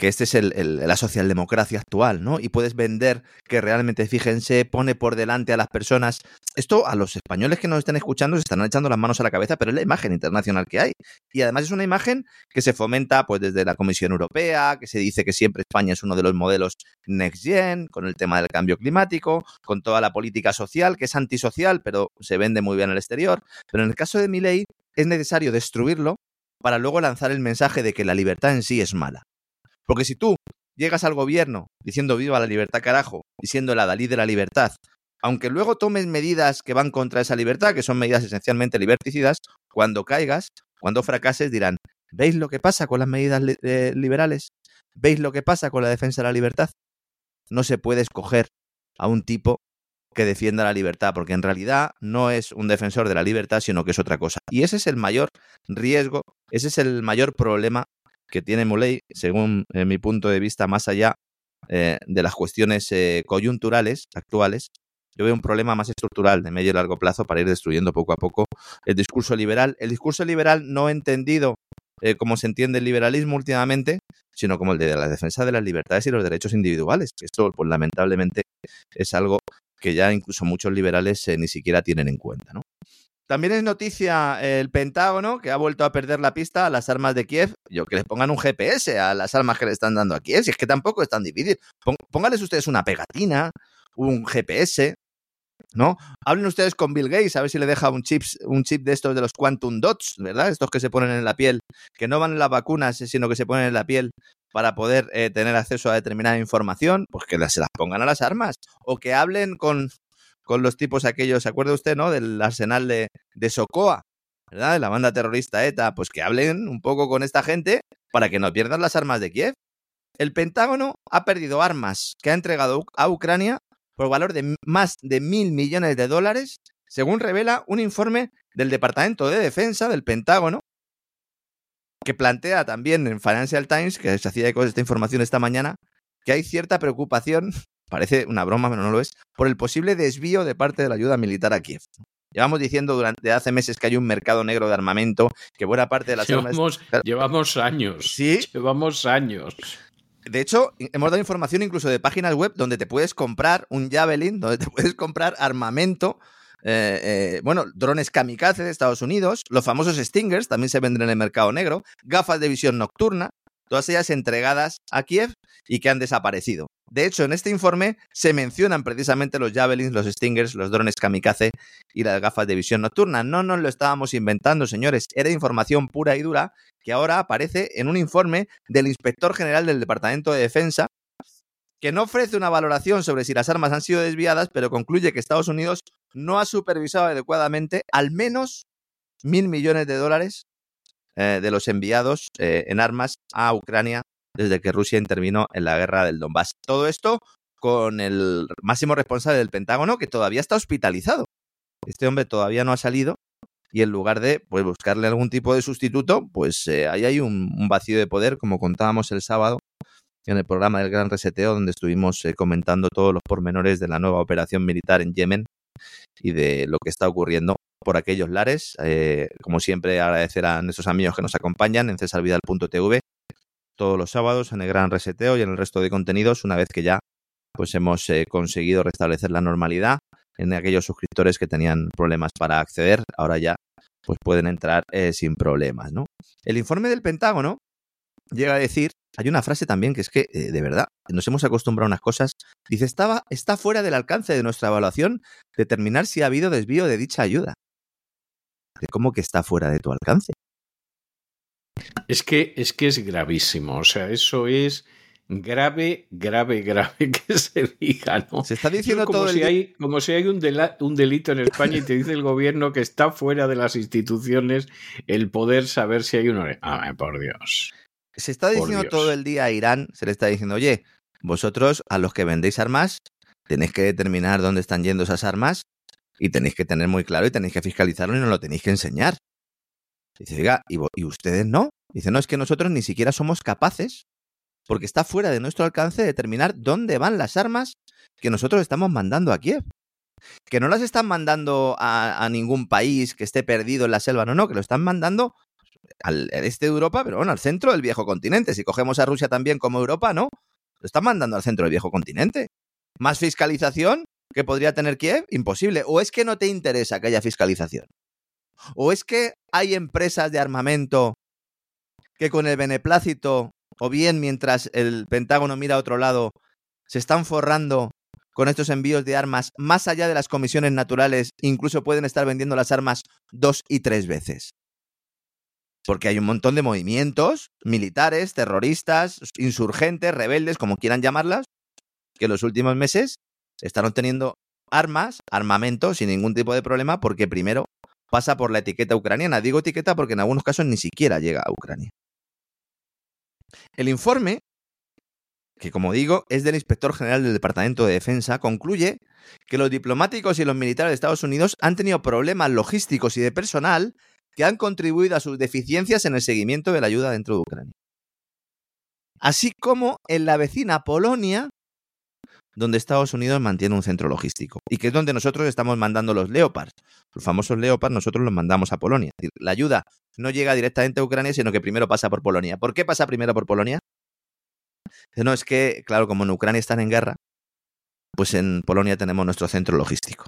que este es el, la socialdemocracia actual, ¿no? Y puedes vender que realmente, fíjense, pone por delante a las personas. Esto a los españoles que nos están escuchando se están echando las manos a la cabeza, pero es la imagen internacional que hay. Y además es una imagen que se fomenta pues desde la Comisión Europea, que se dice que siempre España es uno de los modelos next gen, con el tema del cambio climático, con toda la política social, que es antisocial, pero se vende muy bien al exterior. Pero en el caso de mi ley es necesario destruirlo para luego lanzar el mensaje de que la libertad en sí es mala. Porque si tú llegas al gobierno diciendo viva la libertad carajo, diciendo la Dalí de la libertad, aunque luego tomes medidas que van contra esa libertad, que son medidas esencialmente liberticidas, cuando caigas, cuando fracases, dirán, ¿veis lo que pasa con las medidas eh, liberales? ¿Veis lo que pasa con la defensa de la libertad? No se puede escoger a un tipo que defienda la libertad, porque en realidad no es un defensor de la libertad, sino que es otra cosa. Y ese es el mayor riesgo, ese es el mayor problema que tiene Muley, según eh, mi punto de vista, más allá eh, de las cuestiones eh, coyunturales actuales. Yo veo un problema más estructural de medio y largo plazo para ir destruyendo poco a poco el discurso liberal. El discurso liberal no entendido como se entiende el liberalismo últimamente, sino como el de la defensa de las libertades y los derechos individuales. Esto, pues lamentablemente, es algo que ya incluso muchos liberales ni siquiera tienen en cuenta. ¿no? También es noticia el Pentágono, que ha vuelto a perder la pista a las armas de Kiev. Yo que les pongan un GPS a las armas que le están dando a Kiev, si es que tampoco es tan difícil. Pónganles ustedes una pegatina, un GPS, ¿no? Hablen ustedes con Bill Gates a ver si le deja un chip, un chip de estos de los Quantum Dots, ¿verdad? Estos que se ponen en la piel, que no van en las vacunas, sino que se ponen en la piel para poder eh, tener acceso a determinada información, pues que se las pongan a las armas. O que hablen con con los tipos aquellos, ¿se acuerda usted, no? Del arsenal de, de Socoa, ¿verdad? De la banda terrorista ETA, pues que hablen un poco con esta gente para que no pierdan las armas de Kiev. El Pentágono ha perdido armas que ha entregado a Ucrania por valor de más de mil millones de dólares, según revela un informe del Departamento de Defensa del Pentágono, que plantea también en Financial Times, que se hacía de esta información esta mañana, que hay cierta preocupación parece una broma, pero no lo es, por el posible desvío de parte de la ayuda militar a Kiev. Llevamos diciendo durante hace meses que hay un mercado negro de armamento, que buena parte de las llevamos, Llevamos años. Sí. Llevamos años. De hecho, hemos dado información incluso de páginas web donde te puedes comprar un Javelin, donde te puedes comprar armamento. Eh, eh, bueno, drones kamikaze de Estados Unidos, los famosos Stingers también se venden en el mercado negro, gafas de visión nocturna, todas ellas entregadas a Kiev y que han desaparecido. De hecho, en este informe se mencionan precisamente los Javelins, los Stingers, los drones kamikaze y las gafas de visión nocturna. No nos lo estábamos inventando, señores. Era información pura y dura que ahora aparece en un informe del inspector general del Departamento de Defensa que no ofrece una valoración sobre si las armas han sido desviadas, pero concluye que Estados Unidos no ha supervisado adecuadamente al menos mil millones de dólares eh, de los enviados eh, en armas a Ucrania desde que Rusia intervino en la guerra del Donbass. Todo esto con el máximo responsable del Pentágono que todavía está hospitalizado. Este hombre todavía no ha salido y en lugar de pues, buscarle algún tipo de sustituto, pues eh, ahí hay un, vacío de poder, como contábamos el sábado en el programa del Gran Reseteo, donde estuvimos comentando todos los pormenores de la nueva operación militar en Yemen y de lo que está ocurriendo por aquellos lares. Eh, como siempre, agradecer a nuestros amigos que nos acompañan en cesarvidal.tv todos los sábados en el Gran Reseteo y en el resto de contenidos, una vez que ya pues hemos eh, conseguido restablecer la normalidad en aquellos suscriptores que tenían problemas para acceder, ahora ya pues pueden entrar eh, sin problemas, ¿no? El informe del Pentágono llega a decir, hay una frase también que es que, de verdad, nos hemos acostumbrado a unas cosas, dice, estaba, está fuera del alcance de nuestra evaluación determinar si ha habido desvío de dicha ayuda. ¿Cómo que está fuera de tu alcance? Es que es que es gravísimo, o sea, eso es grave, grave, grave que se diga, ¿no? Se está diciendo como todo si hay como si hay un, un delito en España y te dice el gobierno que está fuera de las instituciones el poder saber si hay uno. Ah, por Dios. Se está diciendo todo el día a Irán, se le está diciendo, oye, vosotros a los que vendéis armas tenéis que determinar dónde están yendo esas armas y tenéis que tener muy claro y tenéis que fiscalizarlo y no lo tenéis que enseñar. Dice, oiga, ¿y, ¿y ustedes no? Dice, no, es que nosotros ni siquiera somos capaces, porque está fuera de nuestro alcance, determinar dónde van las armas que nosotros estamos mandando a Kiev. Que no las están mandando a, ningún país que esté perdido en la selva, no, no, que lo están mandando al, este de Europa, pero bueno, al centro del viejo continente. Si cogemos a Rusia también como Europa, ¿no? Lo están mandando al centro del viejo continente. ¿Más fiscalización? que podría tener Kiev? Imposible. ¿O es que no te interesa que haya fiscalización? ¿O es que hay empresas de armamento que con el beneplácito, o bien mientras el Pentágono mira a otro lado, se están forrando con estos envíos de armas más allá de las comisiones naturales, incluso pueden estar vendiendo las armas dos y tres veces? Porque hay un montón de movimientos militares, terroristas, insurgentes, rebeldes, como quieran llamarlas, que en los últimos meses están obteniendo armas, armamento, sin ningún tipo de problema, porque primero pasa por la etiqueta ucraniana. Digo etiqueta porque en algunos casos ni siquiera llega a Ucrania. El informe, que como digo es del inspector general del Departamento de Defensa, concluye que los diplomáticos y los militares de Estados Unidos han tenido problemas logísticos y de personal que han contribuido a sus deficiencias en el seguimiento de la ayuda dentro de Ucrania. Así como en la vecina Polonia, donde Estados Unidos mantiene un centro logístico y que es donde nosotros estamos mandando los Leopards. Los famosos Leopards nosotros los mandamos a Polonia. La ayuda no llega directamente a Ucrania, sino que primero pasa por Polonia. ¿Por qué pasa primero por Polonia? No, es que, claro, como en Ucrania están en guerra, pues en Polonia tenemos nuestro centro logístico.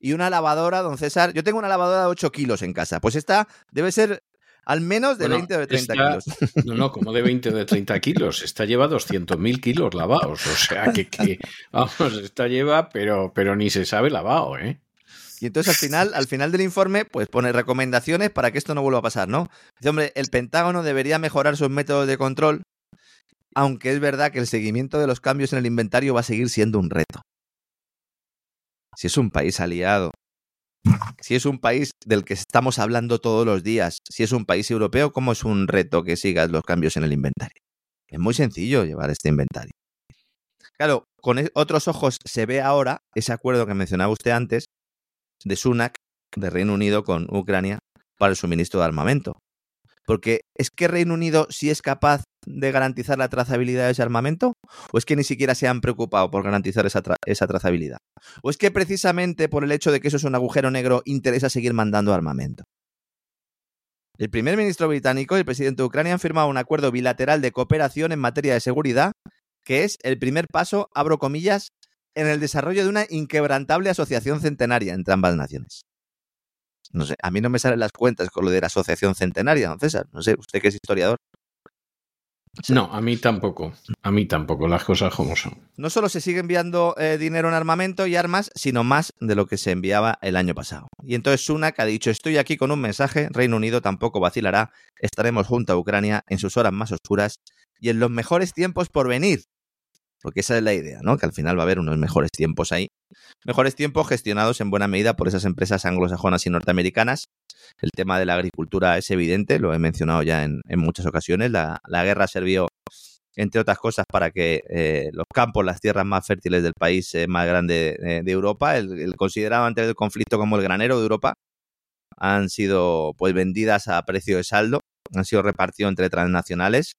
Y una lavadora, don César. Yo tengo una lavadora de 8 kilos en casa. Pues esta debe ser al menos de 20 o de 30 kilos. No, no, como de 20 o de 30 kilos. Esta lleva 200.000 kilos lavados. O sea que, que, vamos, esta lleva, pero, pero ni se sabe lavado, ¿eh? Y entonces al final, al final del informe, pues pone recomendaciones para que esto no vuelva a pasar, ¿no? Dice, hombre, el Pentágono debería mejorar sus métodos de control, aunque es verdad que el seguimiento de los cambios en el inventario va a seguir siendo un reto. Si es un país aliado, si es un país del que estamos hablando todos los días, si es un país europeo, ¿cómo es un reto que sigas los cambios en el inventario? Es muy sencillo llevar este inventario. Claro, con e, otros ojos se ve ahora ese acuerdo que mencionaba usted antes de Sunak, de Reino Unido con Ucrania, para el suministro de armamento. Porque es que Reino Unido sí es capaz de garantizar la trazabilidad de ese armamento? ¿O es que ni siquiera se han preocupado por garantizar esa, esa, trazabilidad? ¿O es que precisamente por el hecho de que eso es un agujero negro interesa seguir mandando armamento? El primer ministro británico y el presidente de Ucrania han firmado un acuerdo bilateral de cooperación en materia de seguridad, que es el primer paso, abro comillas, en el desarrollo de una inquebrantable asociación centenaria entre ambas naciones. No sé, a mí no me salen las cuentas con lo de la asociación centenaria, don César. No sé, usted que es historiador. No, a mí tampoco. A mí tampoco, las cosas como son. No solo se sigue enviando eh, dinero en armamento y armas, sino más de lo que se enviaba el año pasado. Y entonces Sunak ha dicho, estoy aquí con un mensaje, Reino Unido tampoco vacilará, estaremos junto a Ucrania en sus horas más oscuras y en los mejores tiempos por venir. Porque esa es la idea, ¿no? Que al final va a haber unos mejores tiempos ahí. Mejores tiempos gestionados en buena medida por esas empresas anglosajonas y norteamericanas. El tema de la agricultura es evidente, lo he mencionado ya en, muchas ocasiones. La, guerra sirvió, entre otras cosas, para que eh, los campos, las tierras más fértiles del país eh, más grande eh, de Europa, el, considerado antes del conflicto como el granero de Europa, han sido pues vendidas a precio de saldo, han sido repartidos entre transnacionales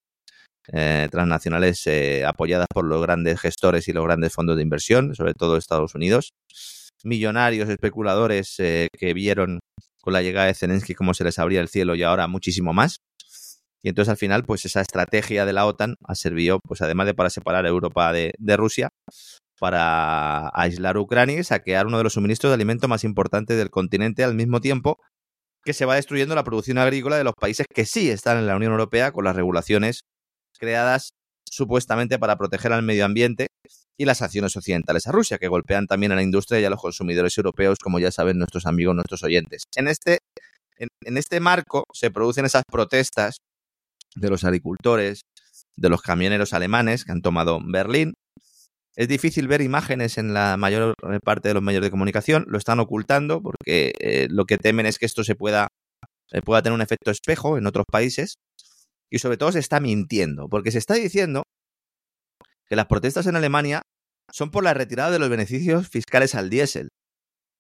eh, transnacionales eh, apoyadas por los grandes gestores y los grandes fondos de inversión, sobre todo Estados Unidos. Millonarios especuladores eh, que vieron con la llegada de Zelensky cómo se les abría el cielo y ahora muchísimo más. Y entonces al final, pues esa estrategia de la OTAN ha servido, pues además de para separar a Europa de, Rusia, para aislar Ucrania y saquear uno de los suministros de alimento más importantes del continente al mismo tiempo que se va destruyendo la producción agrícola de los países que sí están en la Unión Europea con las regulaciones creadas supuestamente para proteger al medio ambiente y las acciones occidentales a Rusia, que golpean también a la industria y a los consumidores europeos, como ya saben nuestros amigos, nuestros oyentes. En este, en, este marco se producen esas protestas de los agricultores, de los camioneros alemanes que han tomado Berlín. Es difícil ver imágenes en la mayor parte de los medios de comunicación, lo están ocultando porque eh, lo que temen es que esto se pueda, eh, pueda tener un efecto espejo en otros países y sobre todo se está mintiendo, porque se está diciendo que las protestas en Alemania son por la retirada de los beneficios fiscales al diésel.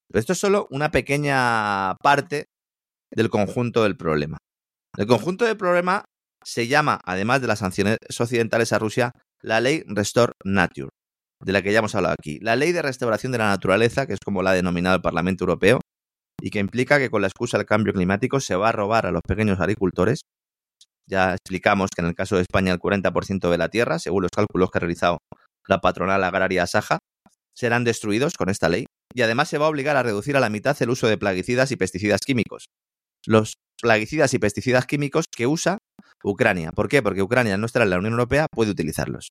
Pero esto es solo una pequeña parte del conjunto del problema. El conjunto del problema se llama, además de las sanciones occidentales a Rusia, la ley Restore Nature, de la que ya hemos hablado aquí. La ley de restauración de la naturaleza, que es como la ha denominado el Parlamento Europeo, y que implica que con la excusa del cambio climático se va a robar a los pequeños agricultores ya explicamos que en el caso de España el 40% de la tierra, según los cálculos que ha realizado la patronal agraria Saja, serán destruidos con esta ley y además se va a obligar a reducir a la mitad el uso de plaguicidas y pesticidas químicos. Los plaguicidas y pesticidas químicos que usa Ucrania. ¿Por qué? Porque Ucrania no estará en la Unión Europea, puede utilizarlos.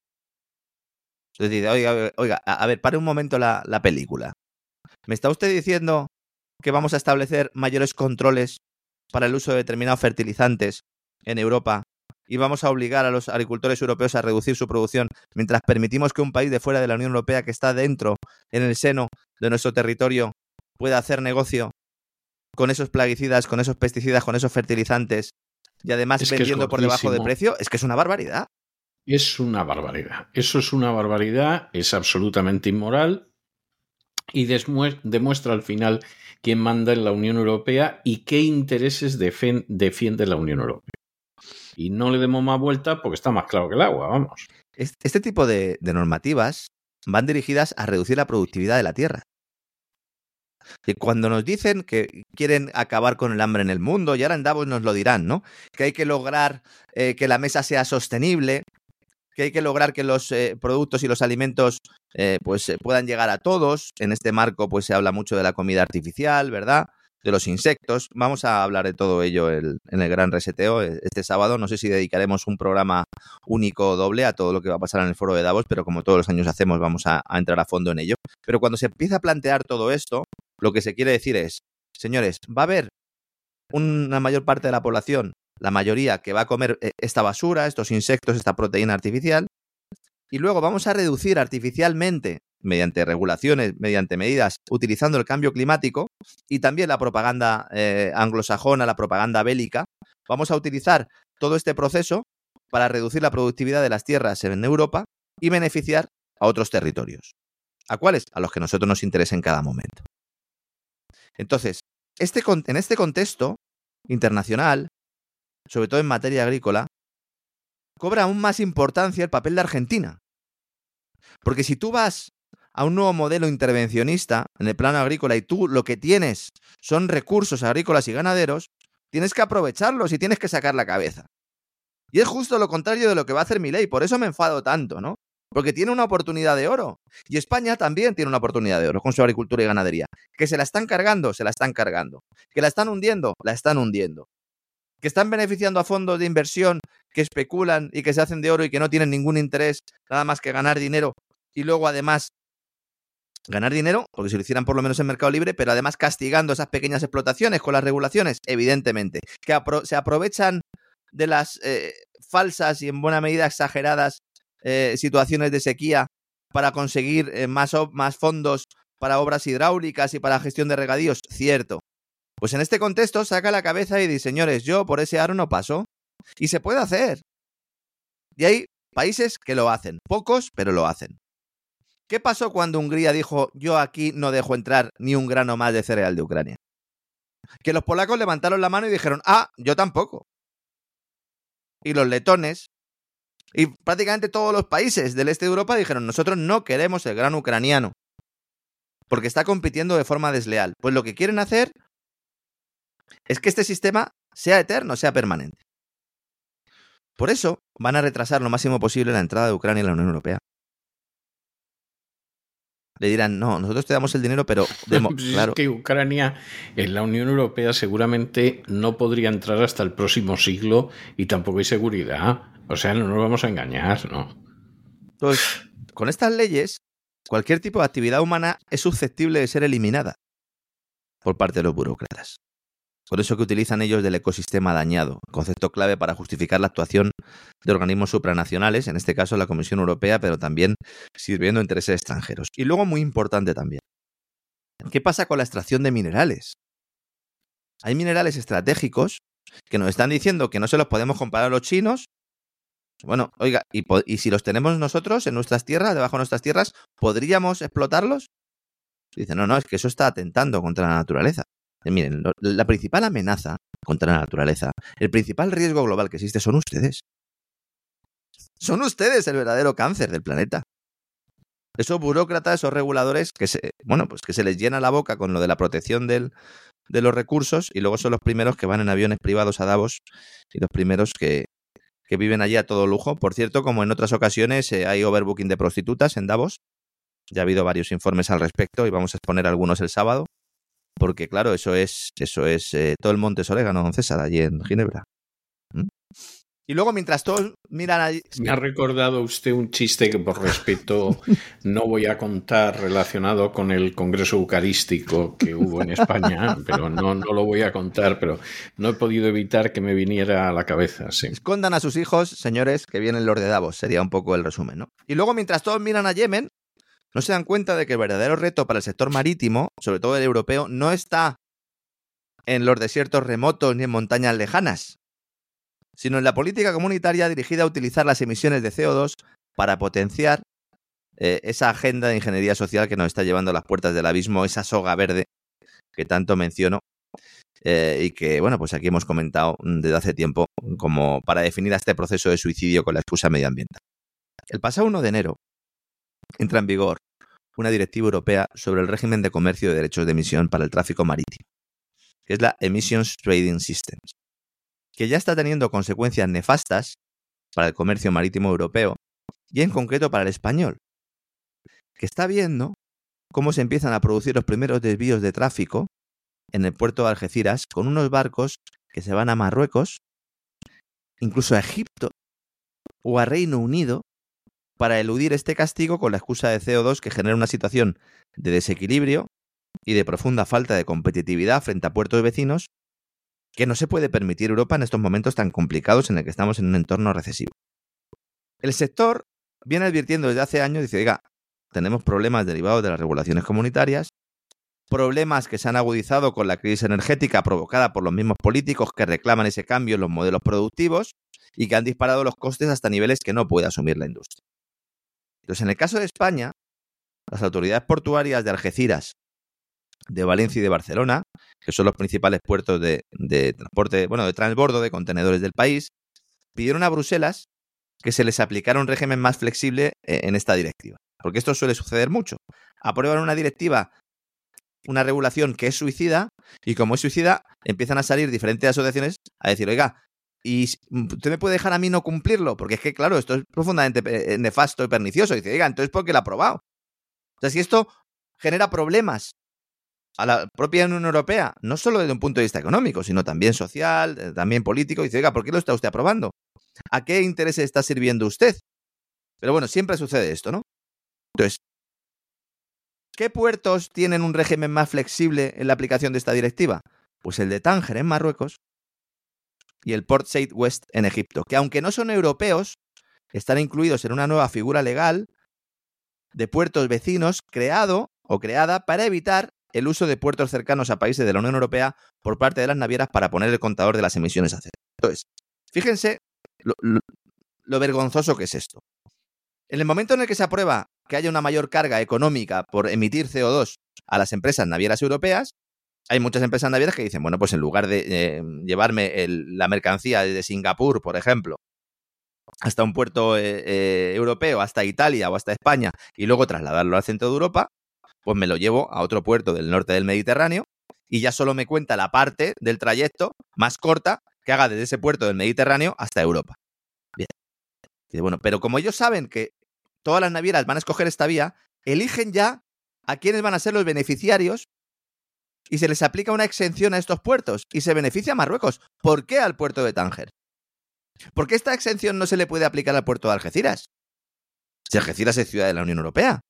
Oiga, oiga, a, ver, pare un momento la, la película. ¿Me está usted diciendo que vamos a establecer mayores controles para el uso de determinados fertilizantes en Europa y vamos a obligar a los agricultores europeos a reducir su producción mientras permitimos que un país de fuera de la Unión Europea que está dentro, en el seno de nuestro territorio, pueda hacer negocio con esos plaguicidas, con esos pesticidas, con esos fertilizantes y además Es vendiendo por debajo de precio, es que es una barbaridad. Es una barbaridad. Eso es una barbaridad, es absolutamente inmoral y demuestra al final quién manda en la Unión Europea y qué intereses defiende la Unión Europea. Y no le demos más vuelta porque está más claro que el agua, vamos. Es- Este tipo de, de normativas van dirigidas a reducir la productividad de la tierra. Y cuando nos dicen que quieren acabar con el hambre en el mundo, y ahora en Davos nos lo dirán, ¿no? Que hay que lograr eh, que la mesa sea sostenible, que hay que lograr que los eh, productos y los alimentos eh, pues eh, puedan llegar a todos. En este marco pues se habla mucho de la comida artificial, ¿verdad? De los insectos. Vamos a hablar de todo ello el- en el gran reseteo eh, este sábado. No sé si dedicaremos un programa único doble a todo lo que va a pasar en el foro de Davos, pero como todos los años hacemos, vamos a, a entrar a fondo en ello. Pero cuando se empieza a plantear todo esto, lo que se quiere decir es, señores, va a haber una mayor parte de la población, la mayoría, que va a comer eh, esta basura, estos insectos, esta proteína artificial, y luego vamos a reducir artificialmente, mediante regulaciones, mediante medidas, utilizando el cambio climático y también la propaganda eh, anglosajona, la propaganda bélica, vamos a utilizar todo este proceso para reducir la productividad de las tierras en Europa y beneficiar a otros territorios. ¿A cuáles? A los que nosotros nos interesa en cada momento. Entonces, este, en este contexto internacional, sobre todo en materia agrícola, cobra aún más importancia el papel de Argentina. Porque si tú vas a un nuevo modelo intervencionista en el plano agrícola y tú lo que tienes son recursos agrícolas y ganaderos, tienes que aprovecharlos y tienes que sacar la cabeza. Y es justo lo contrario de lo que va a hacer mi ley, por eso me enfado tanto, ¿no? Porque tiene una oportunidad de oro. Y España también tiene una oportunidad de oro con su agricultura y ganadería. Que se la están cargando, se la están cargando. Que la están hundiendo, la están hundiendo. Que están beneficiando a fondos de inversión que especulan y que se hacen de oro y que no tienen ningún interés nada más que ganar dinero. Y luego además ganar dinero, porque si lo hicieran por lo menos en Mercado Libre, pero además castigando esas pequeñas explotaciones con las regulaciones, evidentemente. Que apro- se aprovechan de las eh, falsas y en buena medida exageradas eh, situaciones de sequía para conseguir eh, más, más fondos para obras hidráulicas y para gestión de regadíos, cierto. Pues en este contexto saca la cabeza y dice, señores, yo por ese aro no paso. Y se puede hacer. Y hay países que lo hacen, pocos, pero lo hacen. ¿Qué pasó cuando Hungría dijo, yo aquí no dejo entrar ni un grano más de cereal de Ucrania? Que los polacos levantaron la mano y dijeron, ah, yo tampoco. Y los letones y prácticamente todos los países del este de Europa dijeron, nosotros no queremos el grano ucraniano, porque está compitiendo de forma desleal. Pues lo que quieren hacer es que este sistema sea eterno, sea permanente. Por eso van a retrasar lo máximo posible la entrada de Ucrania en la Unión Europea. Le dirán, no, nosotros te damos el dinero, pero... Pues es claro, que Ucrania en la Unión Europea seguramente no podría entrar hasta el próximo siglo y tampoco hay seguridad. O sea, no nos vamos a engañar, ¿no? Entonces, con estas leyes, cualquier tipo de actividad humana es susceptible de ser eliminada por parte de los burócratas. Por eso que utilizan ellos del ecosistema dañado, concepto clave para justificar la actuación de organismos supranacionales, en este caso la Comisión Europea, pero también sirviendo intereses extranjeros. Y luego, muy importante también, ¿qué pasa con la extracción de minerales? Hay minerales estratégicos que nos están diciendo que no se los podemos comprar a los chinos. Bueno, oiga, ¿y, y si los tenemos nosotros en nuestras tierras, debajo de nuestras tierras, ¿podríamos explotarlos? Dice, no, no, es que eso está atentando contra la naturaleza. Y miren, la principal amenaza contra la naturaleza, el principal riesgo global que existe son ustedes. Son ustedes el verdadero cáncer del planeta. Esos burócratas, esos reguladores que se, bueno, pues que se les llena la boca con lo de la protección del, de los recursos y luego son los primeros que van en aviones privados a Davos y los primeros que, que viven allí a todo lujo. Por cierto, como en otras ocasiones eh, hay overbooking de prostitutas en Davos. Ya ha habido varios informes al respecto y vamos a exponer algunos el sábado. Porque claro, eso es, eso es eh, todo el monte orégano, don César, allí en Ginebra. ¿Mm? Y luego, mientras todos miran allí. Me ha recordado usted un chiste que, por respeto, no voy a contar relacionado con el Congreso Eucarístico que hubo en España, pero no, no lo voy a contar, pero no he podido evitar que me viniera a la cabeza. Sí. Escondan a sus hijos, señores, que vienen los de Davos. Sería un poco el resumen, ¿no? Y luego, mientras todos miran a Yemen, no se dan cuenta de que el verdadero reto para el sector marítimo, sobre todo el europeo, no está en los desiertos remotos ni en montañas lejanas, sino en la política comunitaria dirigida a utilizar las emisiones de CO2 para potenciar eh, esa agenda de ingeniería social que nos está llevando a las puertas del abismo, esa soga verde que tanto menciono eh, y que, bueno, pues aquí hemos comentado desde hace tiempo como para definir a este proceso de suicidio con la excusa medioambiental. El pasado 1 de enero entra en vigor una directiva europea sobre el régimen de comercio de derechos de emisión para el tráfico marítimo, que es la Emissions Trading Systems que ya está teniendo consecuencias nefastas para el comercio marítimo europeo y en concreto para el español, que está viendo cómo se empiezan a producir los primeros desvíos de tráfico en el puerto de Algeciras con unos barcos que se van a Marruecos, incluso a Egipto o a Reino Unido, para eludir este castigo con la excusa de CO2 que genera una situación de desequilibrio y de profunda falta de competitividad frente a puertos vecinos que no se puede permitir Europa en estos momentos tan complicados en el que estamos en un entorno recesivo. El sector viene advirtiendo desde hace años, dice, oiga, tenemos problemas derivados de las regulaciones comunitarias, problemas que se han agudizado con la crisis energética provocada por los mismos políticos que reclaman ese cambio en los modelos productivos y que han disparado los costes hasta niveles que no puede asumir la industria. Entonces, en el caso de España, las autoridades portuarias de Algeciras de Valencia y de Barcelona, que son los principales puertos de, transporte, bueno, de transbordo de contenedores del país, pidieron a Bruselas que se les aplicara un régimen más flexible eh, en esta directiva. Porque esto suele suceder mucho. Aprueban una directiva, una regulación que es suicida, y como es suicida, empiezan a salir diferentes asociaciones a decir, oiga, ¿y usted me puede dejar a mí no cumplirlo? Porque es que, claro, esto es profundamente eh, nefasto y pernicioso. Y dice, oiga, entonces ¿por qué lo ha aprobado? O sea, si esto genera problemas a la propia Unión Europea, no solo desde un punto de vista económico, sino también social, eh, también político, y dice, oiga, ¿por qué lo está usted aprobando? ¿A qué intereses está sirviendo usted? Pero bueno, siempre sucede esto, ¿no? Entonces, ¿qué puertos tienen un régimen más flexible en la aplicación de esta directiva? Pues el de Tánger en Marruecos y el Port Said West en Egipto, que aunque no son europeos, están incluidos en una nueva figura legal de puertos vecinos creado o creada para evitar el uso de puertos cercanos a países de la Unión Europea por parte de las navieras para poner el contador de las emisiones a cero. Entonces, fíjense lo, vergonzoso que es esto. En el momento en el que se aprueba que haya una mayor carga económica por emitir CO2 a las empresas navieras europeas, hay muchas empresas navieras que dicen, bueno, pues en lugar de eh, llevarme la mercancía desde Singapur, por ejemplo, hasta un puerto eh, eh, europeo, hasta Italia o hasta España, y luego trasladarlo al centro de Europa, pues me lo llevo a otro puerto del norte del Mediterráneo y ya solo me cuenta la parte del trayecto más corta que haga desde ese puerto del Mediterráneo hasta Europa. Bien. bueno, pero como ellos saben que todas las navieras van a escoger esta vía, eligen ya a quiénes van a ser los beneficiarios y se les aplica una exención a estos puertos y se beneficia a Marruecos. ¿Por qué al puerto de Tánger? ¿Por qué esta exención no se le puede aplicar al puerto de Algeciras? Si Algeciras es ciudad de la Unión Europea.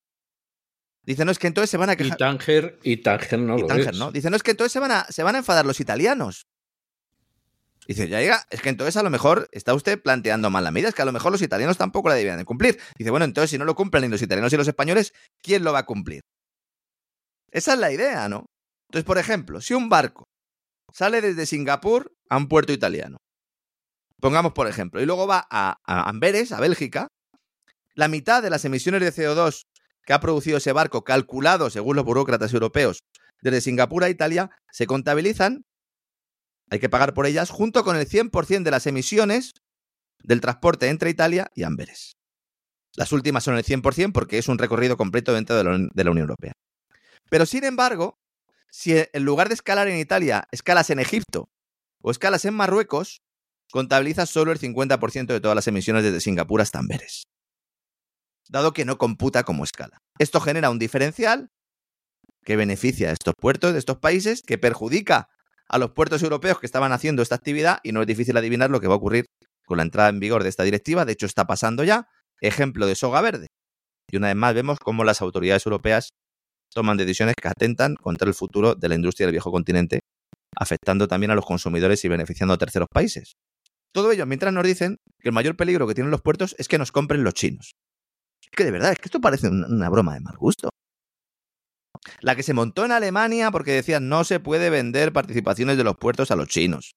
Dice, no, es que entonces se van a quejar. Y Tánger, y Tánger no lo Tánger, ¿no? Dice, no, es que entonces se van, a, se van a enfadar los italianos. Dice, ya llega, es que entonces a lo mejor está usted planteando mal la medida, es que a lo mejor los italianos tampoco la debían de cumplir. Dice, bueno, entonces si no lo cumplen ni los italianos y los españoles, ¿quién lo va a cumplir? Esa es la idea, ¿no? Entonces, por ejemplo, si un barco sale desde Singapur a un puerto italiano, pongamos por ejemplo, y luego va a, Amberes, a Bélgica, la mitad de las emisiones de CO2 que ha producido ese barco, calculado según los burócratas europeos desde Singapur a Italia, se contabilizan, hay que pagar por ellas, junto con el 100% de las emisiones del transporte entre Italia y Amberes. Las últimas son el 100% porque es un recorrido completo dentro de la, Unión Europea. Pero sin embargo, si en lugar de escalar en Italia, escalas en Egipto o escalas en Marruecos, contabilizas solo el 50% de todas las emisiones desde Singapur hasta Amberes dado que no computa como escala. Esto genera un diferencial que beneficia a estos puertos de estos países, que perjudica a los puertos europeos que estaban haciendo esta actividad y no es difícil adivinar lo que va a ocurrir con la entrada en vigor de esta directiva. De hecho, está pasando ya. Ejemplo de soga verde. Y una vez más vemos cómo las autoridades europeas toman decisiones que atentan contra el futuro de la industria del viejo continente, afectando también a los consumidores y beneficiando a terceros países. Todo ello mientras nos dicen que el mayor peligro que tienen los puertos es que nos compren los chinos. Es que de verdad, es que esto parece una broma de mal gusto. La que se montó en Alemania porque decían no se puede vender participaciones de los puertos a los chinos.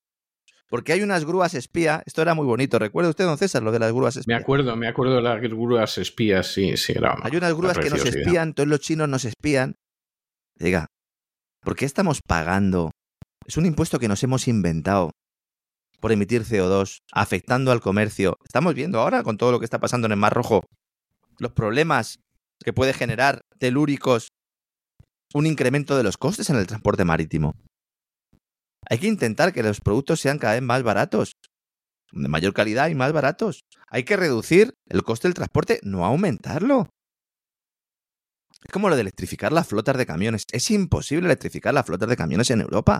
Porque hay unas grúas espía. Esto era muy bonito. ¿Recuerda usted, don César, lo de las grúas espías? Me acuerdo, me acuerdo de las grúas espías, sí, sí. Era hay unas grúas que nos espían, todos los chinos nos espían. Diga, ¿por qué estamos pagando? Es un impuesto que nos hemos inventado por emitir CO2, afectando al comercio. Estamos viendo ahora con todo lo que está pasando en el Mar Rojo los problemas que puede generar telúricos un incremento de los costes en el transporte marítimo. Hay que intentar que los productos sean cada vez más baratos, de mayor calidad y más baratos. Hay que reducir el coste del transporte, no aumentarlo. Es como lo de electrificar las flotas de camiones. Es imposible electrificar las flotas de camiones en Europa.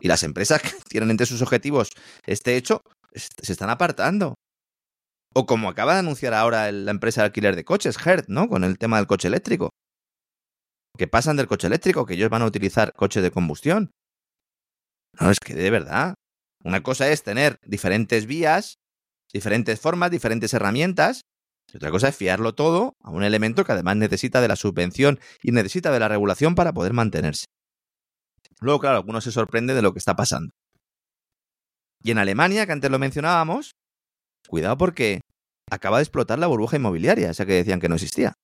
Y las empresas que tienen entre sus objetivos este hecho se están apartando. O como acaba de anunciar ahora la empresa de alquiler de coches, Hertz, ¿no? Con el tema del coche eléctrico que pasan del coche eléctrico, que ellos van a utilizar coches de combustión. No, es que de verdad. Una cosa es tener diferentes vías, diferentes formas, diferentes herramientas. Y otra cosa es fiarlo todo a un elemento que además necesita de la subvención y necesita de la regulación para poder mantenerse. Luego, claro, alguno se sorprende de lo que está pasando. Y en Alemania, que antes lo mencionábamos, cuidado porque acaba de explotar la burbuja inmobiliaria, esa que decían que no existía.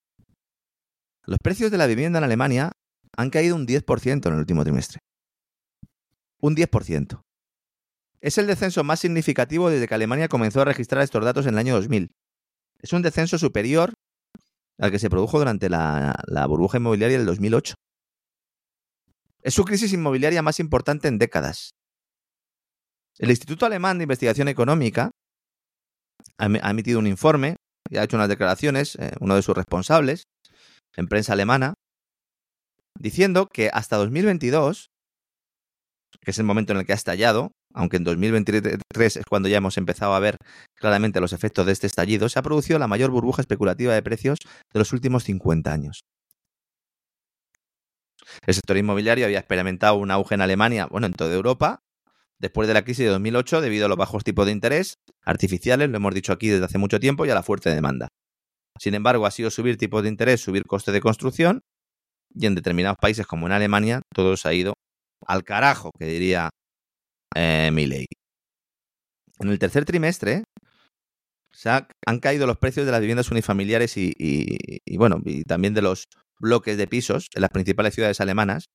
Los precios de la vivienda en Alemania han caído un 10% en el último trimestre. Un 10%. Es el descenso más significativo desde que Alemania comenzó a registrar estos datos en el año 2000. Es un descenso superior al que se produjo durante la, burbuja inmobiliaria del 2008. Es su crisis inmobiliaria más importante en décadas. El Instituto Alemán de Investigación Económica ha emitido un informe y ha hecho unas declaraciones, eh, uno de sus responsables, en prensa alemana, diciendo que hasta 2022, que es el momento en el que ha estallado, aunque en 2023 es cuando ya hemos empezado a ver claramente los efectos de este estallido, se ha producido la mayor burbuja especulativa de precios de los últimos 50 años. El sector inmobiliario había experimentado un auge en Alemania, bueno, en toda Europa, después de la crisis de 2008 debido a los bajos tipos de interés artificiales, lo hemos dicho aquí desde hace mucho tiempo, y a la fuerte demanda. Sin embargo, ha sido subir tipos de interés, subir coste de construcción, y en determinados países como en Alemania, todo se ha ido al carajo, que diría eh, Milley. En el tercer trimestre se han caído los precios de las viviendas unifamiliares y, bueno, y también de los bloques de pisos en las principales ciudades alemanas,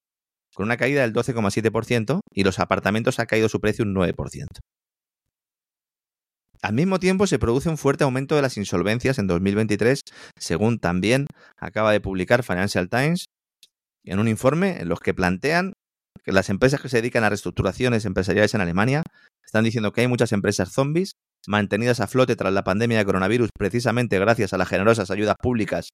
con una caída del 12,7% y los apartamentos ha caído su precio un 9%. Al mismo tiempo, se produce un fuerte aumento de las insolvencias en 2023, según también acaba de publicar Financial Times en un informe en los que plantean que las empresas que se dedican a reestructuraciones empresariales en Alemania están diciendo que hay muchas empresas zombies mantenidas a flote tras la pandemia de coronavirus precisamente gracias a las generosas ayudas públicas,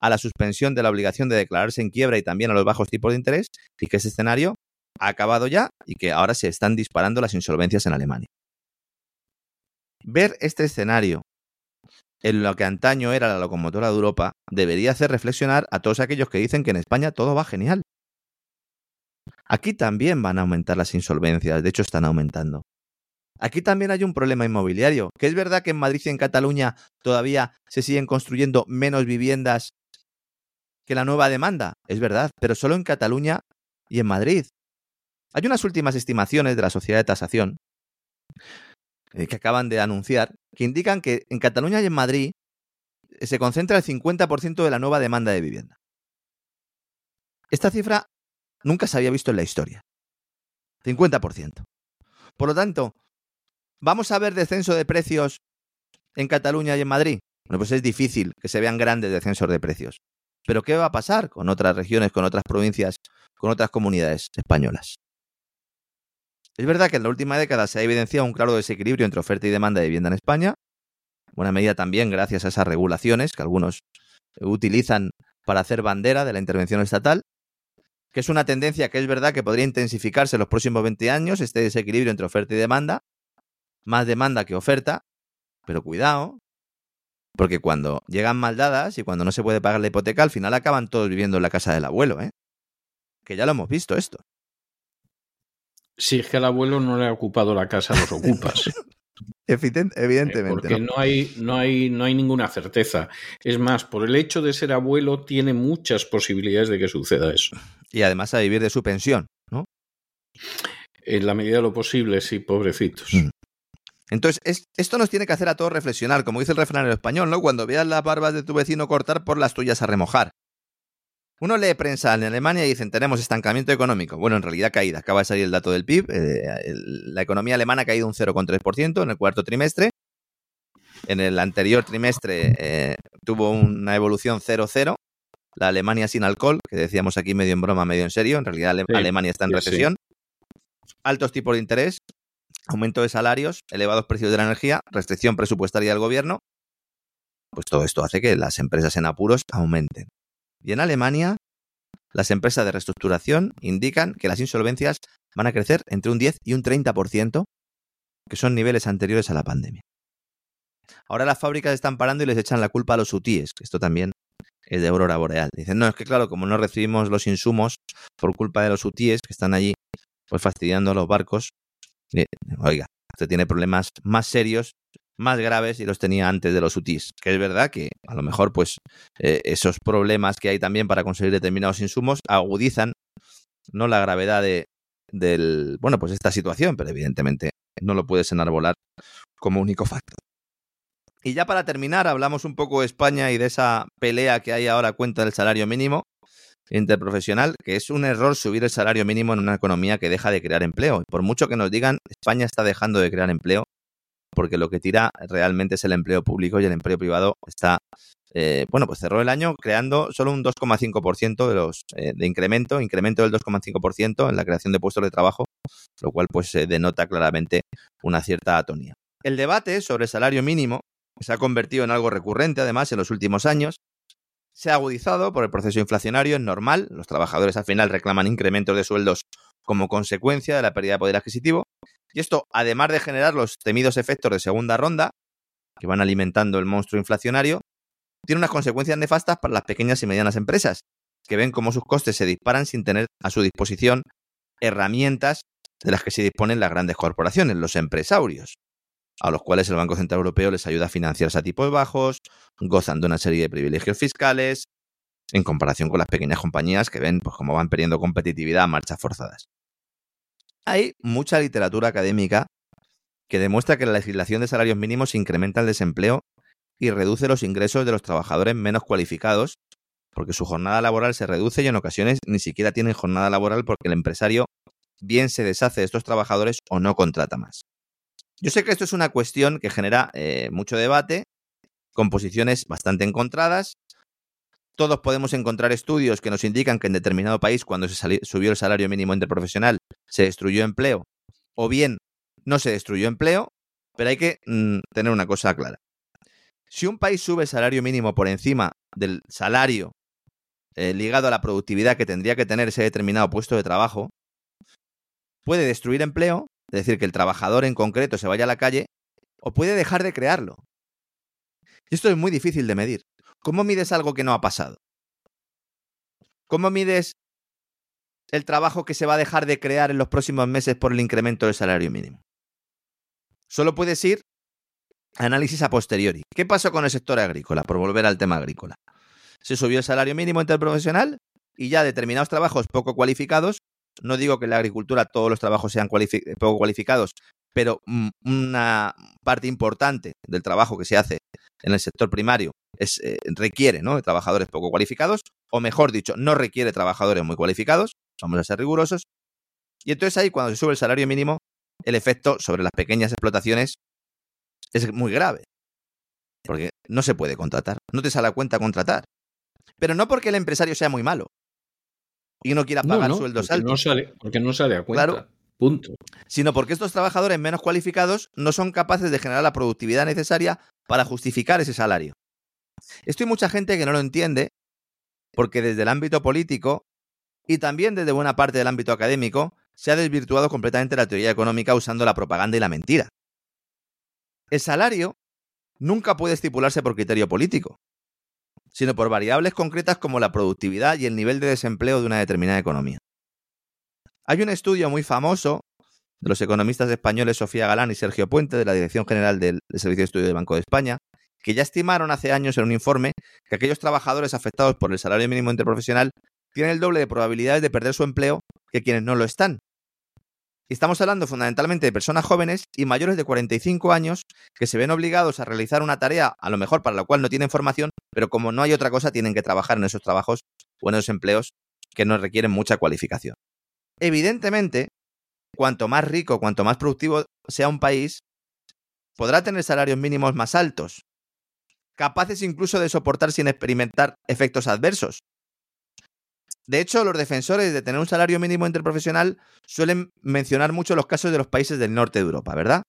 a la suspensión de la obligación de declararse en quiebra y también a los bajos tipos de interés, y que ese escenario ha acabado ya y que ahora se están disparando las insolvencias en Alemania. Ver este escenario en lo que antaño era la locomotora de Europa debería hacer reflexionar a todos aquellos que dicen que en España todo va genial. Aquí también van a aumentar las insolvencias, de hecho están aumentando. Aquí también hay un problema inmobiliario, que es verdad que en Madrid y en Cataluña todavía se siguen construyendo menos viviendas que la nueva demanda, es verdad, pero solo en Cataluña y en Madrid. Hay unas últimas estimaciones de la sociedad de tasación eh, que acaban de anunciar, que indican que en Cataluña y en Madrid eh, se concentra el 50% de la nueva demanda de vivienda. Esta cifra nunca se había visto en la historia. 50%. Por lo tanto, ¿vamos a ver descenso de precios en Cataluña y en Madrid? Bueno, pues es difícil que se vean grandes descensos de precios. Pero ¿qué va a pasar con otras regiones, con otras provincias, con otras comunidades españolas? Es verdad que en la última década se ha evidenciado un claro desequilibrio entre oferta y demanda de vivienda en España, buena medida también gracias a esas regulaciones que algunos utilizan para hacer bandera de la intervención estatal, que es una tendencia que es verdad que podría intensificarse en los próximos 20 años, este desequilibrio entre oferta y demanda, más demanda que oferta, pero cuidado, porque cuando llegan maldadas y cuando no se puede pagar la hipoteca, al final acaban todos viviendo en la casa del abuelo, ¿eh? Que ya lo hemos visto esto. Si es que al abuelo no le ha ocupado la casa, los ocupas. evidentemente. Porque ¿no? hay, no, hay, no hay ninguna certeza. Es más, por el hecho de ser abuelo, tiene muchas posibilidades de que suceda eso. Y además a vivir de su pensión, ¿no? En la medida de lo posible, sí, pobrecitos. Mm. Entonces, esto nos tiene que hacer a todos reflexionar, como dice el refrán español, ¿no? Cuando veas las barbas de tu vecino cortar, por las tuyas a remojar. Uno lee prensa en Alemania y dicen, tenemos estancamiento económico. Bueno, en realidad caída. Acaba de salir el dato del PIB. Eh, la economía alemana ha caído un 0,3% en el cuarto trimestre. En el anterior trimestre eh, tuvo una evolución 0,0. La Alemania sin alcohol, que decíamos aquí medio en broma, medio en serio. En realidad Alemania está en recesión. Altos tipos de interés, aumento de salarios, elevados precios de la energía, restricción presupuestaria del gobierno, pues todo esto hace que las empresas en apuros aumenten. Y en Alemania, las empresas de reestructuración indican que las insolvencias van a crecer entre un 10 y un 30%, que son niveles anteriores a la pandemia. Ahora las fábricas están parando y les echan la culpa a los UTIs, que esto también de Aurora Boreal. Dicen, no, es que claro, como no recibimos los insumos por culpa de los UTIs que están allí, pues fastidiando a los barcos, eh, oiga, usted tiene problemas más serios, más graves y los tenía antes de los UTIs. Que es verdad que a lo mejor, pues, eh, esos problemas que hay también para conseguir determinados insumos agudizan no la gravedad de, del, bueno, pues esta situación, pero evidentemente no lo puedes enarbolar como único factor. Y ya para terminar, hablamos un poco de España y de esa pelea que hay ahora cuenta del salario mínimo interprofesional, que es un error subir el salario mínimo en una economía que deja de crear empleo. Por mucho que nos digan, España está dejando de crear empleo, porque lo que tira realmente es el empleo público y el empleo privado está, eh, bueno, pues cerró el año creando solo un 2,5% de los eh, de incremento, incremento del 2,5% en la creación de puestos de trabajo, lo cual pues denota claramente una cierta atonía. El debate sobre el salario mínimo se ha convertido en algo recurrente además en los últimos años. Se ha agudizado por el proceso inflacionario, es normal, los trabajadores al final reclaman incrementos de sueldos como consecuencia de la pérdida de poder adquisitivo, y esto, además de generar los temidos efectos de segunda ronda, que van alimentando el monstruo inflacionario, tiene unas consecuencias nefastas para las pequeñas y medianas empresas, que ven cómo sus costes se disparan sin tener a su disposición herramientas de las que se disponen las grandes corporaciones, los empresarios a los cuales el Banco Central Europeo les ayuda a financiarse a tipos bajos, gozan de una serie de privilegios fiscales, en comparación con las pequeñas compañías que ven pues, cómo van perdiendo competitividad a marchas forzadas. Hay mucha literatura académica que demuestra que la legislación de salarios mínimos incrementa el desempleo y reduce los ingresos de los trabajadores menos cualificados, porque su jornada laboral se reduce y en ocasiones ni siquiera tienen jornada laboral porque el empresario bien se deshace de estos trabajadores o no contrata más. Yo sé que esto es una cuestión que genera eh, mucho debate, con posiciones bastante encontradas. Todos podemos encontrar estudios que nos indican que en determinado país, cuando se subió el salario mínimo interprofesional, se destruyó empleo, o bien no se destruyó empleo, pero hay que mm, tener una cosa clara. Si un país sube el salario mínimo por encima del salario eh, ligado a la productividad que tendría que tener ese determinado puesto de trabajo, puede destruir empleo es decir, que el trabajador en concreto se vaya a la calle, o puede dejar de crearlo. Y esto es muy difícil de medir. ¿Cómo mides algo que no ha pasado? ¿Cómo mides el trabajo que se va a dejar de crear en los próximos meses por el incremento del salario mínimo? Solo puedes ir a análisis a posteriori. ¿Qué pasó con el sector agrícola? Por volver al tema agrícola. Se subió el salario mínimo interprofesional y ya determinados trabajos poco cualificados no digo que en la agricultura todos los trabajos sean poco cualificados, pero mm, una parte importante del trabajo que se hace en el sector primario es, eh, requiere ¿no? de trabajadores poco cualificados, o mejor dicho, no requiere trabajadores muy cualificados, vamos a ser rigurosos. Y entonces ahí, cuando se sube el salario mínimo, el efecto sobre las pequeñas explotaciones es muy grave. Porque no se puede contratar, no te sale a cuenta contratar. Pero no porque el empresario sea muy malo, y no quiera pagar sueldos altos. No sale, porque no sale a cuenta. Claro. Punto. Sino porque estos trabajadores menos cualificados no son capaces de generar la productividad necesaria para justificar ese salario. Esto hay mucha gente que no lo entiende porque desde el ámbito político y también desde buena parte del ámbito académico se ha desvirtuado completamente la teoría económica usando la propaganda y la mentira. El salario nunca puede estipularse por criterio político, sino por variables concretas como la productividad y el nivel de desempleo de una determinada economía. Hay un estudio muy famoso de los economistas españoles Sofía Galán y Sergio Puente de la Dirección General del Servicio de Estudio del Banco de España, que ya estimaron hace años en un informe que aquellos trabajadores afectados por el salario mínimo interprofesional tienen el doble de probabilidades de perder su empleo que quienes no lo están. Estamos hablando fundamentalmente de personas jóvenes y mayores de 45 años que se ven obligados a realizar una tarea a lo mejor para la cual no tienen formación, pero como no hay otra cosa tienen que trabajar en esos trabajos o en esos empleos que no requieren mucha cualificación. Evidentemente, cuanto más rico, cuanto más productivo sea un país, podrá tener salarios mínimos más altos, capaces incluso de soportar sin experimentar efectos adversos. De hecho, los defensores de tener un salario mínimo interprofesional suelen mencionar mucho los casos de los países del norte de Europa, ¿verdad?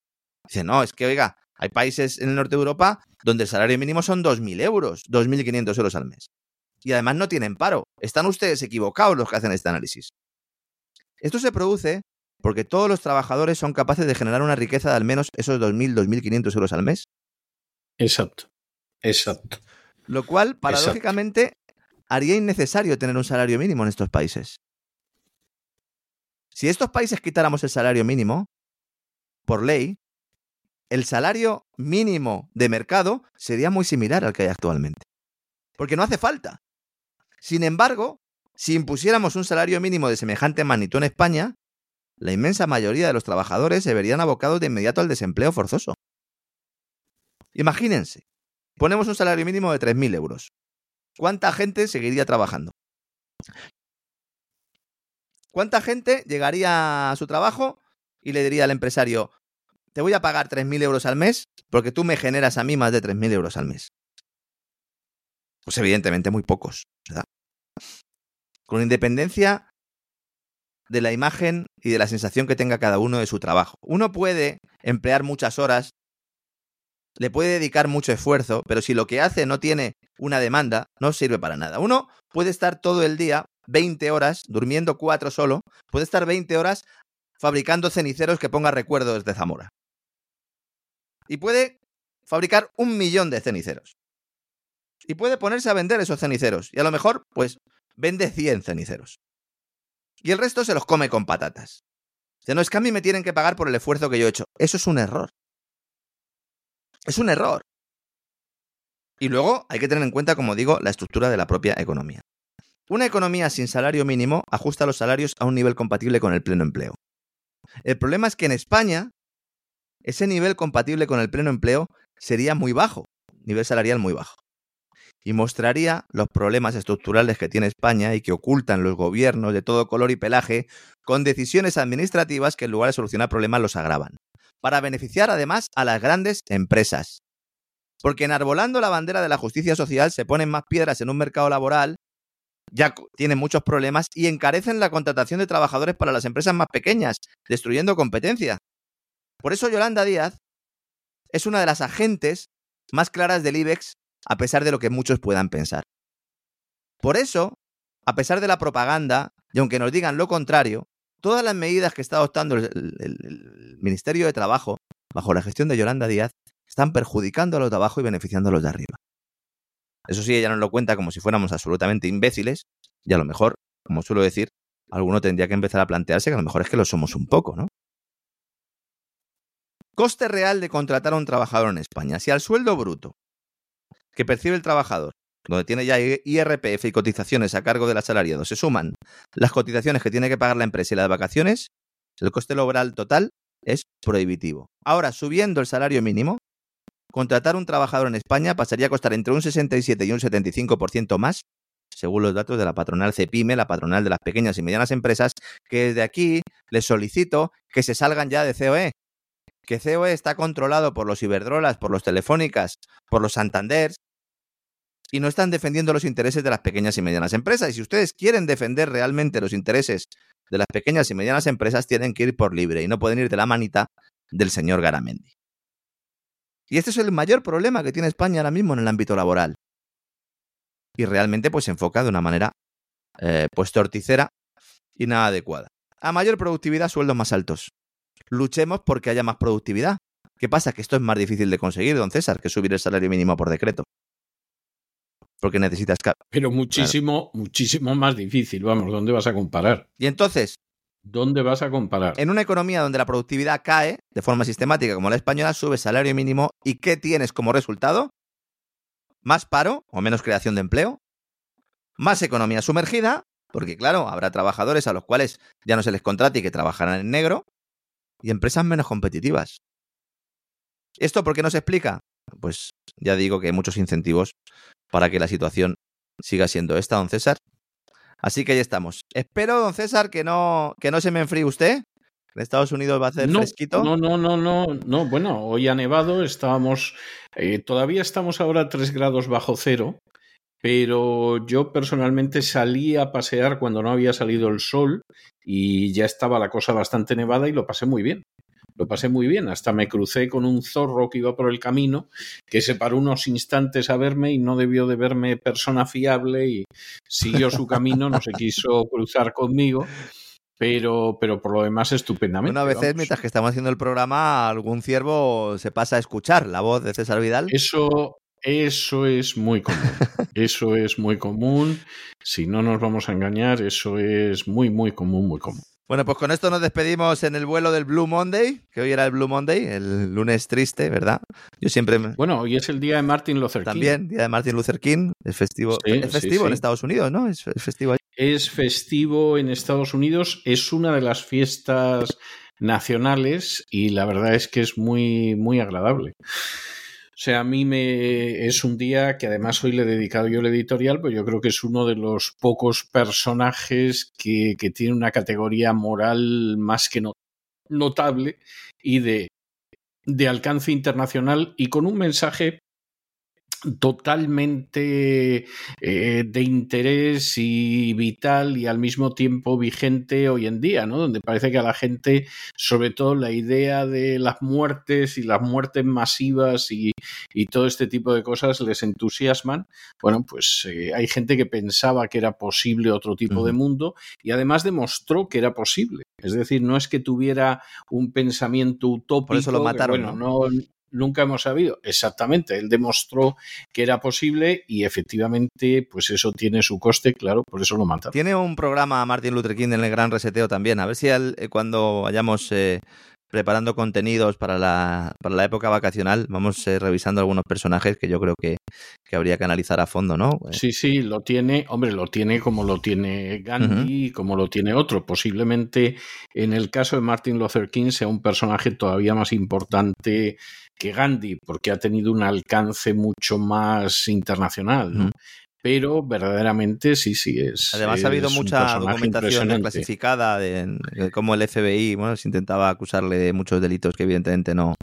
Dicen, no, es que, oiga, hay países en el norte de Europa donde el salario mínimo son 2.000 euros, 2.500 euros al mes. Y además no tienen paro. Están ustedes equivocados los que hacen este análisis. Esto se produce porque todos los trabajadores son capaces de generar una riqueza de al menos esos 2.000, 2.500 euros al mes. Exacto, exacto. Lo cual, paradójicamente, haría innecesario tener un salario mínimo en estos países. Si estos países quitáramos el salario mínimo, por ley, el salario mínimo de mercado sería muy similar al que hay actualmente. Porque no hace falta. Sin embargo, si impusiéramos un salario mínimo de semejante magnitud en España, la inmensa mayoría de los trabajadores se verían abocados de inmediato al desempleo forzoso. Imagínense, ponemos un salario mínimo de 3.000 euros. ¿Cuánta gente seguiría trabajando? ¿Cuánta gente llegaría a su trabajo y le diría al empresario, te voy a pagar 3.000 euros al mes porque tú me generas a mí más de 3.000 euros al mes? Pues evidentemente muy pocos. Con independencia de la imagen y de la sensación que tenga cada uno de su trabajo. Uno puede emplear muchas horas le puede dedicar mucho esfuerzo, pero si lo que hace no tiene una demanda, no sirve para nada. Uno puede estar todo el día, 20 horas, durmiendo cuatro solo, puede estar 20 horas fabricando ceniceros que ponga recuerdos de Zamora. Y puede fabricar un millón de ceniceros. Y puede ponerse a vender esos ceniceros. Y a lo mejor, pues, vende 100 ceniceros. Y el resto se los come con patatas. O no es que a mí me tienen que pagar por el esfuerzo que yo he hecho. Eso es un error. Es un error. Y luego hay que tener en cuenta, como digo, la estructura de la propia economía. Una economía sin salario mínimo ajusta los salarios a un nivel compatible con el pleno empleo. El problema es que en España ese nivel compatible con el pleno empleo sería muy bajo, nivel salarial muy bajo. Y mostraría los problemas estructurales que tiene España y que ocultan los gobiernos de todo color y pelaje con decisiones administrativas que en lugar de solucionar problemas los agravan para beneficiar además a las grandes empresas. Porque enarbolando la bandera de la justicia social se ponen más piedras en un mercado laboral, ya tienen muchos problemas y encarecen la contratación de trabajadores para las empresas más pequeñas, destruyendo competencia. Por eso Yolanda Díaz es una de las agentes más claras del IBEX, a pesar de lo que muchos puedan pensar. Por eso, a pesar de la propaganda, y aunque nos digan lo contrario, todas las medidas que está adoptando el, Ministerio de Trabajo bajo la gestión de Yolanda Díaz están perjudicando a los de abajo y beneficiando a los de arriba. Eso sí, ella nos lo cuenta como si fuéramos absolutamente imbéciles y a lo mejor, como suelo decir, alguno tendría que empezar a plantearse que a lo mejor es que lo somos un poco, ¿no? Coste real de contratar a un trabajador en España. Si al sueldo bruto que percibe el trabajador donde tiene ya IRPF y cotizaciones a cargo del asalariado, se suman las cotizaciones que tiene que pagar la empresa y las vacaciones, el coste laboral total es prohibitivo. Ahora, subiendo el salario mínimo, contratar un trabajador en España pasaría a costar entre un 67 y un 75% más, según los datos de la patronal CEPIME, la patronal de las pequeñas y medianas empresas, que desde aquí les solicito que se salgan ya de COE. Que COE está controlado por los Iberdrolas, por los Telefónicas, por los Santander, y no están defendiendo los intereses de las pequeñas y medianas empresas. Y si ustedes quieren defender realmente los intereses de las pequeñas y medianas empresas, tienen que ir por libre y no pueden ir de la manita del señor Garamendi. Y este es el mayor problema que tiene España ahora mismo en el ámbito laboral. Y realmente pues se enfoca de una manera eh, pues torticera y nada adecuada. A mayor productividad, sueldos más altos. Luchemos porque haya más productividad, ¿Qué pasa? Que esto es más difícil de conseguir, don César, que subir el salario mínimo por decreto. Porque necesitas... Pero muchísimo, claro. muchísimo más difícil. Vamos, ¿dónde vas a comparar? Y entonces... ¿Dónde vas a comparar? En una economía donde la productividad cae de forma sistemática como la española, sube salario mínimo y ¿qué tienes como resultado? Más paro o menos creación de empleo, más economía sumergida, porque claro, habrá trabajadores a los cuales ya no se les contrate y que trabajarán en negro, y empresas menos competitivas. ¿Esto por qué no se explica? Pues ya digo que hay muchos incentivos para que la situación siga siendo esta, don César. Así que ahí estamos. Espero, don César, que no, que no se me enfríe usted. En Estados Unidos va a hacer no, fresquito. No, no, no, no, no. Bueno, hoy ha nevado, estábamos. Eh, todavía estamos ahora a 3 grados bajo cero. Pero yo personalmente salí a pasear cuando no había salido el sol y ya estaba la cosa bastante nevada y lo pasé muy bien. Lo pasé muy bien, hasta me crucé con un zorro que iba por el camino, que se paró unos instantes a verme y no debió de verme persona fiable y siguió su camino, no se quiso cruzar conmigo. Pero, pero por lo demás estupendamente. Una vez mientras que estamos haciendo el programa, algún ciervo se pasa a escuchar la voz de César Vidal. Eso, eso es muy común. Eso es muy común. Si no nos vamos a engañar, eso es muy, muy común, muy común. Bueno, pues con esto nos despedimos en el vuelo del Blue Monday, que hoy era el Blue Monday, el lunes triste, ¿verdad? Yo siempre me... Bueno, hoy es el día de Martin Luther King. También, día de Martin Luther King, es festivo, Sí, es festivo sí, en. Estados Unidos, ¿no? Es, es festivo ahí. Es festivo en Estados Unidos, es una de las fiestas nacionales y la verdad es que es muy, muy agradable. O sea, a mí me es un día que además hoy le he dedicado yo el editorial, pues yo creo que es uno de los pocos personajes que, que tiene una categoría moral más que no- notable y de, de alcance internacional y con un mensaje totalmente eh, de interés y vital y al mismo tiempo vigente hoy en día, ¿no? Donde parece que a la gente, sobre todo la idea de las muertes y las muertes masivas y, y todo este tipo de cosas les entusiasman. Bueno, pues eh, hay gente que pensaba que era posible otro tipo de mundo y además demostró que era posible. Es decir, no es que tuviera un pensamiento utópico. Por eso lo que, mataron, no, nunca hemos sabido. Exactamente, él demostró que era posible y efectivamente, pues eso tiene su coste, claro, por eso lo mataron. Tiene un programa Martin Luther King en el Gran Reseteo también. A ver si al- eh, cuando vayamos eh, preparando contenidos para la, para la época vacacional, vamos eh, revisando algunos personajes que yo creo que, que habría que analizar a fondo, ¿no? Sí, sí, lo tiene, hombre, lo tiene como lo tiene Gandhi como lo tiene otro. Posiblemente en el caso de Martin Luther King sea un personaje todavía más importante que Gandhi, porque ha tenido un alcance mucho más internacional, ¿no? Pero verdaderamente sí, sí es. Además ha habido mucha documentación clasificada de, de cómo el FBI bueno, se intentaba acusarle de muchos delitos que evidentemente no,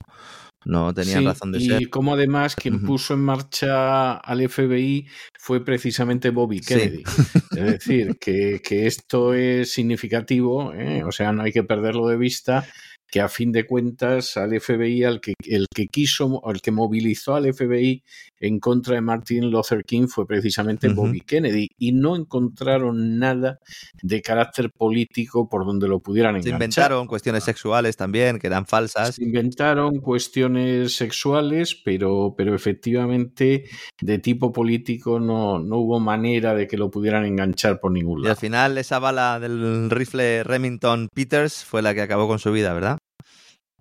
no tenían Sí, razón de y ser. como además quien puso en marcha al FBI fue precisamente Bobby Sí. Kennedy. Es decir, que, que esto es significativo, ¿eh? o sea, no hay que perderlo de vista, que a fin de cuentas al FBI, al que, el que quiso, o el que movilizó al FBI en contra de Martin Luther King fue precisamente. Bobby Kennedy y no encontraron nada de carácter político por donde lo pudieran Se enganchar. inventaron cuestiones sexuales también, que eran falsas. Se inventaron cuestiones sexuales, pero, pero efectivamente de tipo político no, no hubo manera de que lo pudieran enganchar por ningún Y al lado. final esa bala del rifle Remington Peters fue la que acabó con su vida, ¿verdad?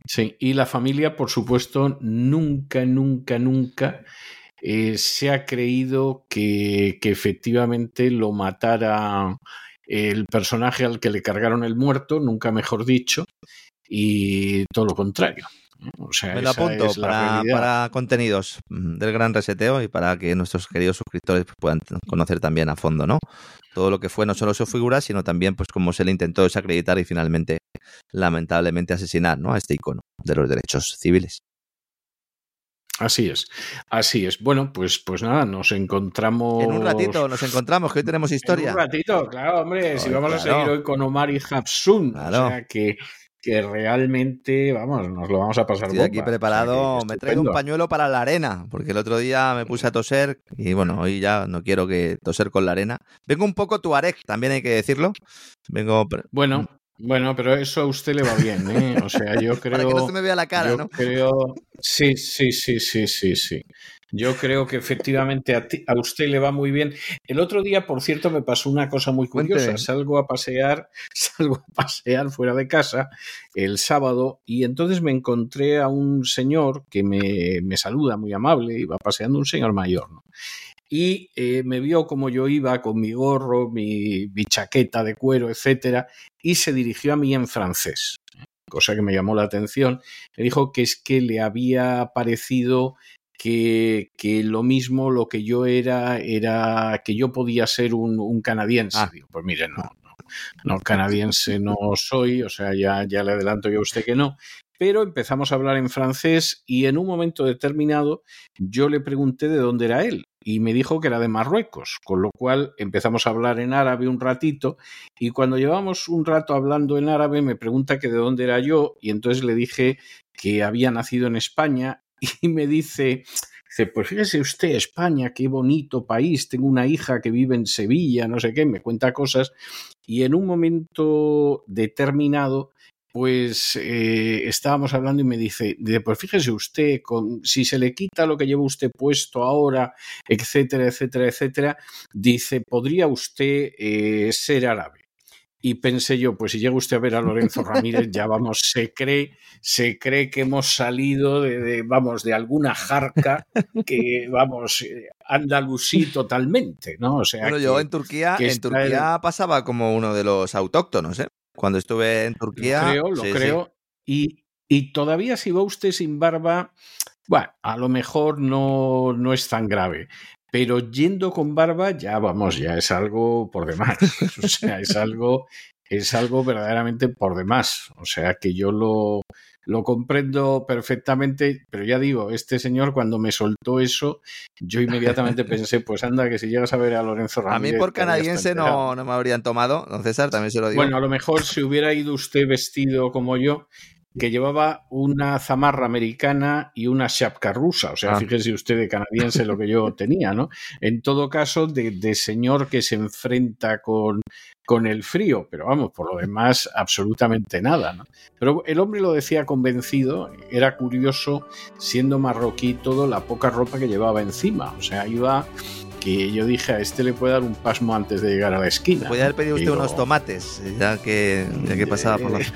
Sí, y la familia, por supuesto, nunca, nunca, nunca eh, se ha creído que, que efectivamente lo matara el personaje al que le cargaron el muerto, nunca mejor dicho, y todo lo contrario. O sea, Me lo apunto para, contenidos mm, del gran reseteo y para que nuestros queridos suscriptores pues, puedan conocer también a fondo, ¿no? Todo lo que fue no solo su figura, sino también pues cómo se le intentó desacreditar y finalmente, lamentablemente, asesinar, ¿no? A este icono de los derechos civiles. Así es, así es. Bueno, pues, pues nada, nos encontramos. En un ratito nos encontramos, que hoy tenemos historia. En un ratito, claro, hombre. si vamos a seguir hoy con Omar y Hapsun. Claro. O sea que, que realmente, vamos, nos lo vamos a pasar Estoy aquí bomba. preparado, O sea que me traigo un pañuelo para la arena, porque el otro día me puse a toser y bueno, hoy ya no quiero que toser con la arena. Vengo un poco tuareg, también hay que decirlo. Vengo... Bueno, Bueno, pero eso a usted le va bien, ¿eh? O sea, yo creo. Para que no se me vea la cara, yo ¿no? Creo. Sí, sí, sí, sí, sí, sí. Yo creo que efectivamente a, ti- a usted le va muy bien. El otro día, por cierto, me pasó una cosa muy curiosa. Salgo a pasear, salgo a pasear fuera de casa el sábado y entonces me encontré a un señor que me, me saluda muy amable, iba paseando un señor mayor, ¿no? Y eh, me vio como yo iba con mi gorro, mi, mi chaqueta de cuero, etcétera, y se dirigió a mí en francés cosa que me llamó la atención, me dijo que es que le había parecido que, que lo mismo lo que yo era, era que yo podía ser un, un canadiense. Ah. Digo, pues mire, no, no, no, canadiense no soy, o sea, ya, ya le adelanto yo a usted que no. Pero empezamos a hablar en francés y en un momento determinado yo le pregunté de dónde era él y me dijo que era de Marruecos, con lo cual empezamos a hablar en árabe un ratito y cuando llevamos un rato hablando en árabe me pregunta que de dónde era yo y entonces le dije que había nacido en España y me dice, dice, pues fíjese usted, España, qué bonito país, tengo una hija que vive en Sevilla, no sé qué, me cuenta cosas y en un momento determinado pues eh, estábamos hablando y me dice, dice, pues fíjese usted, con, si se le quita lo que lleva usted puesto ahora, etcétera, etcétera, etcétera, dice, podría usted eh, ser árabe. Y pensé yo, pues si llega usted a ver a Lorenzo Ramírez, ya vamos, se cree, se cree que hemos salido de, de, vamos, de alguna jarca que, vamos, eh, andalusí totalmente, ¿no? O sea, Bueno, que, yo en Turquía, en Turquía pasaba como uno de los autóctonos, ¿eh? Cuando estuve en Lo Turquía. creo, lo sí, sí. creo. Y, y todavía si va usted sin barba, bueno, a lo mejor no, no es tan grave. Pero yendo con barba, ya vamos, ya es algo por demás. O sea, es algo, es algo verdaderamente por demás. O sea que yo lo, lo comprendo perfectamente, pero ya digo, este señor cuando me soltó eso, yo inmediatamente pensé, pues anda, que si llegas a ver a Lorenzo A mí Ramírez. por canadiense no, no me habrían tomado, don César, también se lo digo. Bueno, a lo mejor si hubiera ido usted vestido como yo, que llevaba una zamarra americana y una chapka rusa. O sea, Ah. fíjese usted de canadiense lo que yo tenía, ¿no? En todo caso, de, de señor que se enfrenta con, con el frío, pero vamos, por lo demás, absolutamente nada, ¿no? Pero el hombre lo decía convencido, era curioso, siendo marroquí, todo la poca ropa que llevaba encima. O sea, iba que yo dije a este le puede dar un pasmo antes de llegar a la esquina. Podría haber pedido usted Digo, unos tomates, ya que, ya que pasaba por es-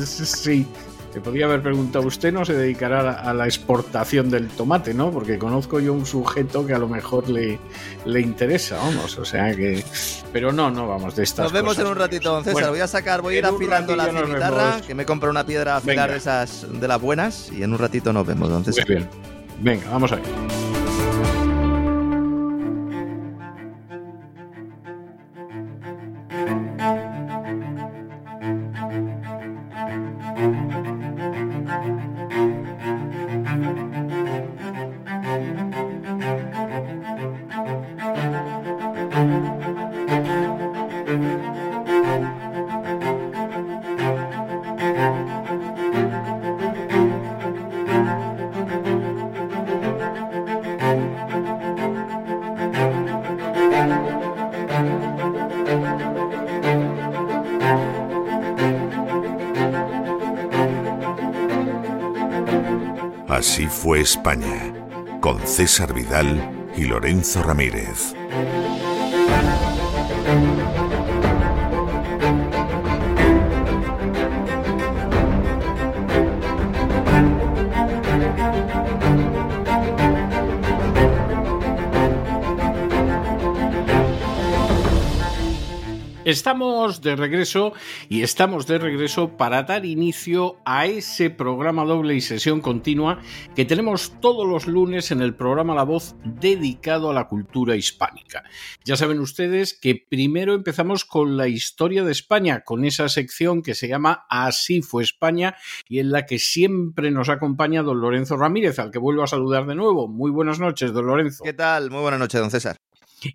sí. Se podría haber preguntado, ¿usted no se dedicará a la, exportación del tomate, no? Porque conozco yo un sujeto que a lo mejor le, le interesa, vamos, o sea que... Pero no, no, vamos, de estas Nos vemos cosas. en un ratito, don César. Bueno, voy a sacar, voy a ir afilando la vemos. que me compro una piedra a afilar Venga. de esas de las buenas y en un ratito nos vemos, don Muy César. bien. Venga, vamos a ver. Fue España, con César Vidal y Lorenzo Ramírez. Estamos de regreso y estamos de regreso para dar inicio a ese programa doble y sesión continua que tenemos todos los lunes en el programa La Voz dedicado a la cultura hispánica. Ya saben ustedes que primero empezamos con la historia de España, con esa sección que se llama Así fue España y en la que siempre nos acompaña don Lorenzo Ramírez, al que vuelvo a saludar de nuevo. Muy buenas noches, don Lorenzo. ¿Qué tal? Muy buenas noches, don César.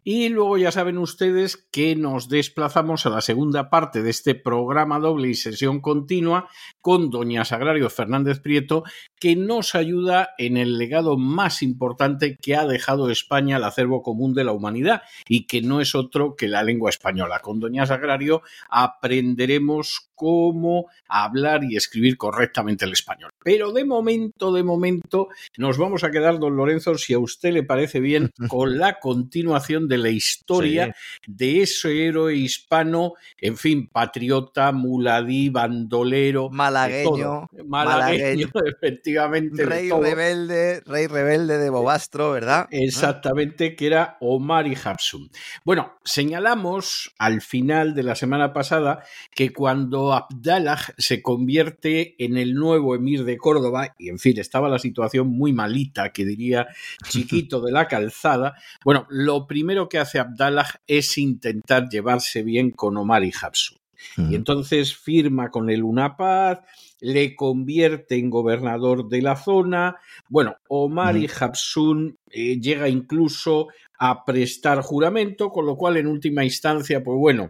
Y luego ya saben ustedes que nos desplazamos a la segunda parte de este programa doble y sesión continua con doña Sagrario Fernández Prieto, que nos ayuda en el legado más importante que ha dejado España al acervo común de la humanidad y que no es otro que la lengua española. Con doña Sagrario aprenderemos cómo hablar y escribir correctamente el español. Pero de momento, de momento, nos vamos a quedar, don Lorenzo, si a usted le parece bien, con la continuación de la historia de ese héroe hispano, en fin, patriota, muladí, bandolero, malagueño, malagueño, efectivamente. Rey rebelde, rey rebelde de Bobastro, ¿verdad? Exactamente, que era Omar y Hapsun. Bueno, señalamos al final de la semana pasada que cuando Abdallah se convierte en el nuevo emir de Córdoba, y en fin, estaba la situación muy malita, que diría chiquito de la calzada, bueno, lo primero que hace Abdallah es intentar llevarse bien con Omar y Hapsun. Y entonces firma con él una paz, le convierte en gobernador de la zona. Bueno, Omar y Hapsun eh, llega incluso a prestar juramento, con lo cual en última instancia, pues bueno,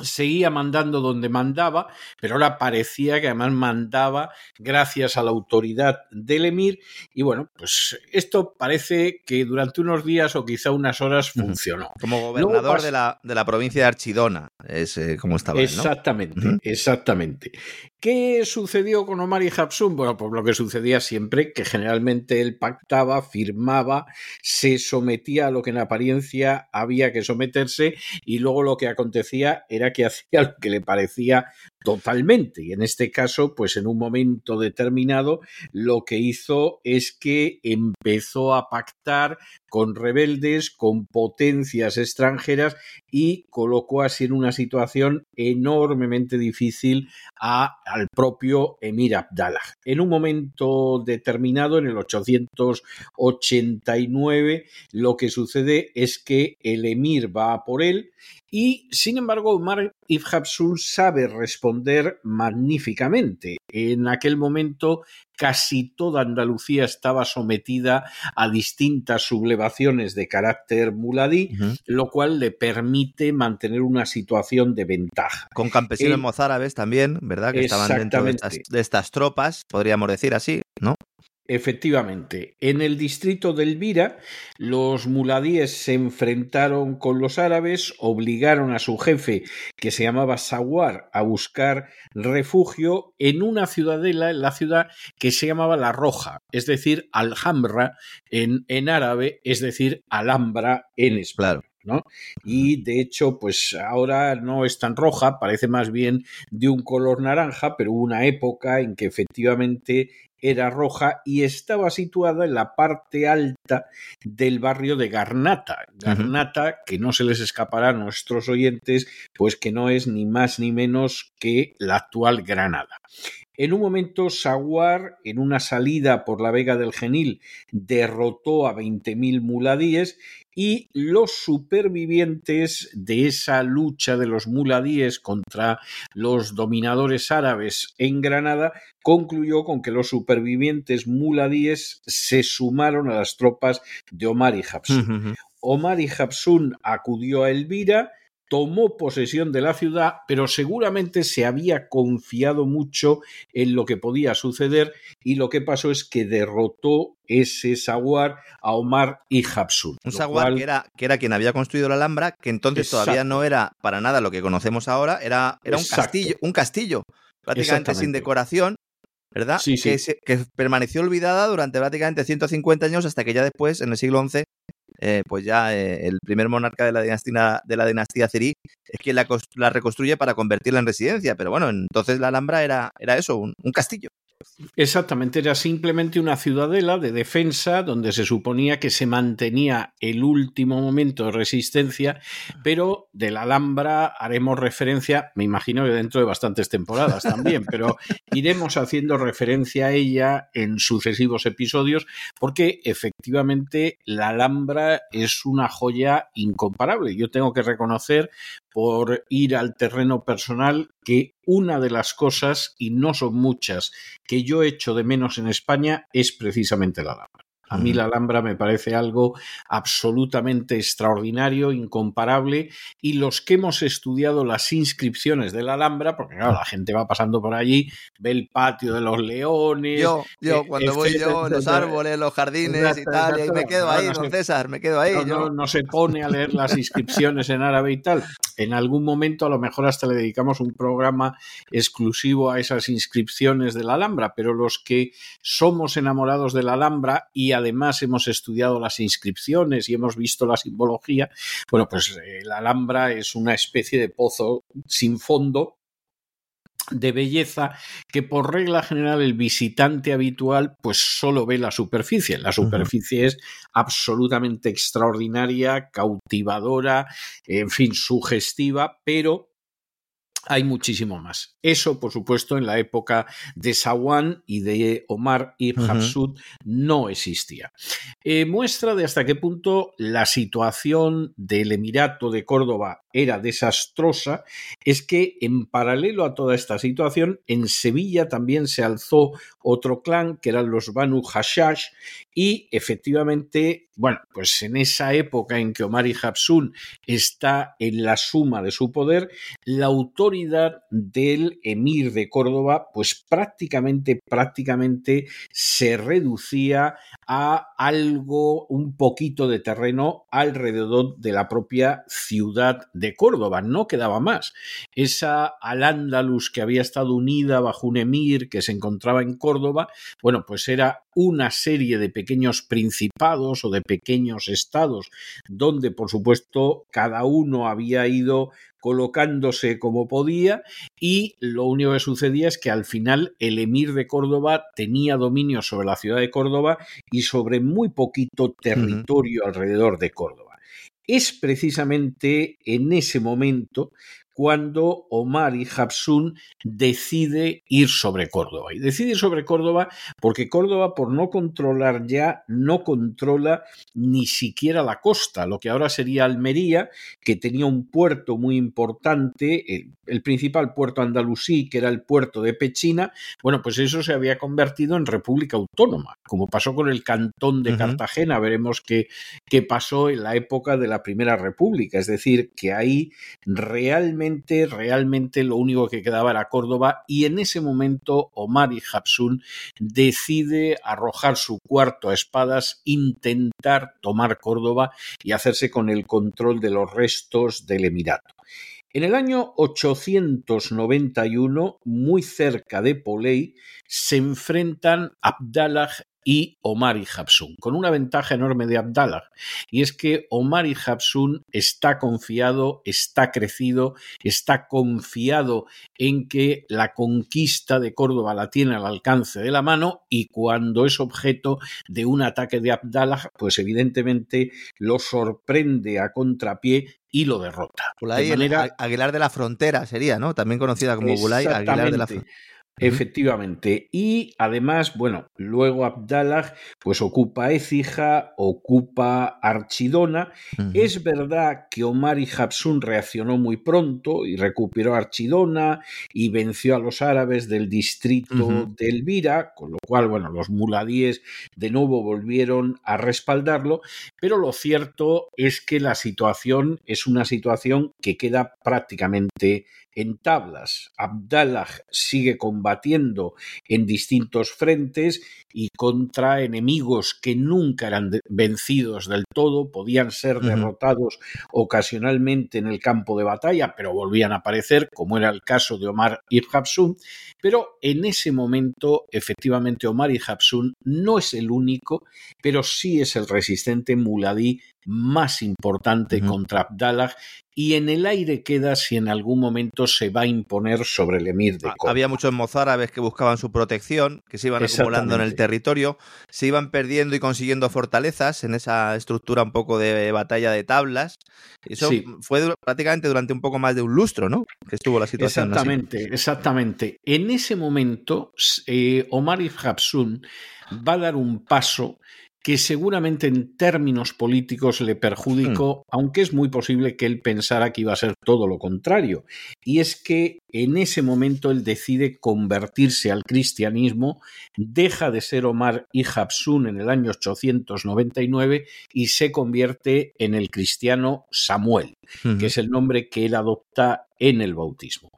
seguía mandando donde mandaba, pero ahora parecía que además mandaba gracias a la autoridad del emir y bueno, pues esto parece que durante unos días o quizá unas horas funcionó. Como gobernador de, la, de, la, provincia de Archidona, es eh, como estaba. Exactamente, ¿no? exactamente. ¿Qué sucedió con Omar y Hapsun? Bueno, pues lo que sucedía siempre, que generalmente él pactaba, firmaba, se sometía a lo que en apariencia había que someterse y luego lo que acontecía era que hacía lo que le parecía totalmente. Y en este caso, pues en un momento determinado, lo que hizo es que empezó a pactar con rebeldes, con potencias extranjeras y colocó así en una situación enormemente difícil a, al propio Emir Abdallah. En un momento determinado, en el 889, lo que sucede es que el emir va por él y, sin embargo, Omar Ibn Hapsun sabe responder magníficamente. En aquel momento casi toda Andalucía estaba sometida a distintas sublevaciones de carácter muladí, uh -huh. lo cual le permite mantener una situación de ventaja. Con campesinos eh, mozárabes también, ¿verdad? Que estaban dentro de estas, de estas tropas, podríamos decir así, ¿no? Efectivamente, en el distrito de Elvira, los muladíes se enfrentaron con los árabes, obligaron a su jefe, que se llamaba Sawar, a buscar refugio en una ciudadela, en la ciudad que se llamaba La Roja, es decir, Alhambra en, en árabe, es decir, Alhambra en español. ¿no? Y de hecho, pues ahora no es tan roja, parece más bien de un color naranja, pero hubo una época en que efectivamente era roja y estaba situada en la parte alta del barrio de Garnata. Garnata, uh -huh. que no se les escapará a nuestros oyentes, pues que no es ni más ni menos que la actual Granada. En un momento, Saguar, en una salida por la Vega del Genil, derrotó a 20.000 muladíes y los supervivientes de esa lucha de los muladíes contra los dominadores árabes en Granada concluyó con que los supervivientes muladíes se sumaron a las tropas de Omar y Hapsun. Uh -huh. Omar y Hapsun acudió a Elvira, tomó posesión de la ciudad, pero seguramente se había confiado mucho en lo que podía suceder y lo que pasó es que derrotó ese Saguar a Omar y Hapsun. Un Saguar cual... que, era, que era quien había construido la Alhambra, que entonces Exacto. todavía no era para nada lo que conocemos ahora, era, era un castillo, un castillo prácticamente sin decoración, ¿verdad? Sí, sí. Que, se, que, permaneció olvidada durante prácticamente 150 años hasta que ya después, en el siglo XI, eh, pues ya eh, el primer monarca de la dinastía, de la dinastía Cerí es quien la, reconstruye para convertirla en residencia. Pero bueno, entonces la Alhambra era, era eso, un castillo. Exactamente, era simplemente una ciudadela de defensa donde se suponía que se mantenía el último momento de resistencia, pero de la Alhambra haremos referencia, me imagino que dentro de bastantes temporadas también, pero iremos haciendo referencia a ella en sucesivos episodios porque efectivamente la Alhambra es una joya incomparable. Yo tengo que reconocer por ir al terreno personal que una de las cosas, y no son muchas, que yo echo de menos en España es precisamente la Alhambra. A mí la Alhambra me parece algo absolutamente extraordinario, incomparable, y los que hemos estudiado las inscripciones de la Alhambra, porque claro, la gente va pasando por allí, ve el patio de los leones. Yo, yo, cuando voy yo, los árboles, los jardines y tal, y me quedo ahí, don César, me quedo ahí. No, no, se pone a leer las inscripciones en árabe y tal. En algún momento, a lo mejor hasta le dedicamos un programa exclusivo a esas inscripciones de la Alhambra, pero los que somos enamorados de la Alhambra y además hemos estudiado las inscripciones y hemos visto la simbología, bueno, pues eh, la Alhambra es una especie de pozo sin fondo de belleza que por regla general el visitante habitual pues solo ve la superficie. La superficie es absolutamente extraordinaria, cautivadora, en fin, sugestiva, pero hay muchísimo más. Eso, por supuesto, en la época de Sawan y de Omar ibn Hafsud no existía. Eh, muestra de hasta qué punto la situación del Emirato de Córdoba era desastrosa es que en paralelo a toda esta situación, en Sevilla también se alzó otro clan que eran los Banu Hashash y efectivamente, bueno, pues en esa época en que Omar y Habsun está en la suma de su poder, la autoridad del emir de Córdoba, pues prácticamente, prácticamente se reducía a algo, un poquito de terreno alrededor de la propia ciudad de Córdoba, no quedaba más. Esa Al-Ándalus que había estado unida bajo un emir que se encontraba en Córdoba, bueno, pues era una serie de pequeños principados o de pequeños estados, donde por supuesto cada uno había ido colocándose como podía y lo único que sucedía es que al final el emir de Córdoba tenía dominio sobre la ciudad de Córdoba y sobre muy poquito territorio alrededor de Córdoba. Es precisamente en ese momento cuando Omar y Habsun decide ir sobre Córdoba. Y decide ir sobre Córdoba porque Córdoba, por no controlar ya, no controla ni siquiera la costa, lo que ahora sería Almería, que tenía un puerto muy importante, el, principal puerto andalusí, que era el puerto de Pechina, bueno, pues eso se había convertido en república autónoma, como pasó con el cantón de Cartagena, veremos qué, qué pasó en la época de la Primera República, es decir, que ahí realmente realmente, lo único que quedaba era Córdoba y en ese momento Omar y Habsun decide arrojar su cuarto a espadas, intentar tomar Córdoba y hacerse con el control de los restos del Emirato. En el año 891, muy cerca de Polei, se enfrentan Abdallah y Omar y Habsun, con una ventaja enorme de Abdallah, y es que Omar y Habsun está confiado, está crecido, está confiado en que la conquista de Córdoba la tiene al alcance de la mano y cuando es objeto de un ataque de Abdallah, pues evidentemente lo sorprende a contrapié y lo derrota. Bulay, Aguilar de la Frontera sería, ¿no? También conocida como Bulay Aguilar de la Frontera. Efectivamente. Y además, bueno, luego Abdallah pues ocupa Écija, ocupa Archidona. Es verdad que Omar y Habsun reaccionó muy pronto y recuperó Archidona y venció a los árabes del distrito de Elvira, con lo cual, bueno, los muladíes de nuevo volvieron a respaldarlo, pero lo cierto es que la situación es una situación que queda prácticamente en tablas. Abdallah sigue combatiendo en distintos frentes y contra enemigos que nunca eran vencidos del todo, podían ser derrotados ocasionalmente en el campo de batalla, pero volvían a aparecer, como era el caso de Omar ibn Habsun. Pero en ese momento, efectivamente, Omar ibn Habsun no es el único, pero sí es el resistente muladí más importante contra Abdallah y en el aire queda si en algún momento se va a imponer sobre el emir de Córdoba. Había muchos mozárabes que buscaban su protección, que se iban acumulando en el territorio, se iban perdiendo y consiguiendo fortalezas en esa estructura un poco de batalla de tablas. Eso fue prácticamente durante un poco más de un lustro, ¿no? Que estuvo la situación. Exactamente, exactamente. En ese momento, eh, Omar ibn Habsun va a dar un paso que seguramente en términos políticos le perjudicó, aunque es muy posible que él pensara que iba a ser todo lo contrario. Y es que en ese momento él decide convertirse al cristianismo, deja de ser Omar y Habsun en el año 899 y se convierte en el cristiano Samuel, que es el nombre que él adopta en el bautismo.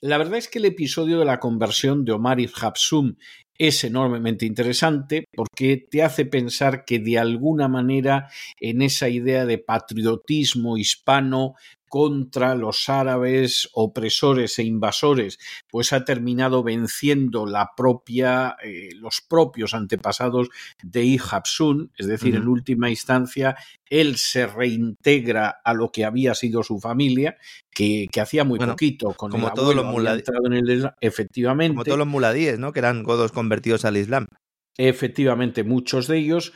La verdad es que el episodio de la conversión de Omar y Habsum es enormemente interesante porque te hace pensar que de alguna manera en esa idea de patriotismo hispano contra los árabes opresores e invasores, pues ha terminado venciendo la propia, eh, los propios antepasados de Ihabsun, es decir, en última instancia, él se reintegra a lo que había sido su familia, que, hacía muy poquito con como el todos los en el efectivamente. Como todos los muladíes, ¿no? Que eran godos convertidos al Islam. Efectivamente, muchos de ellos.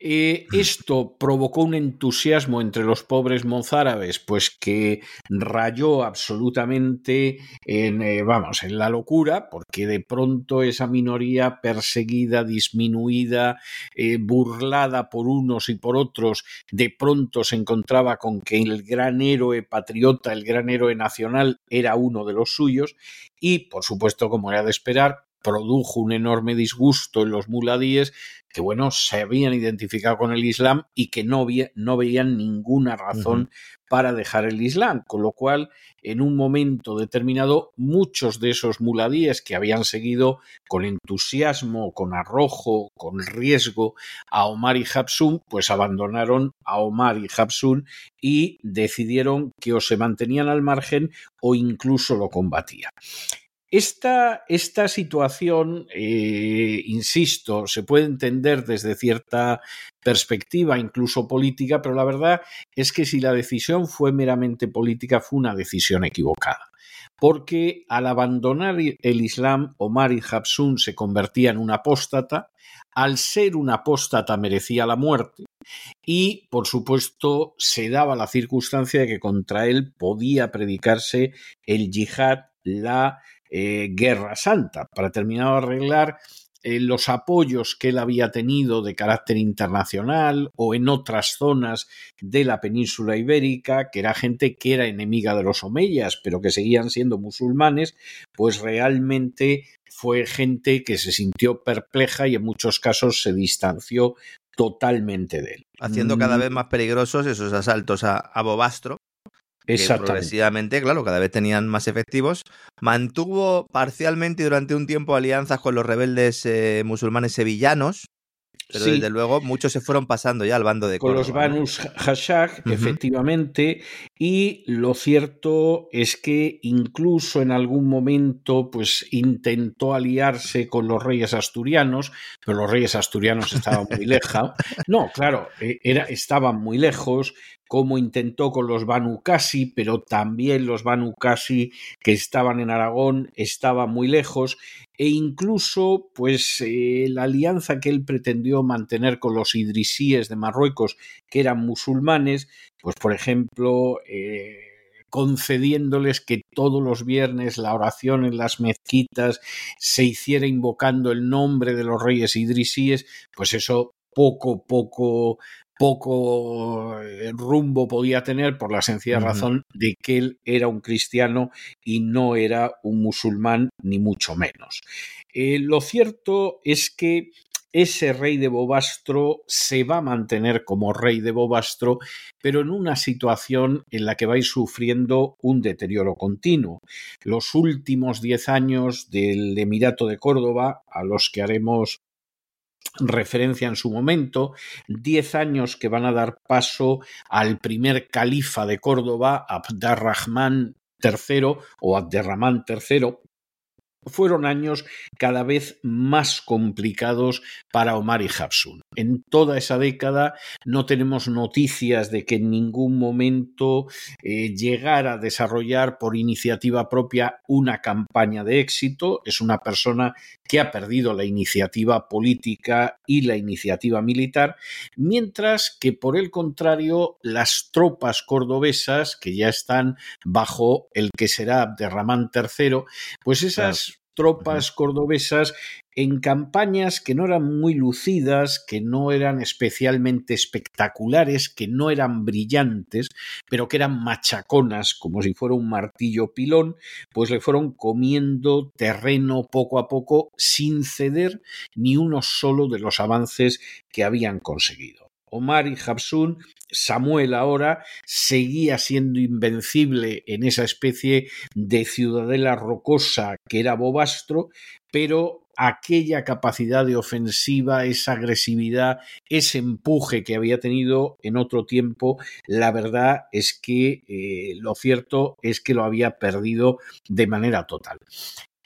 Eh, esto provocó un entusiasmo entre los pobres mozárabes, pues que rayó absolutamente en, eh, vamos, en la locura, porque de pronto esa minoría perseguida, disminuida, eh, burlada por unos y por otros, de pronto se encontraba con que el gran héroe patriota, el gran héroe nacional, era uno de los suyos, y, por supuesto, como era de esperar, produjo un enorme disgusto en los muladíes que, bueno, se habían identificado con el Islam y que no, no veían ninguna razón para dejar el Islam, con lo cual, en un momento determinado, muchos de esos muladíes que habían seguido con entusiasmo, con arrojo, con riesgo a Omar y Habsun, pues abandonaron a Omar y Habsun y decidieron que o se mantenían al margen o incluso lo combatían. Esta, esta situación, eh, insisto, se puede entender desde cierta perspectiva, incluso política, pero la verdad es que si la decisión fue meramente política, fue una decisión equivocada. Porque al abandonar el Islam, Omar y Habsun se convertía en un apóstata, al ser un apóstata merecía la muerte y, por supuesto, se daba la circunstancia de que contra él podía predicarse el yihad, la eh, Guerra Santa, para terminar de arreglar eh, los apoyos que él había tenido de carácter internacional o en otras zonas de la península ibérica, que era gente que era enemiga de los omeyas, pero que seguían siendo musulmanes, pues realmente fue gente que se sintió perpleja y en muchos casos se distanció totalmente de él. Haciendo cada mm. vez más peligrosos esos asaltos a, a Bobastro, progresivamente, claro, cada vez tenían más efectivos. Mantuvo parcialmente durante un tiempo alianzas con los rebeldes eh, musulmanes sevillanos, pero desde luego muchos se fueron pasando ya al bando de Con los Banus Hashag, efectivamente, y lo cierto es que incluso en algún momento pues intentó aliarse con los reyes asturianos, pero los reyes asturianos estaban muy lejos. No, claro, e, era, estaban muy lejos, como intentó con los Banu Kasi, pero también los Banu Kasi que estaban en Aragón estaban muy lejos e incluso pues eh, la alianza que él pretendió mantener con los idrisíes de Marruecos que eran musulmanes pues por ejemplo eh, concediéndoles que todos los viernes la oración en las mezquitas se hiciera invocando el nombre de los reyes idrisíes pues eso poco poco poco eh, rumbo podía tener por la sencilla razón de que él era un cristiano y no era un musulmán ni mucho menos. Eh, lo cierto es que ese rey de Bobastro se va a mantener como rey de Bobastro, pero en una situación en la que vais sufriendo un deterioro continuo. Los últimos diez años del Emirato de Córdoba, a los que haremos referencia en su momento, diez años que van a dar paso al primer califa de Córdoba, Abdarrahman III o Abderramán III, fueron años cada vez más complicados para Omar y Habsun. En toda esa década no tenemos noticias de que en ningún momento eh, llegara a desarrollar por iniciativa propia una campaña de éxito. Es una persona que ha perdido la iniciativa política y la iniciativa militar, mientras que por el contrario las tropas cordobesas que ya están bajo el que será Abderramán III, pues esas tropas cordobesas en campañas que no eran muy lucidas, que no eran especialmente espectaculares, que no eran brillantes, pero que eran machaconas, como si fuera un martillo pilón, pues le fueron comiendo terreno poco a poco sin ceder ni uno solo de los avances que habían conseguido. Omar y Jabsun, Samuel ahora seguía siendo invencible en esa especie de ciudadela rocosa que era Bobastro, pero aquella capacidad de ofensiva, esa agresividad, ese empuje que había tenido en otro tiempo, la verdad es que eh, lo cierto es que lo había perdido de manera total.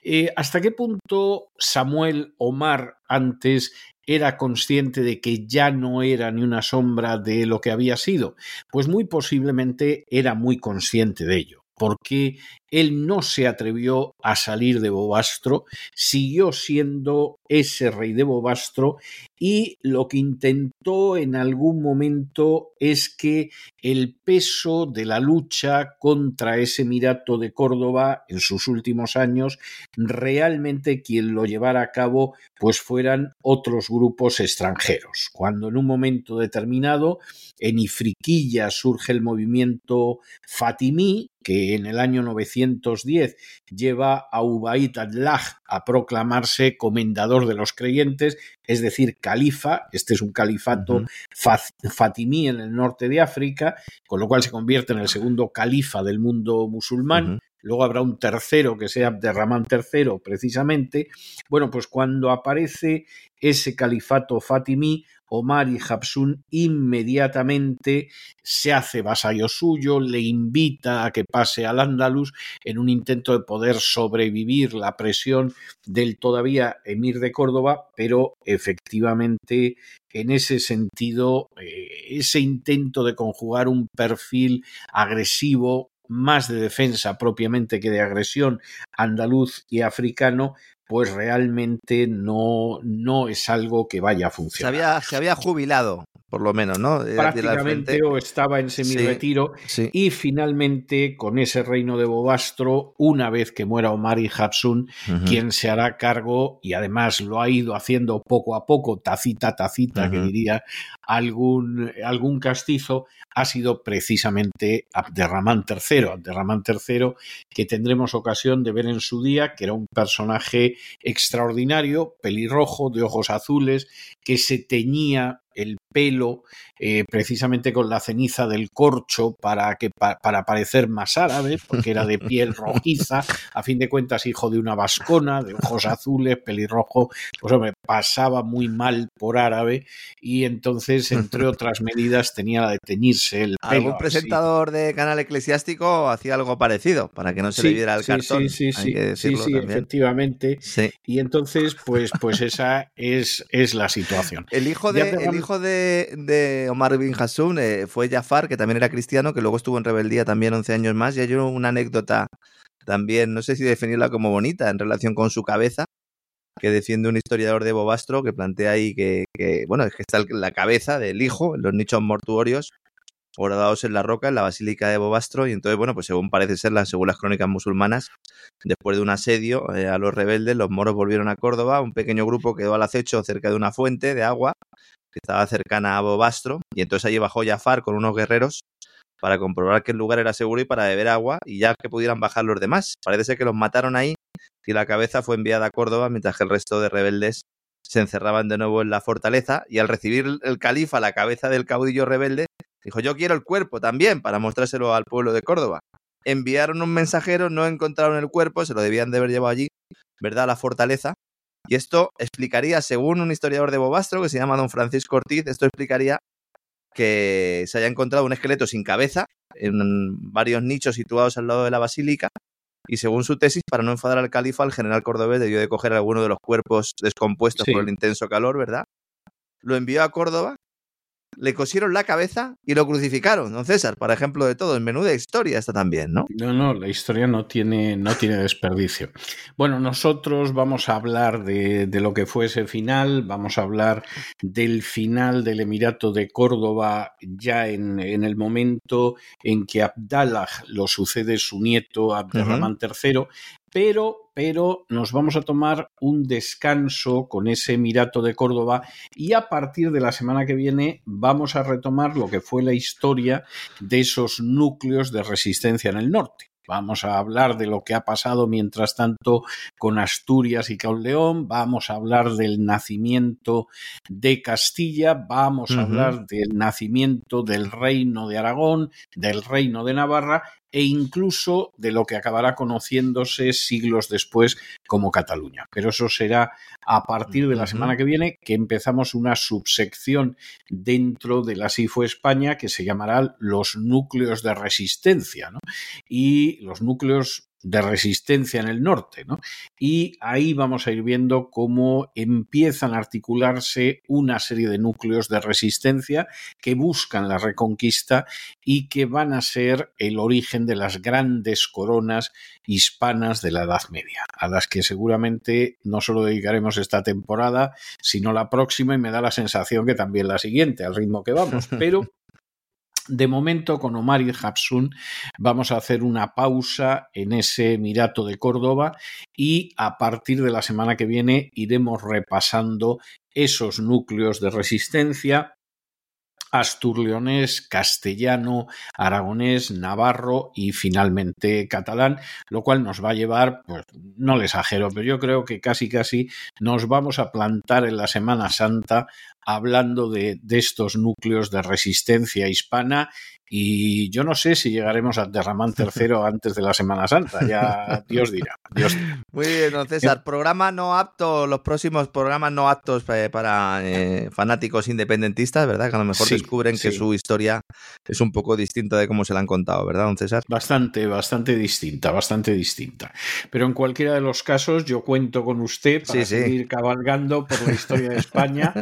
Eh, ¿Hasta qué punto Samuel Omar antes era consciente de que ya no era ni una sombra de lo que había sido? Pues muy posiblemente era muy consciente de ello porque él no se atrevió a salir de Bobastro, siguió siendo ese rey de Bobastro y lo que intentó en algún momento es que el peso de la lucha contra ese Emirato de Córdoba en sus últimos años realmente quien lo llevara a cabo pues fueran otros grupos extranjeros. Cuando en un momento determinado en Ifriquilla surge el movimiento Fatimí, que en el año 910 lleva a Ubaid Allah a proclamarse comendador de los creyentes, es decir, califa, este es un califato fatimí en el norte de África, con lo cual se convierte en el segundo califa del mundo musulmán. Luego habrá un tercero que sea Abderramán III, precisamente. Bueno, pues cuando aparece ese califato fatimí, Omar y Jabsun inmediatamente se hace vasallo suyo, le invita a que pase al Andalus en un intento de poder sobrevivir la presión del todavía emir de Córdoba, pero efectivamente en ese sentido, eh, ese intento de conjugar un perfil agresivo más de defensa propiamente que de agresión andaluz y africano, pues realmente no, no es algo que vaya a funcionar. Se había, se había jubilado, por lo menos, ¿no? Prácticamente o estaba en semi-retiro y finalmente con ese reino de Bobastro, una vez que muera Omar y Hapsun, quien se hará cargo y además lo ha ido haciendo poco a poco, tacita, tacita, que diría algún, algún castizo, ha sido precisamente Abderramán III. Abderramán III, que tendremos ocasión de ver en su día, que era un personaje extraordinario, pelirrojo, de ojos azules, que se teñía el pelo eh, precisamente con la ceniza del corcho para, que, para parecer más árabe, porque era de piel rojiza, a fin de cuentas hijo de una vascona, de ojos azules, pelirrojo, pues hombre, pasaba muy mal por árabe y entonces, entre otras medidas, tenía la de teñirse el pelo. Algún presentador de canal eclesiástico hacía algo parecido, para que no se le viera el cartón. Sí, sí, sí, sí, efectivamente. Y entonces, pues, pues esa es, es la situación. El hijo de, el hijo de, de Omar bin Hassun eh, fue Jafar, que también era cristiano, que luego estuvo en rebeldía también 11 años más. Y hay una anécdota también, no sé si definirla como bonita, en relación con su cabeza, que defiende un historiador de Bobastro, que plantea ahí que, bueno, es que está la cabeza del hijo los nichos mortuorios horadados en la roca, en la basílica de Bobastro, y entonces, bueno, pues según parece ser, según las crónicas musulmanas, después de un asedio eh, a los rebeldes, los moros volvieron a Córdoba, un pequeño grupo quedó al acecho cerca de una fuente de agua, que estaba cercana a Bobastro, y entonces allí bajó Jafar con unos guerreros para comprobar que el lugar era seguro y para beber agua, y ya que pudieran bajar los demás. Parece ser que los mataron ahí y la cabeza fue enviada a Córdoba, mientras que el resto de rebeldes se encerraban de nuevo en la fortaleza, y al recibir el califa la cabeza del caudillo rebelde, dijo yo quiero el cuerpo también para mostrárselo al pueblo de Córdoba. Enviaron un mensajero, no encontraron el cuerpo, se lo debían de haber llevado allí, ¿verdad? A la fortaleza, y esto explicaría, según un historiador de Bobastro que se llama don Francisco Ortiz, esto explicaría que se haya encontrado un esqueleto sin cabeza en varios nichos situados al lado de la basílica. Y según su tesis, para no enfadar al califa, el general cordobés debió de coger alguno de los cuerpos descompuestos por el intenso calor, ¿verdad? Lo envió a Córdoba le cosieron la cabeza y lo crucificaron, don César, por ejemplo de todo. En menuda historia está también, ¿no? No, no, la historia no tiene, no tiene desperdicio. Bueno, nosotros vamos a hablar de, lo que fue ese final, vamos a hablar del final del Emirato de Córdoba ya en, el momento en que Abdallah lo sucede su nieto Abderramán III, pero pero nos vamos a tomar un descanso con ese Emirato de Córdoba y a partir de la semana que viene vamos a retomar lo que fue la historia de esos núcleos de resistencia en el norte. Vamos a hablar de lo que ha pasado mientras tanto con Asturias y con León, vamos a hablar del nacimiento de Castilla, vamos a hablar del nacimiento del reino de Aragón, del reino de Navarra e incluso de lo que acabará conociéndose siglos después como Cataluña. Pero eso será a partir de la semana que viene que empezamos una subsección dentro de la SIFO España que se llamará los núcleos de resistencia. Y los núcleos de resistencia en el norte, ¿no? Y ahí vamos a ir viendo cómo empiezan a articularse una serie de núcleos de resistencia que buscan la reconquista y que van a ser el origen de las grandes coronas hispanas de la Edad Media, a las que seguramente no solo dedicaremos esta temporada, sino la próxima y me da la sensación que también la siguiente, al ritmo que vamos, pero de momento, con Omar y Hapsun, vamos a hacer una pausa en ese Emirato de Córdoba y a partir de la semana que viene iremos repasando esos núcleos de resistencia asturleonés, castellano, aragonés, navarro y finalmente catalán, lo cual nos va a llevar, pues no le exagero, pero yo creo que casi casi nos vamos a plantar en la Semana Santa hablando de, de estos núcleos de resistencia hispana y yo no sé si llegaremos a Derramán tercero antes de la Semana Santa, ya Dios dirá. Muy bien, don César. Programa no apto, los próximos programas no aptos para eh, fanáticos independentistas, ¿verdad? Que a lo mejor descubren que su historia es un poco distinta de cómo se la han contado, ¿verdad, don César? Bastante, bastante distinta, bastante distinta. Pero en cualquiera de los casos, yo cuento con usted para seguir cabalgando por la historia de España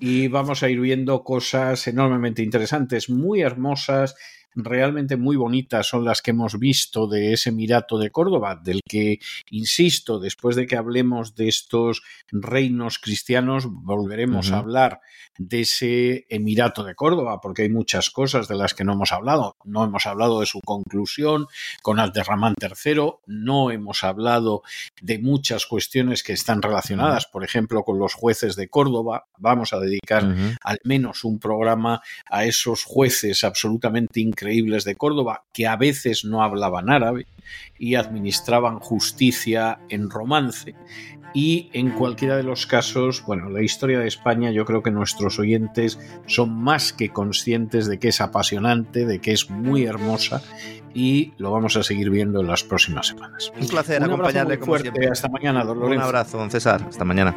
y vamos a ir viendo cosas enormemente interesantes, muy hermosas realmente muy bonitas son las que hemos visto de ese Emirato de Córdoba, del que, insisto, después de que hablemos de estos reinos cristianos, volveremos a hablar de ese Emirato de Córdoba, porque hay muchas cosas de las que no hemos hablado. No hemos hablado de su conclusión con Abderramán III, no hemos hablado de muchas cuestiones que están relacionadas, por ejemplo, con los jueces de Córdoba. Vamos a dedicar al menos un programa a esos jueces absolutamente increíbles de Córdoba que a veces no hablaban árabe y administraban justicia en romance y en cualquiera de los casos, bueno, la historia de España yo creo que nuestros oyentes son más que conscientes de que es apasionante, de que es muy hermosa y lo vamos a seguir viendo en las próximas semanas. Un placer acompañarle como siempre. Hasta mañana, don Un abrazo, don César. Hasta mañana.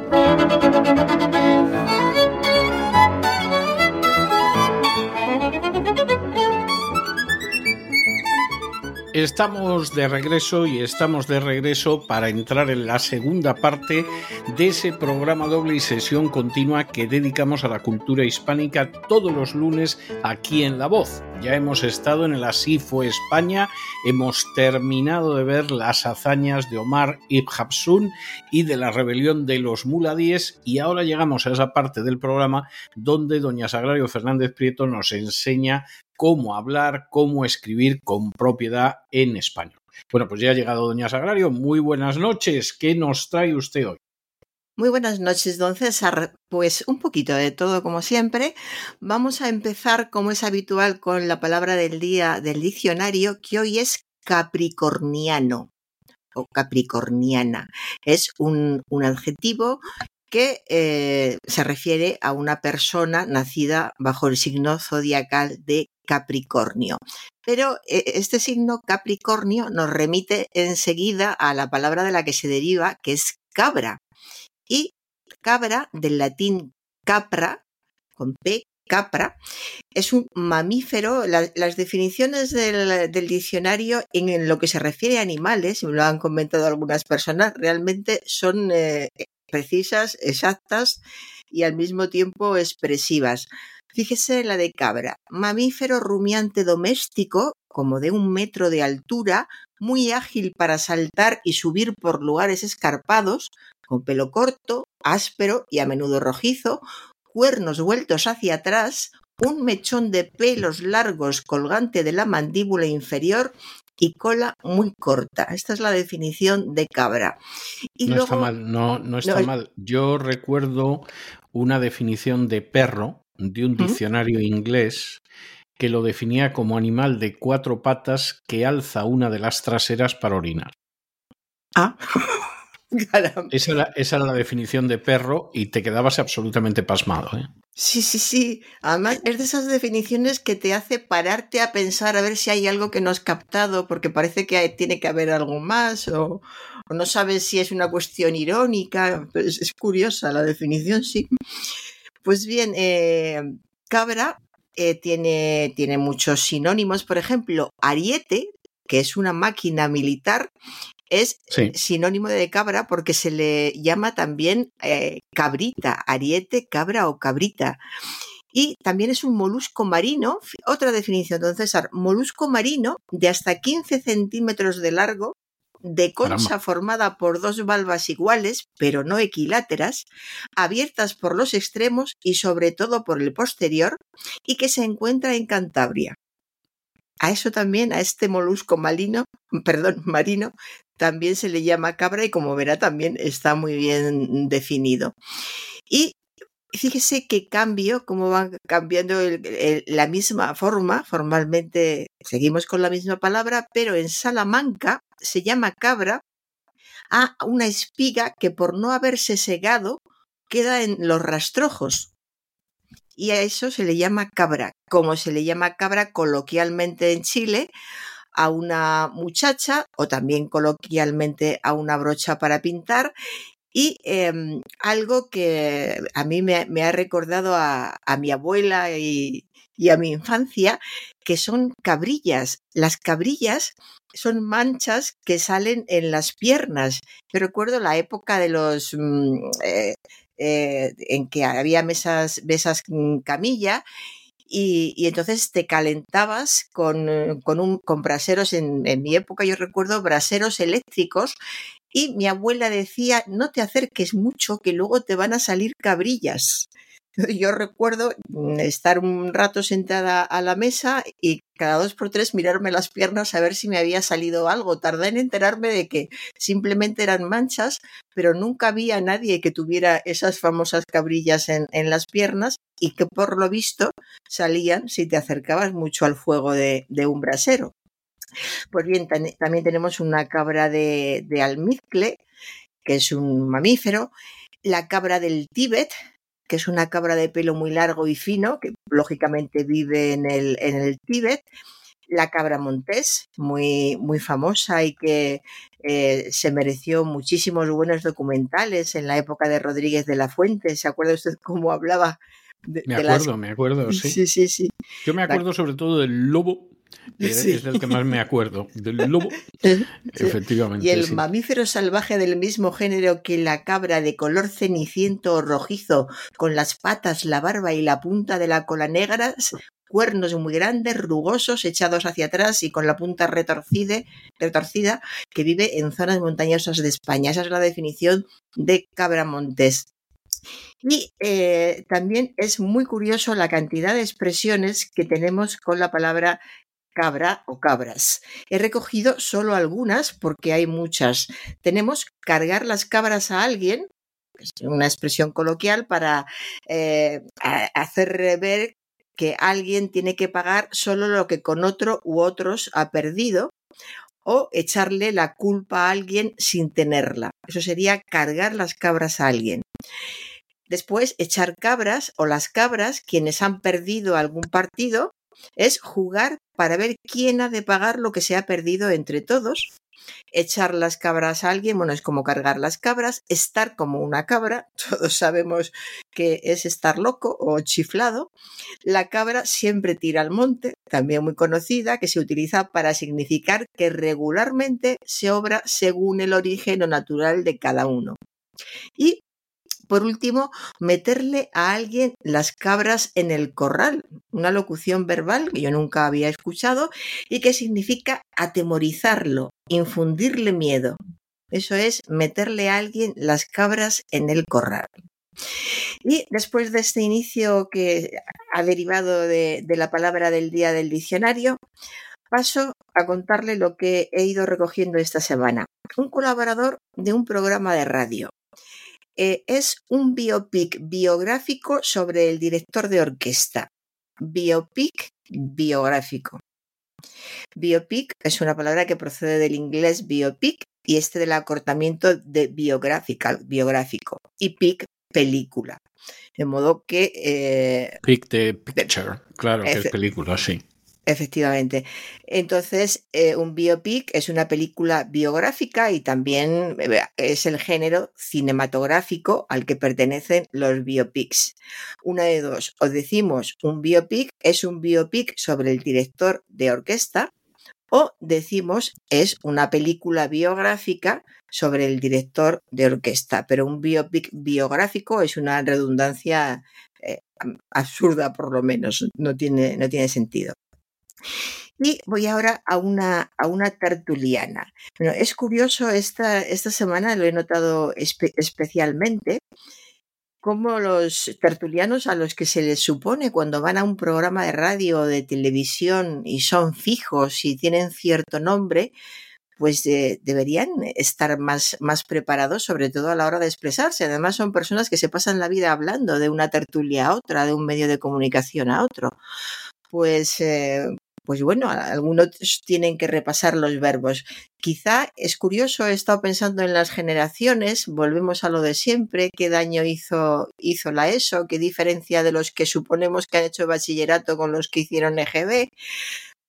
Estamos de regreso y estamos de regreso para entrar en la segunda parte de ese programa doble y sesión continua que dedicamos a la cultura hispánica todos los lunes aquí en La Voz. Ya hemos estado en el Asifo España, hemos terminado de ver las hazañas de Omar Ibn Habsun y de la rebelión de los muladíes y ahora llegamos a esa parte del programa donde doña Sagrario Fernández Prieto nos enseña cómo hablar, cómo escribir con propiedad en español. Bueno, pues ya ha llegado Doña Sagrario. Muy buenas noches. ¿Qué nos trae usted hoy? Muy buenas noches, don César. Pues un poquito de todo, como siempre. Vamos a empezar, como es habitual, con la palabra del día del diccionario, que hoy es capricorniano o capricorniana. Es un, un adjetivo que eh, se refiere a una persona nacida bajo el signo zodiacal de Capricornio. Pero eh, este signo Capricornio nos remite enseguida a la palabra de la que se deriva, que es cabra. Y cabra, del latín capra, con P, capra, es un mamífero. las definiciones del, diccionario en, lo que se refiere a animales, me lo han comentado algunas personas, realmente son eh, precisas, exactas y al mismo tiempo expresivas. Fíjese la de cabra, mamífero rumiante doméstico, como de un metro de altura, muy ágil para saltar y subir por lugares escarpados, con pelo corto, áspero y a menudo rojizo, cuernos vueltos hacia atrás, un mechón de pelos largos colgante de la mandíbula inferior y cola muy corta. Esta es la definición de cabra. Y no está mal, no, no está mal. Yo recuerdo una definición de perro de un diccionario inglés que lo definía como animal de cuatro patas que alza una de las traseras para orinar. Ah. Esa era, esa era, la definición de perro y te quedabas absolutamente pasmado. ¿eh? Sí, sí, sí. Además, es de esas definiciones que te hace pararte a pensar a ver si hay algo que no has captado, porque parece que tiene que haber algo más, o, no sabes si es una cuestión irónica. Es, es curiosa la definición, sí. Pues bien, eh, cabra eh, tiene, tiene muchos sinónimos. Por ejemplo, ariete, que es una máquina militar, es sinónimo de cabra porque se le llama también eh, cabrita, ariete, cabra o cabrita. Y también es un molusco marino, otra definición, don César, molusco marino de hasta 15 centímetros de largo, de concha formada por dos valvas iguales, pero no equiláteras, abiertas por los extremos y sobre todo por el posterior, y que se encuentra en Cantabria. A eso también, a este molusco marino, perdón, marino, también se le llama cabra y como verá también está muy bien definido. Y fíjese qué cambio, cómo van cambiando la misma forma, formalmente seguimos con la misma palabra, pero en Salamanca se llama cabra a una espiga que por no haberse segado queda en los rastrojos y a eso se le llama cabra, como se le llama cabra coloquialmente en Chile a una muchacha o también coloquialmente a una brocha para pintar y em, algo que a mí me, ha recordado a, mi abuela y, a mi infancia, que son cabrillas. Las cabrillas son manchas que salen en las piernas. Yo recuerdo la época de los mm, eh, eh, en que había mesas, mesas camilla y, y, entonces te calentabas con, con, un, con braseros, en, mi época yo recuerdo braseros eléctricos y mi abuela decía, no te acerques mucho que luego te van a salir cabrillas. Yo recuerdo mm, estar un rato sentada a la mesa y cada dos por tres mirarme las piernas a ver si me había salido algo. Tardé en enterarme de que simplemente eran manchas, pero nunca había nadie que tuviera esas famosas cabrillas en, las piernas y que por lo visto salían si te acercabas mucho al fuego de, un brasero. Pues bien, también tenemos una cabra de, de almizcle, que es un mamífero, la cabra del Tíbet, que es una cabra de pelo muy largo y fino, que lógicamente vive en el, en el Tíbet. La cabra montés, muy, muy famosa y que eh, se mereció muchísimos buenos documentales en la época de Rodríguez de la Fuente. ¿Se acuerda usted cómo hablaba? De, me acuerdo, me acuerdo, sí. Sí, sí, sí. Yo me acuerdo sobre todo del lobo es del que más me acuerdo, del lobo. Efectivamente. Y el mamífero salvaje del mismo género que la cabra de color ceniciento o rojizo, con las patas, la barba y la punta de la cola negras, cuernos muy grandes, rugosos, echados hacia atrás y con la punta retorcida, retorcida, que vive en zonas montañosas de España. Esa es la definición de cabra montés. Y eh, también es muy curioso la cantidad de expresiones que tenemos con la palabra cabra o cabras. He recogido solo algunas porque hay muchas. Tenemos cargar las cabras a alguien, es una expresión coloquial para eh, hacer ver que alguien tiene que pagar solo lo que con otro u otros ha perdido o echarle la culpa a alguien sin tenerla. Eso sería cargar las cabras a alguien. Después, echar cabras o las cabras, quienes han perdido algún partido, es jugar para ver quién ha de pagar lo que se ha perdido entre todos. Echar las cabras a alguien, bueno, es como cargar las cabras, estar como una cabra, todos sabemos que es estar loco o chiflado. La cabra siempre tira al monte, también muy conocida, que se utiliza para significar que regularmente se obra según el origen o natural de cada uno. Y por último, meterle a alguien las cabras en el corral, una locución verbal que yo nunca había escuchado y que significa atemorizarlo, infundirle miedo. Eso es meterle a alguien las cabras en el corral. Y después de este inicio que ha derivado de, de, la palabra del día del diccionario, paso a contarle lo que he ido recogiendo esta semana. Un colaborador de un programa de radio. Eh, es un biopic biográfico sobre el director de orquesta. Biopic biográfico. Biopic es una palabra que procede del inglés biopic y este del acortamiento de biográfico y pic película. De modo que... Eh, pic de picture, claro, que es película, sí. Efectivamente. Entonces, eh, un biopic es una película biográfica y también eh, es el género cinematográfico al que pertenecen los biopics. Una de dos, o decimos un biopic es un biopic sobre el director de orquesta, o decimos es una película biográfica sobre el director de orquesta, pero un biopic biográfico es una redundancia eh, absurda por lo menos, no tiene, no tiene sentido. Y voy ahora a una, a una tertuliana. Bueno, es curioso, esta, esta semana lo he notado especialmente, cómo los tertulianos a los que se les supone cuando van a un programa de radio o de televisión y son fijos y tienen cierto nombre, pues deberían estar más, más preparados, sobre todo a la hora de expresarse. Además, son personas que se pasan la vida hablando de una tertulia a otra, de un medio de comunicación a otro. Pues, eh, pues bueno, algunos tienen que repasar los verbos. Quizá es curioso, he estado pensando en las generaciones, volvemos a lo de siempre, qué daño hizo, hizo la ESO, qué diferencia de los que suponemos que han hecho bachillerato con los que hicieron EGB,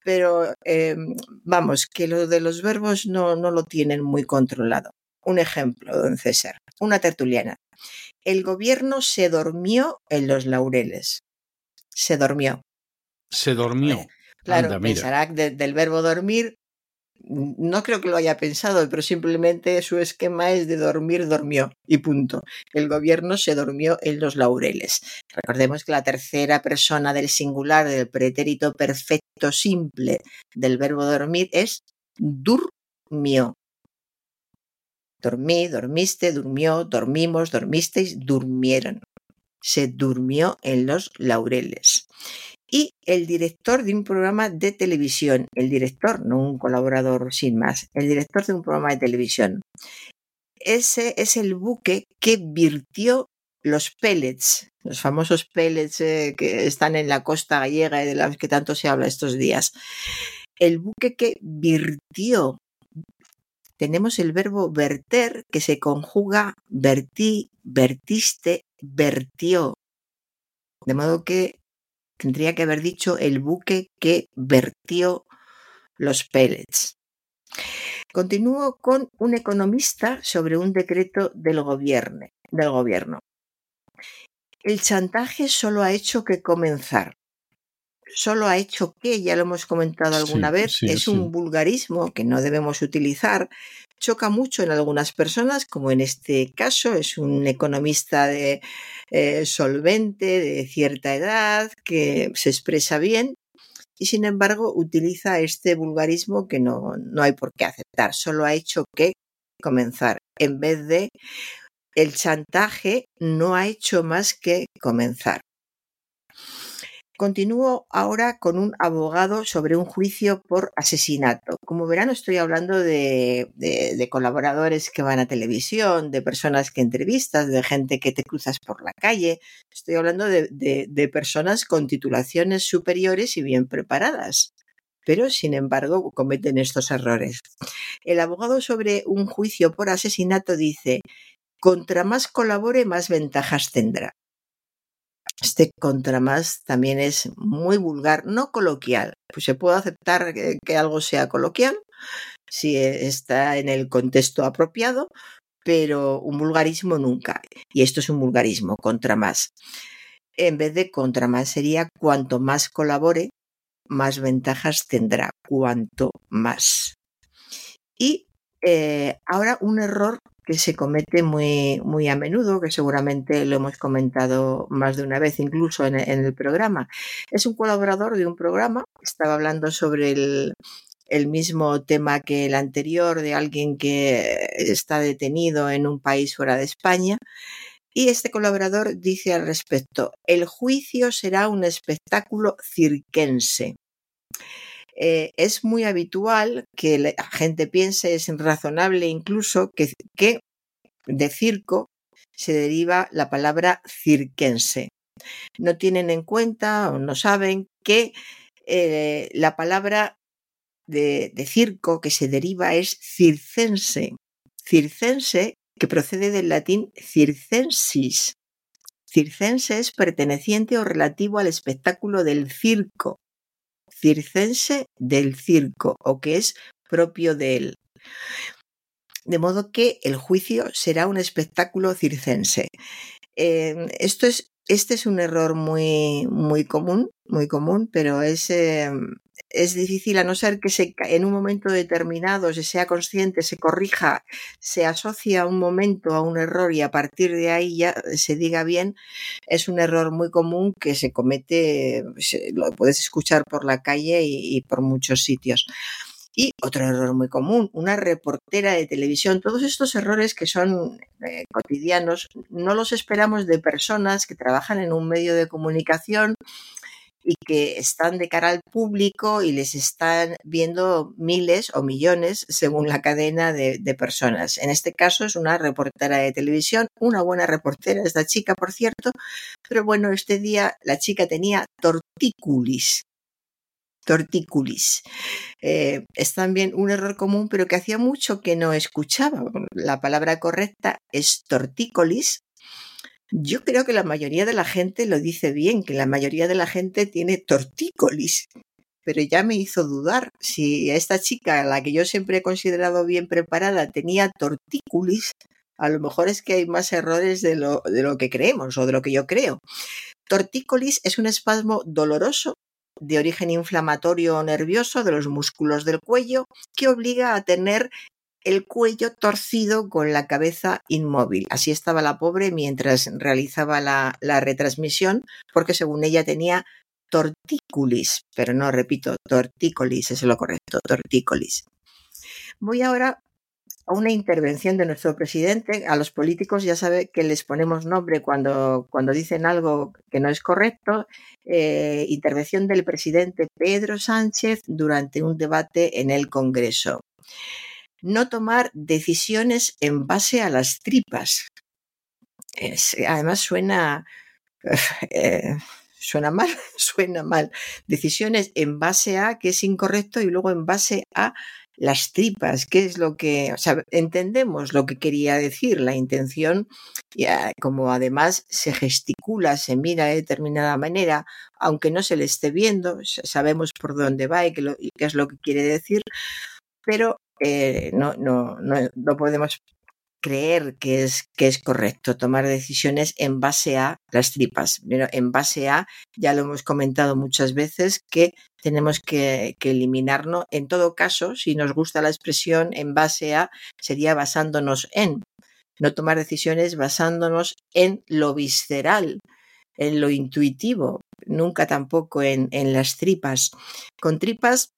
pero em, vamos, que lo de los verbos no, no lo tienen muy controlado. Un ejemplo, don César, una tertuliana. El gobierno se durmió en los laureles. Se durmió. Se durmió. Claro, pensará del verbo dormir, no creo que lo haya pensado, pero simplemente su esquema es de dormir, dormió y punto. El gobierno se durmió en los laureles. Recordemos que la tercera persona del singular del pretérito perfecto simple del verbo dormir es durmió. Dormí, dormiste, durmió, dormimos, dormisteis, durmieron. Se durmió en los laureles y el director de un programa de televisión, el director, no un colaborador sin más, el director de un programa de televisión. Ese es el buque que virtió los pellets, los famosos pellets eh, que están en la costa gallega y de los que tanto se habla estos días. El buque que virtió. Tenemos el verbo verter que se conjuga vertí, vertiste, vertió. De modo que Tendría que haber dicho el buque que vertió los pellets. Continúo con un economista sobre un decreto del gobierno. Del gobierno. El chantaje solo ha hecho que comenzar. Solo ha hecho que, ya lo hemos comentado alguna vez, es un vulgarismo que no debemos utilizar. Choca mucho en algunas personas, como en este caso es un economista de eh, solvente, de cierta edad, que se expresa bien y sin embargo utiliza este vulgarismo que no, no hay por qué aceptar, solo ha hecho que comenzar, en vez de el chantaje no ha hecho más que comenzar. Continúo ahora con un abogado sobre un juicio por asesinato. Como verán, estoy hablando de, colaboradores que van a televisión, de personas que entrevistas, de gente que te cruzas por la calle. Estoy hablando de, personas con titulaciones superiores y bien preparadas pero sin embargo cometen estos errores. El abogado sobre un juicio por asesinato dice, contra más colabore, más ventajas tendrá. Este contra más también es muy vulgar, no coloquial. Pues se puede aceptar que, algo sea coloquial si está en el contexto apropiado, pero un vulgarismo nunca. Y esto es un vulgarismo, contra más. En vez de contra más sería cuanto más colabore, más ventajas tendrá, cuanto más. Y eh, ahora un error que se comete muy, muy a menudo, que seguramente lo hemos comentado más de una vez, incluso en, el programa. Es un colaborador de un programa, estaba hablando sobre el, el mismo tema que el anterior de alguien que está detenido en un país fuera de España. Y este colaborador dice al respecto, el juicio será un espectáculo cirquense. Eh, es muy habitual que la gente piense, es razonable incluso, que, que de circo se deriva la palabra cirquense. No tienen en cuenta o no saben que eh, la palabra de, de, circo que se deriva es circense. Circense que procede del latín circensis. Circense es perteneciente o relativo al espectáculo del circo. Circense del circo o que es propio de él. De modo que el juicio será un espectáculo circense. Eh, esto es, este es un error muy, muy común, muy común, pero es, eh, es difícil a no ser que se, en un momento determinado se sea consciente, se corrija, se asocia un momento a un error y a partir de ahí ya se diga bien, es un error muy común que se comete, lo puedes escuchar por la calle y, y por muchos sitios. Y otro error muy común, una reportera de televisión. Todos estos errores que son eh, cotidianos no los esperamos de personas que trabajan en un medio de comunicación y que están de cara al público y les están viendo miles o millones según la cadena de, personas. En este caso es una reportera de televisión, una buena reportera, esta chica, por cierto, pero bueno, este día la chica tenía tortícolis torticulis. Eh, es también un error común, pero que hacía mucho que no escuchaba. La palabra correcta es tortícolis. Yo creo que la mayoría de la gente lo dice bien, que la mayoría de la gente tiene tortícolis. Pero ya me hizo dudar si esta chica, la que yo siempre he considerado bien preparada, tenía tortícolis, a lo mejor es que hay más errores de lo, de lo que creemos o de lo que yo creo. Tortícolis es un espasmo doloroso de origen inflamatorio nervioso de los músculos del cuello que obliga a tener el cuello torcido con la cabeza inmóvil. Así estaba la pobre mientras realizaba la, la retransmisión, porque según ella tenía tortícolis, pero no repito, tortícolis es lo correcto, tortícolis. Voy ahora a una intervención de nuestro presidente. A los políticos ya sabe que les ponemos nombre cuando, cuando dicen algo que no es correcto. Eh, intervención del presidente Pedro Sánchez durante un debate en el Congreso. No tomar decisiones en base a las tripas. Además suena... Eh, suena mal, suena mal. Decisiones en base a, que es incorrecto, y luego en base a las tripas, qué es lo que, entendemos lo que quería decir, la intención, ya, como además se gesticula, se mira de determinada manera, aunque no se le esté viendo, sabemos por dónde va y qué es lo que quiere decir, pero eh, no, no, no, no podemos creer que es, que es correcto tomar decisiones en base a las tripas. Pero en base a, ya lo hemos comentado muchas veces, que tenemos que, que eliminarnos. En todo caso, si nos gusta la expresión en base a, sería basándonos en. No tomar decisiones basándonos en lo visceral, en lo intuitivo, nunca tampoco en, en las tripas. Con tripas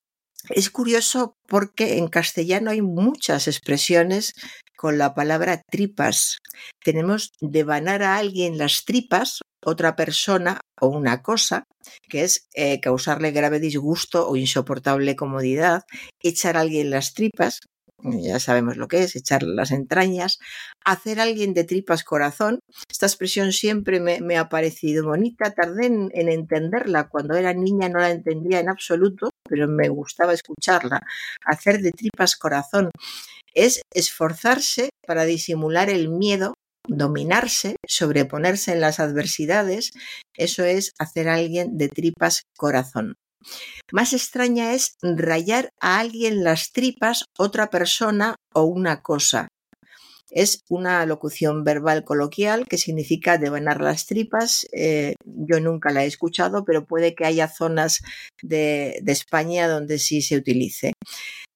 es curioso porque en castellano hay muchas expresiones con la palabra tripas. Tenemos devanar a alguien las tripas, otra persona o una cosa, que es eh, causarle grave disgusto o insoportable comodidad, echar a alguien las tripas, ya sabemos lo que es, echar las entrañas, hacer alguien de tripas corazón. Esta expresión siempre me, me ha parecido bonita, tardé en, en, entenderla, cuando era niña no la entendía en absoluto, pero me gustaba escucharla. Hacer de tripas corazón es esforzarse para disimular el miedo, dominarse, sobreponerse en las adversidades, eso es hacer alguien de tripas corazón. Más extraña es rayar a alguien las tripas, otra persona o una cosa. Es una locución verbal coloquial que significa devanar las tripas. Eh, yo nunca la he escuchado, pero puede que haya zonas de, España donde sí se utilice.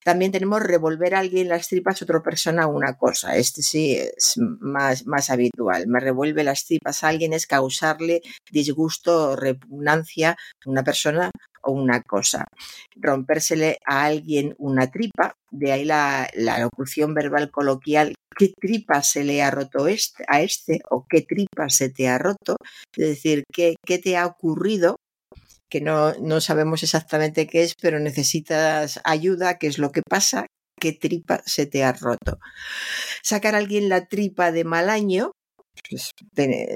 También tenemos revolver a alguien las tripas otra persona una cosa. Este sí es más, más habitual. Me revuelve las tripas a alguien es causarle disgusto o repugnancia a una persona o una cosa. Rompérsele a alguien una tripa, de ahí la, la locución verbal coloquial, ¿qué tripa se le ha roto este, a este o qué tripa se te ha roto? Es decir, ¿qué, qué te ha ocurrido? que no, no sabemos exactamente qué es, pero necesitas ayuda, qué es lo que pasa, qué tripa se te ha roto. Sacar a alguien la tripa de mal año, pues,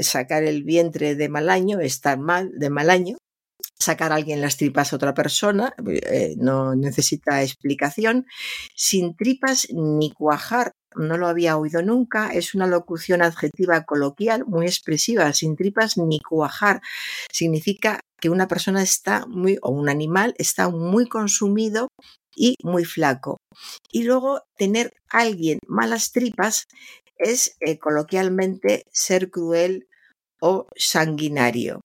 sacar el vientre de mal año, estar mal de mal año, sacar a alguien las tripas a otra persona, eh, no necesita explicación, sin tripas ni cuajar, no lo había oído nunca, es una locución adjetiva coloquial muy expresiva, sin tripas ni cuajar, significa que una persona está muy, o un animal está muy consumido y muy flaco. Y luego tener alguien malas tripas es eh, coloquialmente ser cruel o sanguinario.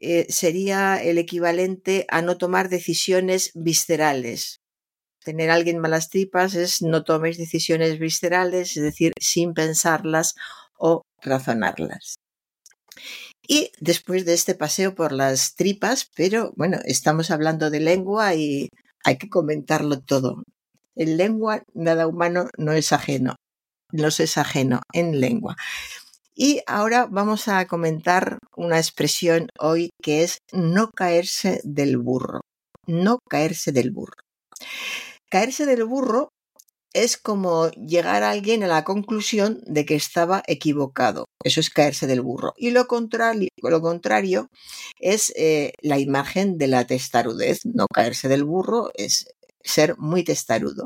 Eh, sería el equivalente a no tomar decisiones viscerales. Tener alguien malas tripas es no tomes decisiones viscerales, es decir, sin pensarlas o razonarlas. Y después de este paseo por las tripas, pero bueno, estamos hablando de lengua y hay que comentarlo todo. En lengua, nada humano no es ajeno, no es ajeno en lengua. Y ahora vamos a comentar una expresión hoy que es no caerse del burro. No caerse del burro. Caerse del burro es como llegar a alguien a la conclusión de que estaba equivocado. Eso es caerse del burro. Y lo contrario, lo contrario es eh, la imagen de la testarudez. No caerse del burro es ser muy testarudo.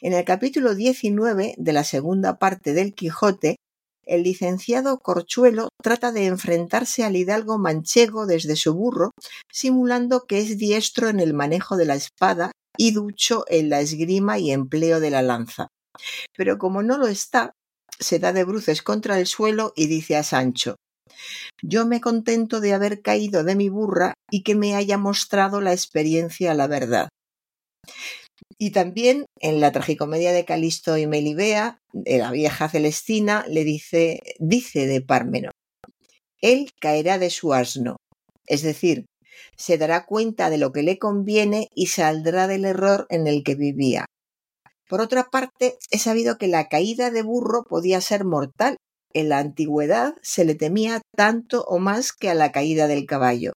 En el capítulo 19 de la segunda parte del Quijote, el licenciado Corchuelo trata de enfrentarse al hidalgo manchego desde su burro, simulando que es diestro en el manejo de la espada y ducho en la esgrima y empleo de la lanza. Pero como no lo está, se da de bruces contra el suelo y dice a Sancho Yo me contento de haber caído de mi burra y que me haya mostrado la experiencia la verdad. Y también en la tragicomedia de Calisto y Melibea, de la vieja Celestina, le dice, dice de Pármeno, él caerá de su asno, es decir, se dará cuenta de lo que le conviene y saldrá del error en el que vivía. Por otra parte, he sabido que la caída de burro podía ser mortal. En la antigüedad se le temía tanto o más que a la caída del caballo.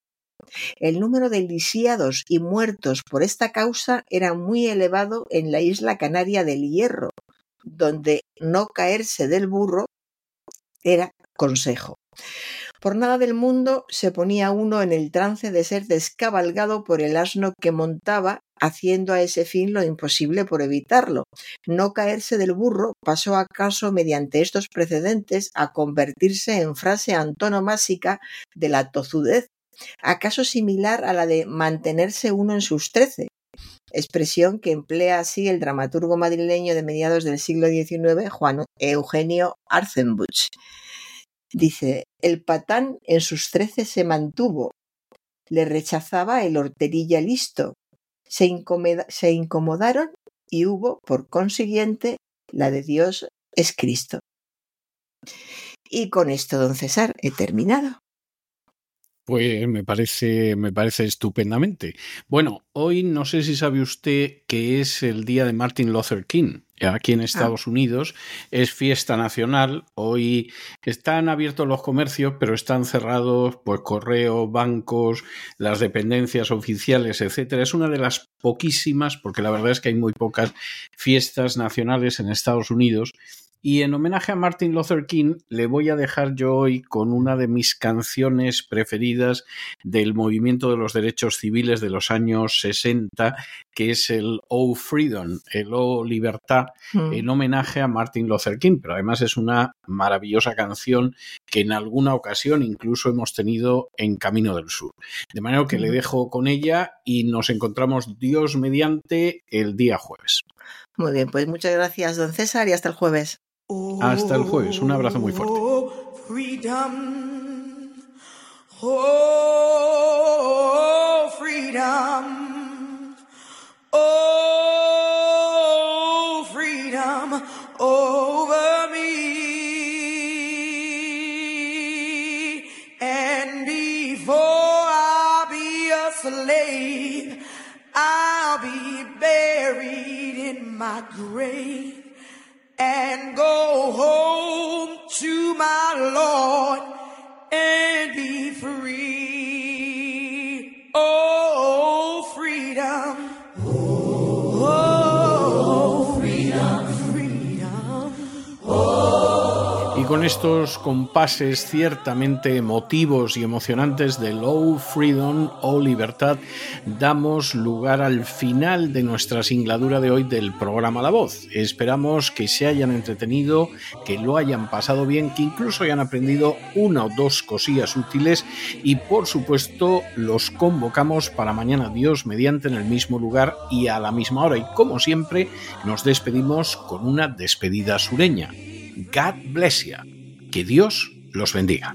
El número de lisiados y muertos por esta causa era muy elevado en la isla canaria del Hierro, donde no caerse del burro era consejo. Por nada del mundo se ponía uno en el trance de ser descabalgado por el asno que montaba, haciendo a ese fin lo imposible por evitarlo. No caerse del burro pasó acaso mediante estos precedentes a convertirse en frase antonomásica de la tozudez, acaso similar a la de mantenerse uno en sus trece, expresión que emplea así el dramaturgo madrileño de mediados del siglo XIX, Juan Eugenio Arzenbuch. Dice, el patán en sus trece se mantuvo, le rechazaba el horterilla listo, se, se incomodaron y hubo, por consiguiente, la de Dios es Cristo. Y con esto, don César, he terminado. Pues me parece, me parece estupendamente. Bueno, hoy no sé si sabe usted que es el día de Martin Luther King aquí en ah. Estados Unidos es fiesta nacional. Hoy están abiertos los comercios, pero están cerrados pues correo, bancos, las dependencias oficiales, etcétera. Es una de las poquísimas, porque la verdad es que hay muy pocas fiestas nacionales en Estados Unidos y en homenaje a Martin Luther King, le voy a dejar yo hoy con una de mis canciones preferidas del movimiento de los derechos civiles de los años 60, que es el Oh Freedom, el Oh Libertad, mm. en homenaje a Martin Luther King. Pero además es una maravillosa canción que en alguna ocasión incluso hemos tenido en Camino del Sur. De manera que le mm. dejo con ella y nos encontramos Dios mediante el día jueves. Muy bien, pues muchas gracias, don César, y hasta el jueves. Hasta el jueves. Un abrazo muy fuerte. Freedom. Oh, freedom. Oh, freedom over me. And before I be a slave. I'll be buried in my grave and go home to my Lord and be free. Oh, freedom. Con estos compases ciertamente emotivos y emocionantes de Low Freedom o Libertad, damos lugar al final de nuestra singladura de hoy del programa La Voz. Esperamos que se hayan entretenido, que lo hayan pasado bien, que incluso hayan aprendido una o dos cosillas útiles y por supuesto los convocamos para mañana Dios mediante en el mismo lugar y a la misma hora. Y como siempre nos despedimos con una despedida sureña. God bless you. Que Dios los bendiga.